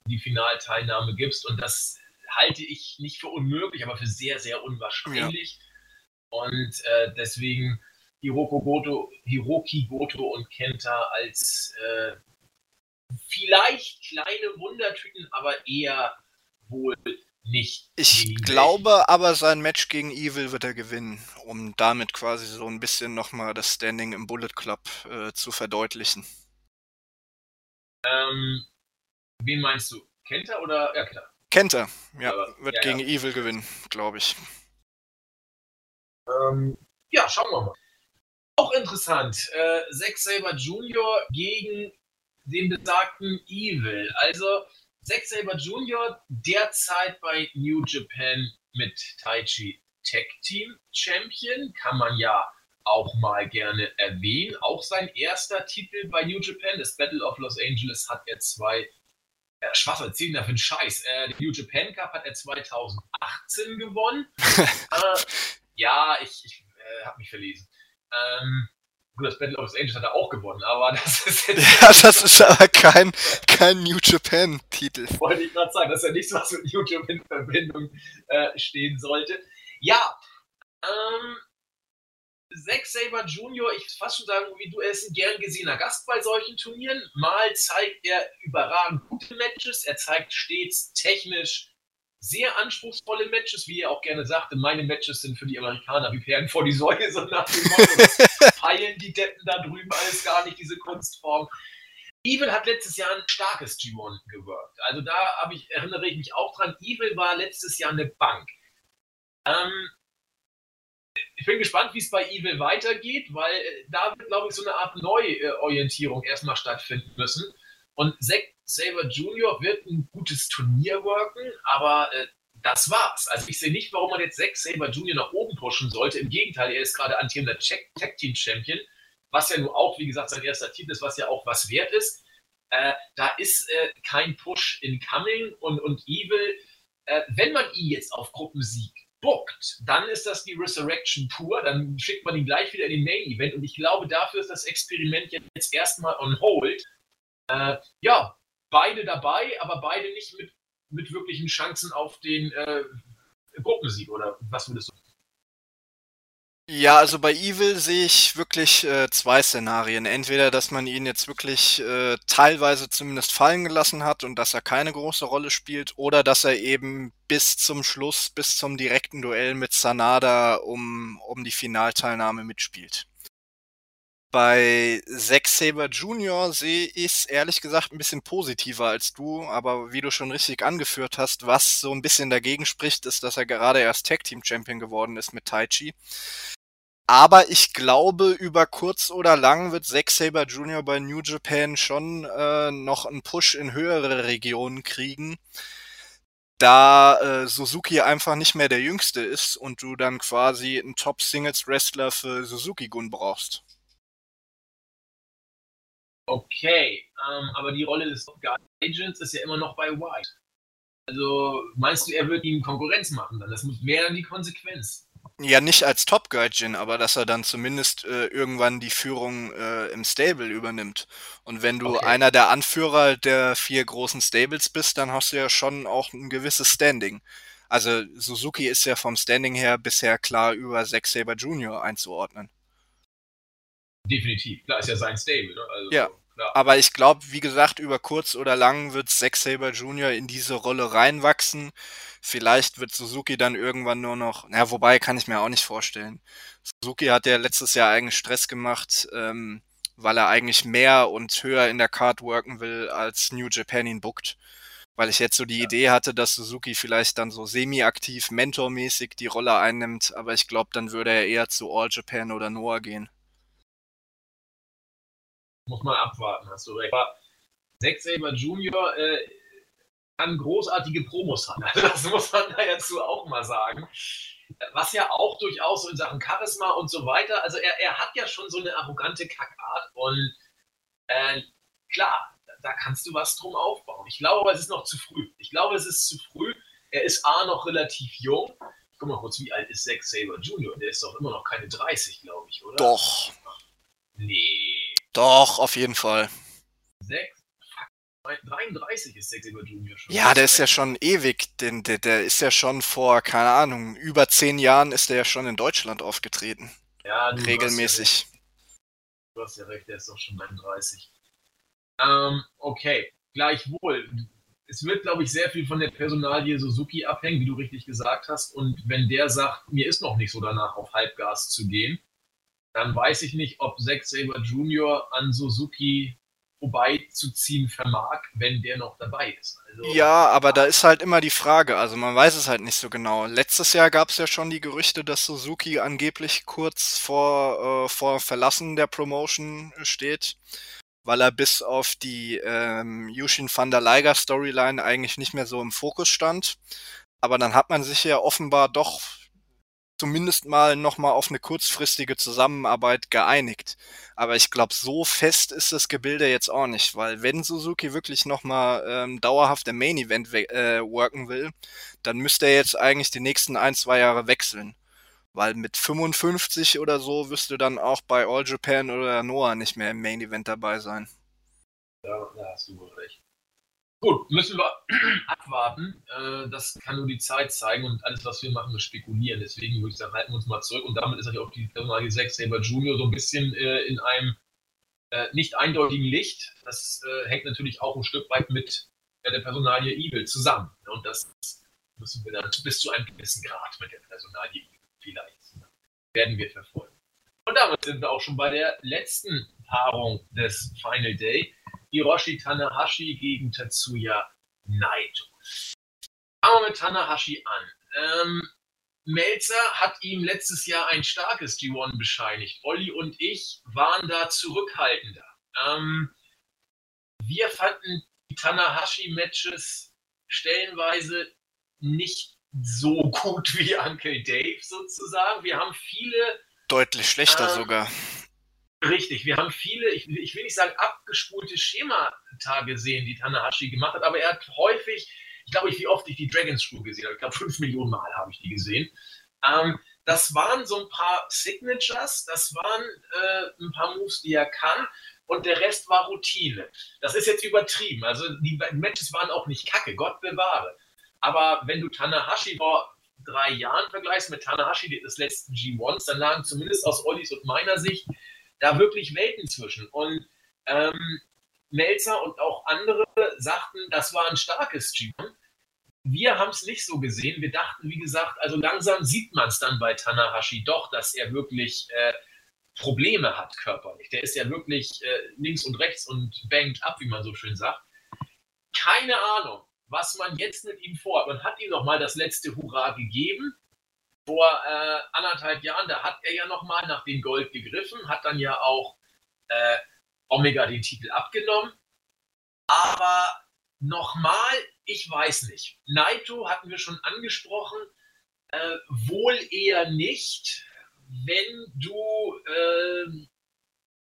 die Finalteilnahme gibst. Und das halte ich nicht für unmöglich, aber für sehr, sehr unwahrscheinlich. Ja. Und äh, deswegen Hiroko Goto, Hiroki Goto und Kenta als äh, vielleicht kleine Wundertüten, aber eher wohl nicht. Ich glaube aber, sein Match gegen Evil wird er gewinnen, um damit quasi so ein bisschen nochmal das Standing im Bullet Club äh, zu verdeutlichen. Ähm, wen meinst du? Kenta oder? Ja, Kenta. Kenta, ja, wird ja, gegen ja. Evil gewinnen, glaube ich. Ähm, ja, schauen wir mal. Auch interessant. Äh, Zack Saber Jr. gegen den besagten Evil. Also Zack Saber Jr. derzeit bei New Japan mit Taichi Tag Team Champion, kann man ja auch mal gerne erwähnen. Auch sein erster Titel bei New Japan, das Battle of Los Angeles, hat er zwei. Ja, Schwach erzählen da für einen Scheiß. Äh, den New Japan Cup hat er 2018 gewonnen. *laughs* äh, ja, ich, ich äh, habe mich verlesen. Ähm, gut, das Battle of Los Angeles hat er auch gewonnen, aber *laughs* das ist jetzt. Ja, das ist aber kein, kein New Japan-Titel. Wollte ich gerade sagen, dass er nichts, was mit New Japan in Verbindung äh, stehen sollte. Ja, ähm, Zack Saber Jr., ich fast schon sagen, wie du, er ist ein gern gesehener Gast bei solchen Turnieren. Mal zeigt er überragend gute Matches, er zeigt stets technisch sehr anspruchsvolle Matches, wie er auch gerne sagte. Meine Matches sind für die Amerikaner wie Perlen vor die Säule, *laughs* so nach dem Motto, *laughs* peilen die Deppen da drüben alles gar nicht, diese Kunstform. Evil hat letztes Jahr ein starkes G1 gewirkt. Also da ich, erinnere ich mich auch dran. Evil war letztes Jahr eine Bank. Ähm, ich bin gespannt, wie es bei Evil weitergeht, weil äh, da wird, glaube ich, so eine Art Neuorientierung erstmal stattfinden müssen. Und Zack Saber Jr. wird ein gutes Turnier worken, aber äh, das war's. Also ich sehe nicht, warum man jetzt Zack Saber Jr. nach oben pushen sollte. Im Gegenteil, er ist gerade amtierender Tag Team Champion, was ja nur auch, wie gesagt, sein erster Titel ist, was ja auch was wert ist. Äh, da ist äh, kein Push incoming und, und Evil, äh, wenn man ihn jetzt auf Gruppensieg bookt, dann ist das die Resurrection pur, dann schickt man ihn gleich wieder in den Main Event und ich glaube, dafür ist das Experiment jetzt erstmal on hold. Äh, ja, beide dabei, aber beide nicht mit, mit wirklichen Chancen auf den äh, Gruppensieg oder was würdest du ja, also bei Evil sehe ich wirklich äh, zwei Szenarien. Entweder, dass man ihn jetzt wirklich äh, teilweise zumindest fallen gelassen hat und dass er keine große Rolle spielt, oder dass er eben bis zum Schluss, bis zum direkten Duell mit Sanada um, um die Finalteilnahme mitspielt. Bei Zack Saber Jr. sehe ich es ehrlich gesagt ein bisschen positiver als du, aber wie du schon richtig angeführt hast, was so ein bisschen dagegen spricht, ist, dass er gerade erst Tag Team Champion geworden ist mit Taichi. Aber ich glaube, über kurz oder lang wird Zack Saber Jr. bei New Japan schon äh, noch einen Push in höhere Regionen kriegen, da äh, Suzuki einfach nicht mehr der Jüngste ist und du dann quasi einen Top-Singles-Wrestler für Suzuki-Gun brauchst. Okay, ähm, aber die Rolle des Top Agents ist ja immer noch bei White. Also meinst du, er wird ihm Konkurrenz machen dann? Das wäre dann die Konsequenz. Ja, nicht als Top Guardian, aber dass er dann zumindest äh, irgendwann die Führung äh, im Stable übernimmt. Und wenn du okay. einer der Anführer der vier großen Stables bist, dann hast du ja schon auch ein gewisses Standing. Also Suzuki ist ja vom Standing her bisher klar über Zack Saber Jr. einzuordnen. Definitiv, klar ist ja sein Stable. Ne? Also, ja, aber ich glaube, wie gesagt, über kurz oder lang wird Zack Saber Jr. in diese Rolle reinwachsen. Vielleicht wird Suzuki dann irgendwann nur noch, na, wobei kann ich mir auch nicht vorstellen. Suzuki hat ja letztes Jahr eigentlich Stress gemacht, ähm, weil er eigentlich mehr und höher in der Card worken will, als New Japan ihn bookt. Weil ich jetzt so die ja. Idee hatte, dass Suzuki vielleicht dann so semi-aktiv, mentormäßig die Rolle einnimmt, aber ich glaube, dann würde er eher zu All Japan oder Noah gehen. Muss man abwarten, hast du recht. Aber Zack Saber Jr. Äh, kann großartige Promos haben. Also *laughs* das muss man da dazu auch mal sagen. Was ja auch durchaus so in Sachen Charisma und so weiter, also er, er hat ja schon so eine arrogante Kackart und äh, klar, da kannst du was drum aufbauen. Ich glaube, es ist noch zu früh. Ich glaube, es ist zu früh. Er ist A noch relativ jung. Ich guck mal kurz, wie alt ist Zack Saber Jr.? Der ist doch immer noch keine 30, glaube ich, oder? Doch. Nee. Doch, auf jeden Fall. 6, 33 ist Zack Saber Jr. schon. Ja, der ist ja schon ewig. Den, der, der ist ja schon vor, keine Ahnung, über zehn Jahren ist der ja schon in Deutschland aufgetreten. Ja, du regelmäßig. Hast ja du hast ja recht, der ist doch schon 39. Ähm, okay, gleichwohl. Es wird, glaube ich, sehr viel von der Personalie Suzuki abhängen, wie du richtig gesagt hast. Und wenn der sagt, mir ist noch nicht so danach, auf Halbgas zu gehen, dann weiß ich nicht, ob Zack Saber Jr. an Suzuki vorbeizuziehen vermag, wenn der noch dabei ist. Also, ja, aber da ist halt immer die Frage, also man weiß es halt nicht so genau. Letztes Jahr gab es ja schon die Gerüchte, dass Suzuki angeblich kurz vor, äh, vor Verlassen der Promotion steht, weil er bis auf die ähm, Yushin van der Leiger Storyline eigentlich nicht mehr so im Fokus stand. Aber dann hat man sich ja offenbar doch zumindest mal nochmal auf eine kurzfristige Zusammenarbeit geeinigt. Aber ich glaube, so fest ist das Gebilde jetzt auch nicht, weil wenn Suzuki wirklich nochmal ähm, dauerhaft im Main Event äh, worken will, dann müsste er jetzt eigentlich die nächsten ein, zwei Jahre wechseln. Weil mit 55 oder so wirst du dann auch bei All Japan oder Noah nicht mehr im Main Event dabei sein. Ja, da hast du wohl recht. Gut, müssen wir *clears throat* abwarten. Äh, das kann nur die Zeit zeigen und alles, was wir machen, ist spekulieren. Deswegen würde ich sagen, halten wir uns mal zurück. Und damit ist natürlich auch die Personalie 6 Saber Junior so ein bisschen äh, in einem äh, nicht eindeutigen Licht. Das hängt natürlich auch ein Stück weit mit der Personalie Evil zusammen. Und das müssen wir dann bis zu einem gewissen Grad mit der Personalie Evil vielleicht werden wir verfolgen. Und damit sind wir auch schon bei der letzten Paarung des Final Day. Hiroshi Tanahashi gegen Tatsuya Naito. Fangen wir mit Tanahashi an. Ähm, Melzer hat ihm letztes Jahr ein starkes G1 bescheinigt. Olli und ich waren da zurückhaltender. Ähm, wir fanden die Tanahashi-Matches stellenweise nicht so gut wie Uncle Dave sozusagen. Wir haben viele. Deutlich schlechter ähm, sogar. Richtig, wir haben viele, ich, ich, will nicht sagen abgespulte Schemata gesehen, die Tanahashi gemacht hat, aber er hat häufig, ich glaube, wie oft ich die Dragon's Screw gesehen habe, ich glaube, fünf Millionen Mal habe ich die gesehen. Ähm, das waren so ein paar Signatures, das waren äh, ein paar Moves, die er kann und der Rest war Routine. Das ist jetzt übertrieben, also die Matches waren auch nicht kacke, Gott bewahre. Aber wenn du Tanahashi vor drei Jahren vergleichst mit Tanahashi des letzten G1s, dann lagen zumindest aus Ollis und meiner Sicht da wirklich Welten zwischen. Und ähm, Melzer und auch andere sagten, das war ein starkes G1. Wir haben es nicht so gesehen. Wir dachten, wie gesagt, also langsam sieht man es dann bei Tanahashi doch, dass er wirklich äh, Probleme hat körperlich. Der ist ja wirklich äh, links und rechts und bangt ab, wie man so schön sagt. Keine Ahnung, was man jetzt mit ihm vorhat. Man hat ihm noch mal das letzte Hurra gegeben vor äh, anderthalb Jahren, da hat er ja nochmal nach dem Gold gegriffen, hat dann ja auch äh, Omega den Titel abgenommen. Aber nochmal, ich weiß nicht. Naito hatten wir schon angesprochen, äh, wohl eher nicht, wenn du äh,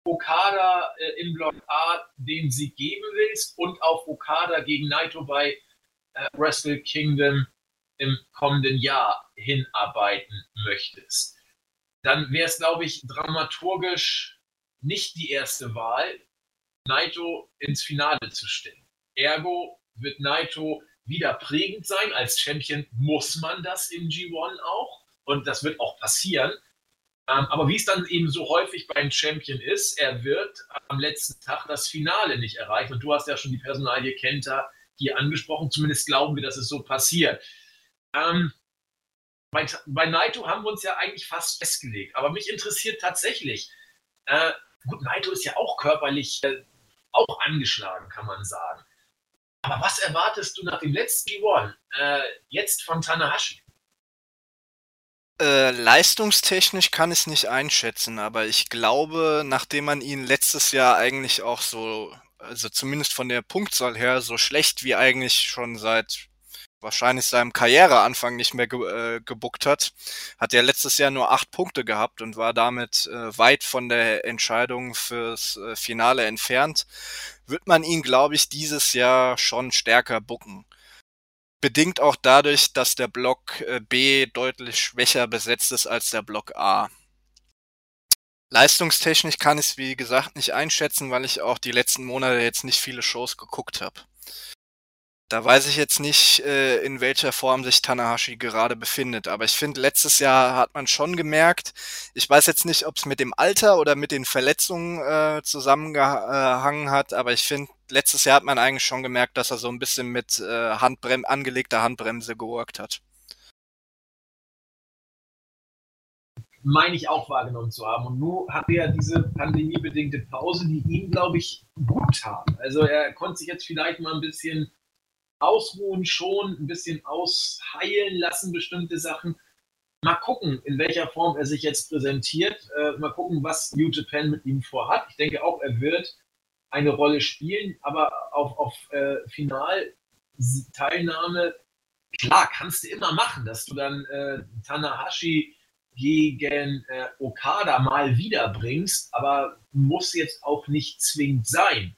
Okada äh, im Block A den Sieg geben willst und auf Okada gegen Naito bei äh, Wrestle Kingdom im kommenden Jahr hinarbeiten möchtest, dann wäre es, glaube ich, dramaturgisch nicht die erste Wahl, Naito ins Finale zu stellen. Ergo wird Naito wieder prägend sein. Als Champion muss man das im G1 auch. Und das wird auch passieren. Ähm, aber wie es dann eben so häufig beim Champion ist, er wird am letzten Tag das Finale nicht erreichen. Und du hast ja schon die Personalie Kenta hier angesprochen. Zumindest glauben wir, dass es so passiert. Ähm, bei, bei Naito haben wir uns ja eigentlich fast festgelegt. Aber mich interessiert tatsächlich, äh, gut, Naito ist ja auch körperlich äh, auch angeschlagen, kann man sagen. Aber was erwartest du nach dem letzten G1 äh, jetzt von Tanahashi? Äh, leistungstechnisch kann ich es nicht einschätzen, aber ich glaube, nachdem man ihn letztes Jahr eigentlich auch so, also zumindest von der Punktzahl her, so schlecht wie eigentlich schon seit wahrscheinlich seinem Karriereanfang nicht mehr ge äh, gebuckt hat, hat er letztes Jahr nur acht Punkte gehabt und war damit äh, weit von der Entscheidung fürs äh, Finale entfernt, wird man ihn, glaube ich, dieses Jahr schon stärker bucken. Bedingt auch dadurch, dass der Block äh, B deutlich schwächer besetzt ist als der Block A. Leistungstechnisch kann ich es, wie gesagt, nicht einschätzen, weil ich auch die letzten Monate jetzt nicht viele Shows geguckt habe. Da weiß ich jetzt nicht, äh, in welcher Form sich Tanahashi gerade befindet. Aber ich finde, letztes Jahr hat man schon gemerkt, ich weiß jetzt nicht, ob es mit dem Alter oder mit den Verletzungen äh, zusammengehangen hat, aber ich finde, letztes Jahr hat man eigentlich schon gemerkt, dass er so ein bisschen mit äh, Handbrem angelegter Handbremse geworkt hat. meine ich auch wahrgenommen zu haben. Und nun hat er diese pandemiebedingte Pause, die ihm, glaube ich, gut tat. Also er konnte sich jetzt vielleicht mal ein bisschen ausruhen, schon ein bisschen ausheilen lassen, bestimmte Sachen. Mal gucken, in welcher Form er sich jetzt präsentiert. Äh, mal gucken, was New Japan mit ihm vorhat. Ich denke auch, er wird eine Rolle spielen, aber auf, auf äh, Finalteilnahme, klar, kannst du immer machen, dass du dann äh, Tanahashi gegen äh, Okada mal wiederbringst, aber muss jetzt auch nicht zwingend sein.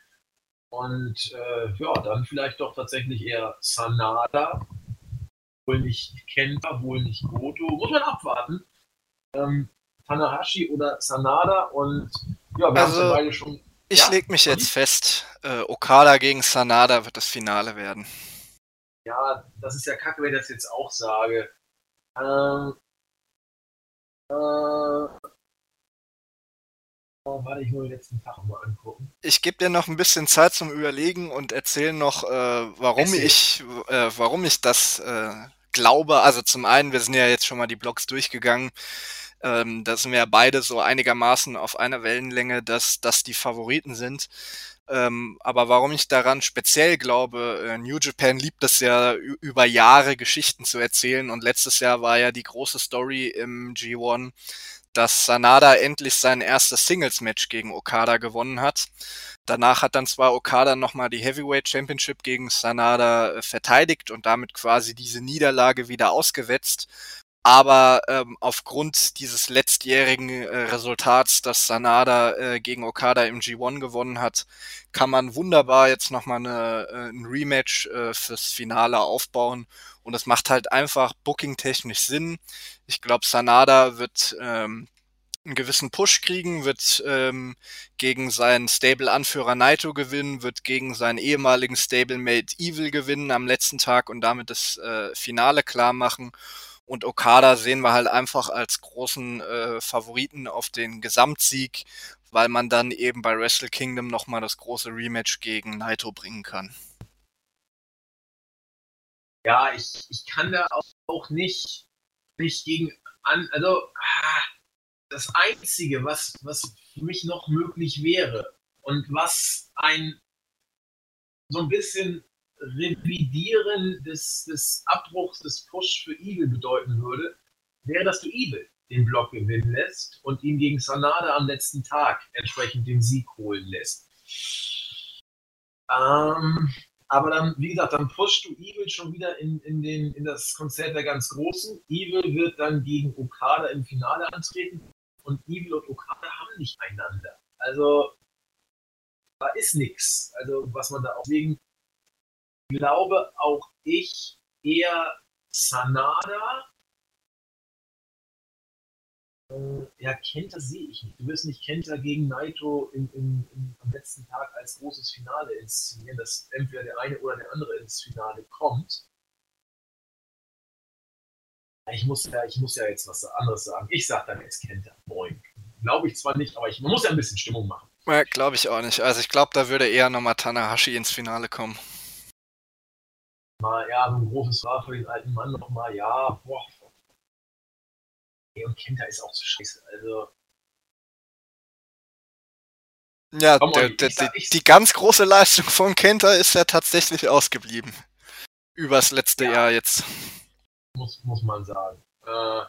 Und äh, ja, dann vielleicht doch tatsächlich eher Sanada, wohl nicht Kenta, wohl nicht Goto, muss man abwarten. Ähm, Tanahashi oder Sanada und ja, wir also, haben beide schon. Ich ja? leg mich jetzt fest, äh, Okada gegen Sanada wird das Finale werden. Ja, das ist ja kacke, wenn ich das jetzt auch sage. Ähm, äh, Oh, warte, ich muss den letzten Tag mal angucken. Ich gebe dir noch ein bisschen Zeit zum Überlegen und erzähle noch, äh, warum ich, äh, warum ich das äh, glaube. Also zum einen, wir sind ja jetzt schon mal die Blogs durchgegangen. Ähm, da sind wir ja beide so einigermaßen auf einer Wellenlänge, dass das die Favoriten sind. Ähm, aber warum ich daran speziell glaube, äh, New Japan liebt es ja über Jahre Geschichten zu erzählen und letztes Jahr war ja die große Story im G1, dass Sanada endlich sein erstes Singles-Match gegen Okada gewonnen hat. Danach hat dann zwar Okada nochmal die Heavyweight Championship gegen Sanada äh, verteidigt und damit quasi diese Niederlage wieder ausgewetzt. Aber ähm, aufgrund dieses letztjährigen äh, Resultats, dass Sanada äh, gegen Okada im G1 gewonnen hat, kann man wunderbar jetzt nochmal eine, äh, ein Rematch äh, fürs Finale aufbauen. Und es macht halt einfach booking-technisch Sinn. Ich glaube, Sanada wird ähm, einen gewissen Push kriegen, wird ähm, gegen seinen Stable-Anführer Naito gewinnen, wird gegen seinen ehemaligen Stablemate Evil gewinnen am letzten Tag und damit das äh, Finale klar machen. Und Okada sehen wir halt einfach als großen äh, Favoriten auf den Gesamtsieg, weil man dann eben bei Wrestle Kingdom nochmal das große Rematch gegen Naito bringen kann. Ja, ich, ich kann da auch, auch nicht, nicht gegen an, also ah, das Einzige, was, was für mich noch möglich wäre und was ein so ein bisschen Revidieren des, des Abbruchs des Push für Evil bedeuten würde, wäre, dass du Evil den Block gewinnen lässt und ihn gegen Sanada am letzten Tag entsprechend den Sieg holen lässt. Ähm, aber dann, wie gesagt, dann pushst du Evil schon wieder in, in, den, in das Konzert der ganz Großen. Evil wird dann gegen Okada im Finale antreten und Evil und Okada haben nicht einander. Also da ist nichts. Also was man da auch wegen glaube auch ich eher Sanada. Äh, ja, Kenta sehe ich nicht. Du wirst nicht Kenta gegen Naito in, in, in, am letzten Tag als großes Finale inszenieren, dass entweder der eine oder der andere ins Finale kommt. Ich muss ja, ich muss ja jetzt was anderes sagen. Ich sage dann jetzt Kenta. Moin. Glaube ich zwar nicht, aber ich, man muss ja ein bisschen Stimmung machen. Ja, glaube ich auch nicht. Also ich glaube, da würde eher nochmal Tanahashi ins Finale kommen mal, ja, so ein großes War für den alten Mann nochmal, ja, boah. Und Kenta ist auch so scheiße, also. Ja, der, der, sag, die, die, ganz große Leistung von Kenta ist ja tatsächlich ausgeblieben. Übers letzte ja, Jahr jetzt. Muss, muss man sagen. Äh,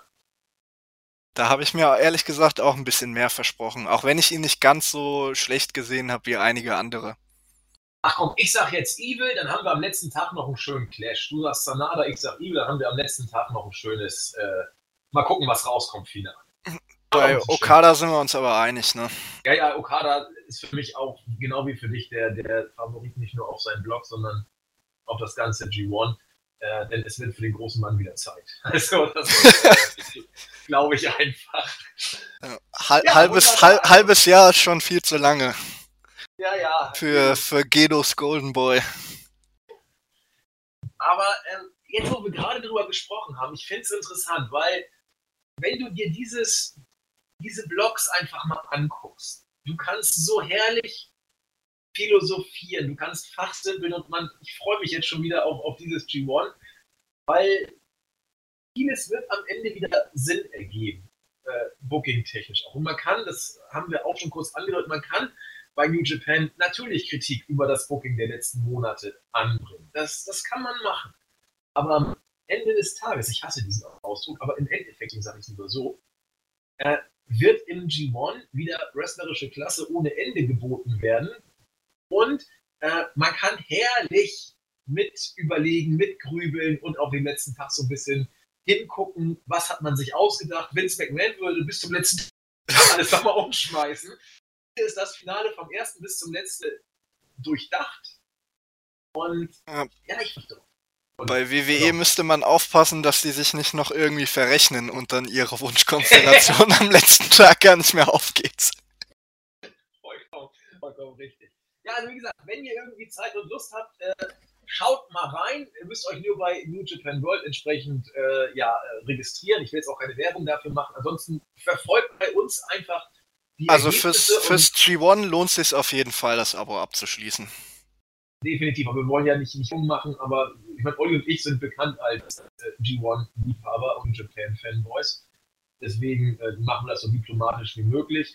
da habe ich mir ehrlich gesagt auch ein bisschen mehr versprochen, auch wenn ich ihn nicht ganz so schlecht gesehen habe wie einige andere. Ach komm, ich sag jetzt Evil, dann haben wir am letzten Tag noch einen schönen Clash. Du sagst Sanada, ich sag Evil, dann haben wir am letzten Tag noch ein schönes. Äh, mal gucken, was rauskommt, Finale. Bei Okada sind wir uns aber einig, ne? Ja, ja, Okada ist für mich auch, genau wie für dich, der, der Favorit nicht nur auf seinen Blog, sondern auf das ganze G1. Äh, denn es wird für den großen Mann wieder Zeit. *laughs* Also, das äh, glaube ich einfach. Ja, halbes, halbes Jahr ist schon viel zu lange. Ja, ja. Für, für Gedos Golden Boy. Aber ähm, jetzt, wo wir gerade darüber gesprochen haben, ich finde es interessant, weil wenn du dir dieses, diese Blogs einfach mal anguckst, du kannst so herrlich philosophieren, du kannst fachsimpeln und man, ich freue mich jetzt schon wieder auf, auf dieses G1, weil vieles wird am Ende wieder Sinn ergeben. äh, Booking-technisch auch. Und man kann, das haben wir auch schon kurz angedeutet, man kann bei New Japan natürlich Kritik über das Booking der letzten Monate anbringen. Das, das kann man machen. Aber am Ende des Tages, ich hasse diesen Ausdruck, aber im Endeffekt, sage ich es lieber so, äh, wird im G1 wieder wrestlerische Klasse ohne Ende geboten werden. Und äh, man kann herrlich mit überlegen, mitgrübeln und auf den letzten Tag so ein bisschen hingucken, was hat man sich ausgedacht. Vince McMahon würde bis zum letzten Tag *laughs* alles nochmal umschmeißen. Ist das Finale vom ersten bis zum letzten durchdacht. Und ja, ja ich verstehe. Bei WWE genau. müsste man aufpassen, dass die sich nicht noch irgendwie verrechnen und dann ihre Wunschkonstellation *laughs* am letzten Tag gar nicht mehr aufgeht. Vollkommen, vollkommen richtig. Ja, also wie gesagt, wenn ihr irgendwie Zeit und Lust habt, äh, schaut mal rein. Ihr müsst euch nur bei New Japan World entsprechend äh, ja, äh, registrieren. Ich will jetzt auch keine Werbung dafür machen. Ansonsten verfolgt bei uns einfach Also fürs, fürs G1 lohnt es sich auf jeden Fall, das Abo abzuschließen. Definitiv, aber wir wollen ja nicht, nicht ummachen, aber ich meine, Olli und ich sind bekannt als äh, G1-Liebhaber und Japan-Fanboys. Deswegen äh, machen wir das so diplomatisch wie möglich.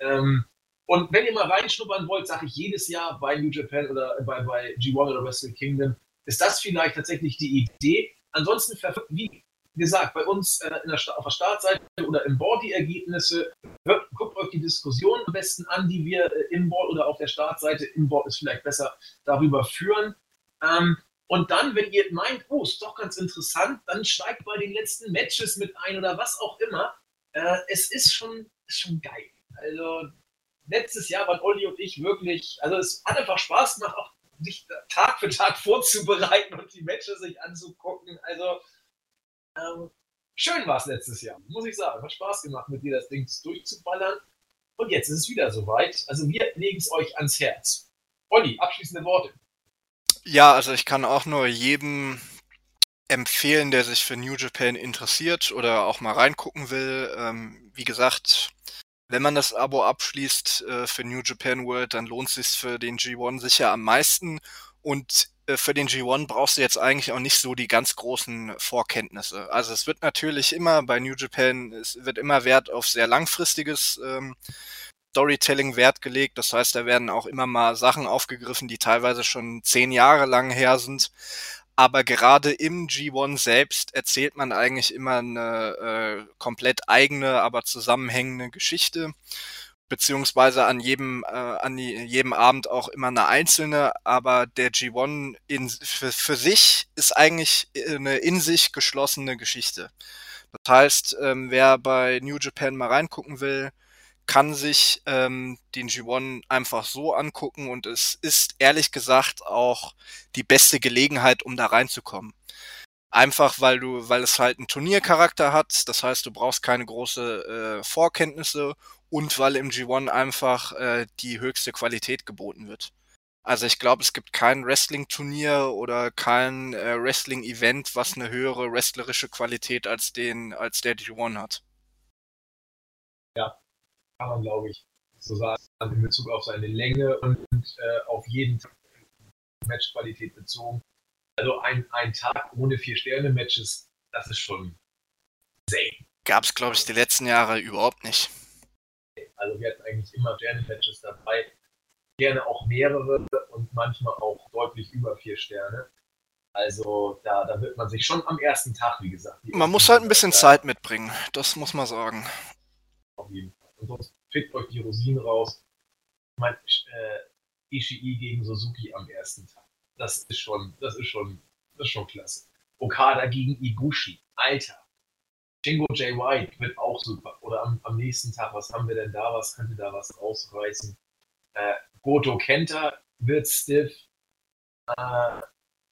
Ähm, und wenn ihr mal reinschnuppern wollt, sage ich jedes Jahr bei New Japan oder bei, bei G1 oder Wrestle Kingdom, ist das vielleicht tatsächlich die Idee. Ansonsten, wie gesagt, bei uns äh, der, auf der Startseite oder im Board die Ergebnisse, hört, guckt die Diskussion am besten an, die wir äh, im Board oder auf der Startseite, im Board ist vielleicht besser, darüber führen. Ähm, und dann, wenn ihr meint, oh, ist doch ganz interessant, dann steigt bei den letzten Matches mit ein oder was auch immer. Äh, es ist schon, ist schon geil. Also letztes Jahr waren Olli und ich wirklich, also es hat einfach Spaß gemacht, auch sich Tag für Tag *laughs* vorzubereiten und die Matches sich anzugucken. Also ähm, schön war es letztes Jahr, muss ich sagen. Hat Spaß gemacht, mit dir das Ding durchzuballern. Und jetzt ist es wieder soweit. Also wir legen es euch ans Herz. Olli, abschließende Worte. Ja, also ich kann auch nur jedem empfehlen, der sich für New Japan interessiert oder auch mal reingucken will. Ähm, wie gesagt, wenn man das Abo abschließt äh, für New Japan World, dann lohnt es sich für den G1 sicher am meisten. Und für den G1 brauchst du jetzt eigentlich auch nicht so die ganz großen Vorkenntnisse. Also es wird natürlich immer bei New Japan, es wird immer Wert auf sehr langfristiges ähm, Storytelling Wert gelegt. Das heißt, da werden auch immer mal Sachen aufgegriffen, die teilweise schon zehn Jahre lang her sind. Aber gerade im G1 selbst erzählt man eigentlich immer eine äh, komplett eigene, aber zusammenhängende Geschichte. Beziehungsweise an jedem, äh, an jedem Abend auch immer eine einzelne, aber der G1 in, für, für sich ist eigentlich eine in sich geschlossene Geschichte. Das heißt, ähm, wer bei New Japan mal reingucken will, kann sich ähm, den G1 einfach so angucken und es ist ehrlich gesagt auch die beste Gelegenheit, um da reinzukommen. Einfach weil du, weil es halt einen Turniercharakter hat, das heißt, du brauchst keine große äh, Vorkenntnisse und weil im G1 einfach äh, die höchste Qualität geboten wird. Also ich glaube, es gibt kein Wrestling-Turnier oder kein äh, Wrestling-Event, was eine höhere wrestlerische Qualität als den, als der G1 hat. Ja, kann man, glaube ich, so sagen, in Bezug auf seine Länge und äh, auf jeden Matchqualität bezogen. Also ein, ein Tag ohne Vier-Sterne-Matches, das ist schon selten. Gab es, glaube ich, die letzten Jahre überhaupt nicht. Also wir hatten eigentlich immer Sterne-Matches dabei. Gerne auch mehrere und manchmal auch deutlich über vier Sterne. Also da, da wird man sich schon am ersten Tag, wie gesagt. Man muss halt ein bisschen Zeit mitbringen, das muss man sagen. Auf jeden Fall. Und sonst fickt euch die Rosinen raus. Ich meine, äh, Ishii gegen Suzuki am ersten Tag. Das ist schon, das ist schon, das ist schon klasse. Okada gegen Ibushi. Alter. Jingo J. White wird auch super. Oder am, am, nächsten Tag, was haben wir denn da? Was könnte da was rausreißen? Äh, Goto Kenta wird stiff. Äh,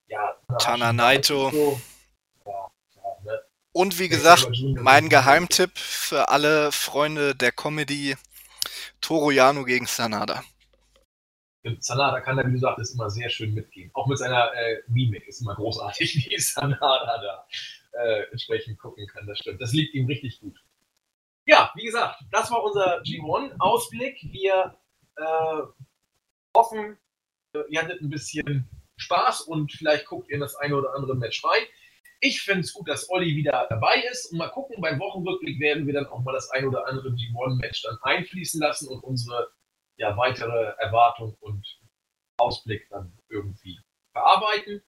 ja, Tana Naito. Ja, und wie gesagt, mein Geheimtipp für alle Freunde der Comedy, Toro Yano gegen Sanada. Sanada kann da, wie du sagst, immer sehr schön mitgehen. Auch mit seiner äh, Mimik ist immer großartig, *laughs* wie Sanada da äh, entsprechend gucken kann. Das stimmt. Das liegt ihm richtig gut. Ja, wie gesagt, das war unser G1-Ausblick. Wir äh, hoffen, äh, ihr hattet ein bisschen Spaß und vielleicht guckt ihr in das eine oder andere Match rein. ich finde es gut, dass Olli wieder dabei ist. Und mal gucken, beim Wochenrückblick werden wir dann auch mal das ein oder andere G1-Match dann einfließen lassen und unsere ja, weitere Erwartung und Ausblick dann irgendwie verarbeiten.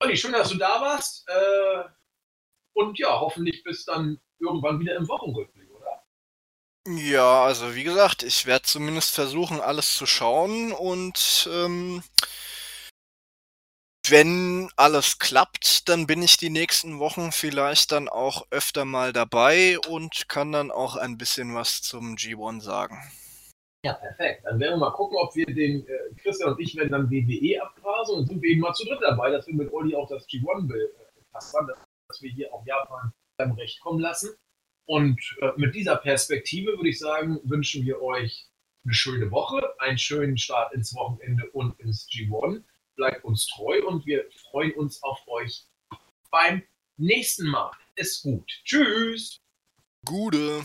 Olli, schön, dass du da warst. Äh, und ja, hoffentlich bis dann irgendwann wieder im Wochenrückblick, oder? Ja, also wie gesagt, ich werde zumindest versuchen, alles zu schauen und ähm, wenn alles klappt, dann bin ich die nächsten Wochen vielleicht dann auch öfter mal dabei und kann dann auch ein bisschen was zum G1 sagen. Ja, perfekt. Dann werden wir mal gucken, ob wir den äh, Christian und ich werden dann WWE abgrasen und sind wir eben mal zu dritt dabei, dass wir mit Olli auch das G1-Bild äh, dass wir hier auch Japan beim Recht kommen lassen. Und äh, mit dieser Perspektive würde ich sagen, wünschen wir euch eine schöne Woche, einen schönen Start ins Wochenende und ins G1 bleibt uns treu und wir freuen uns auf euch beim nächsten Mal. Ist gut. Tschüss. Gute.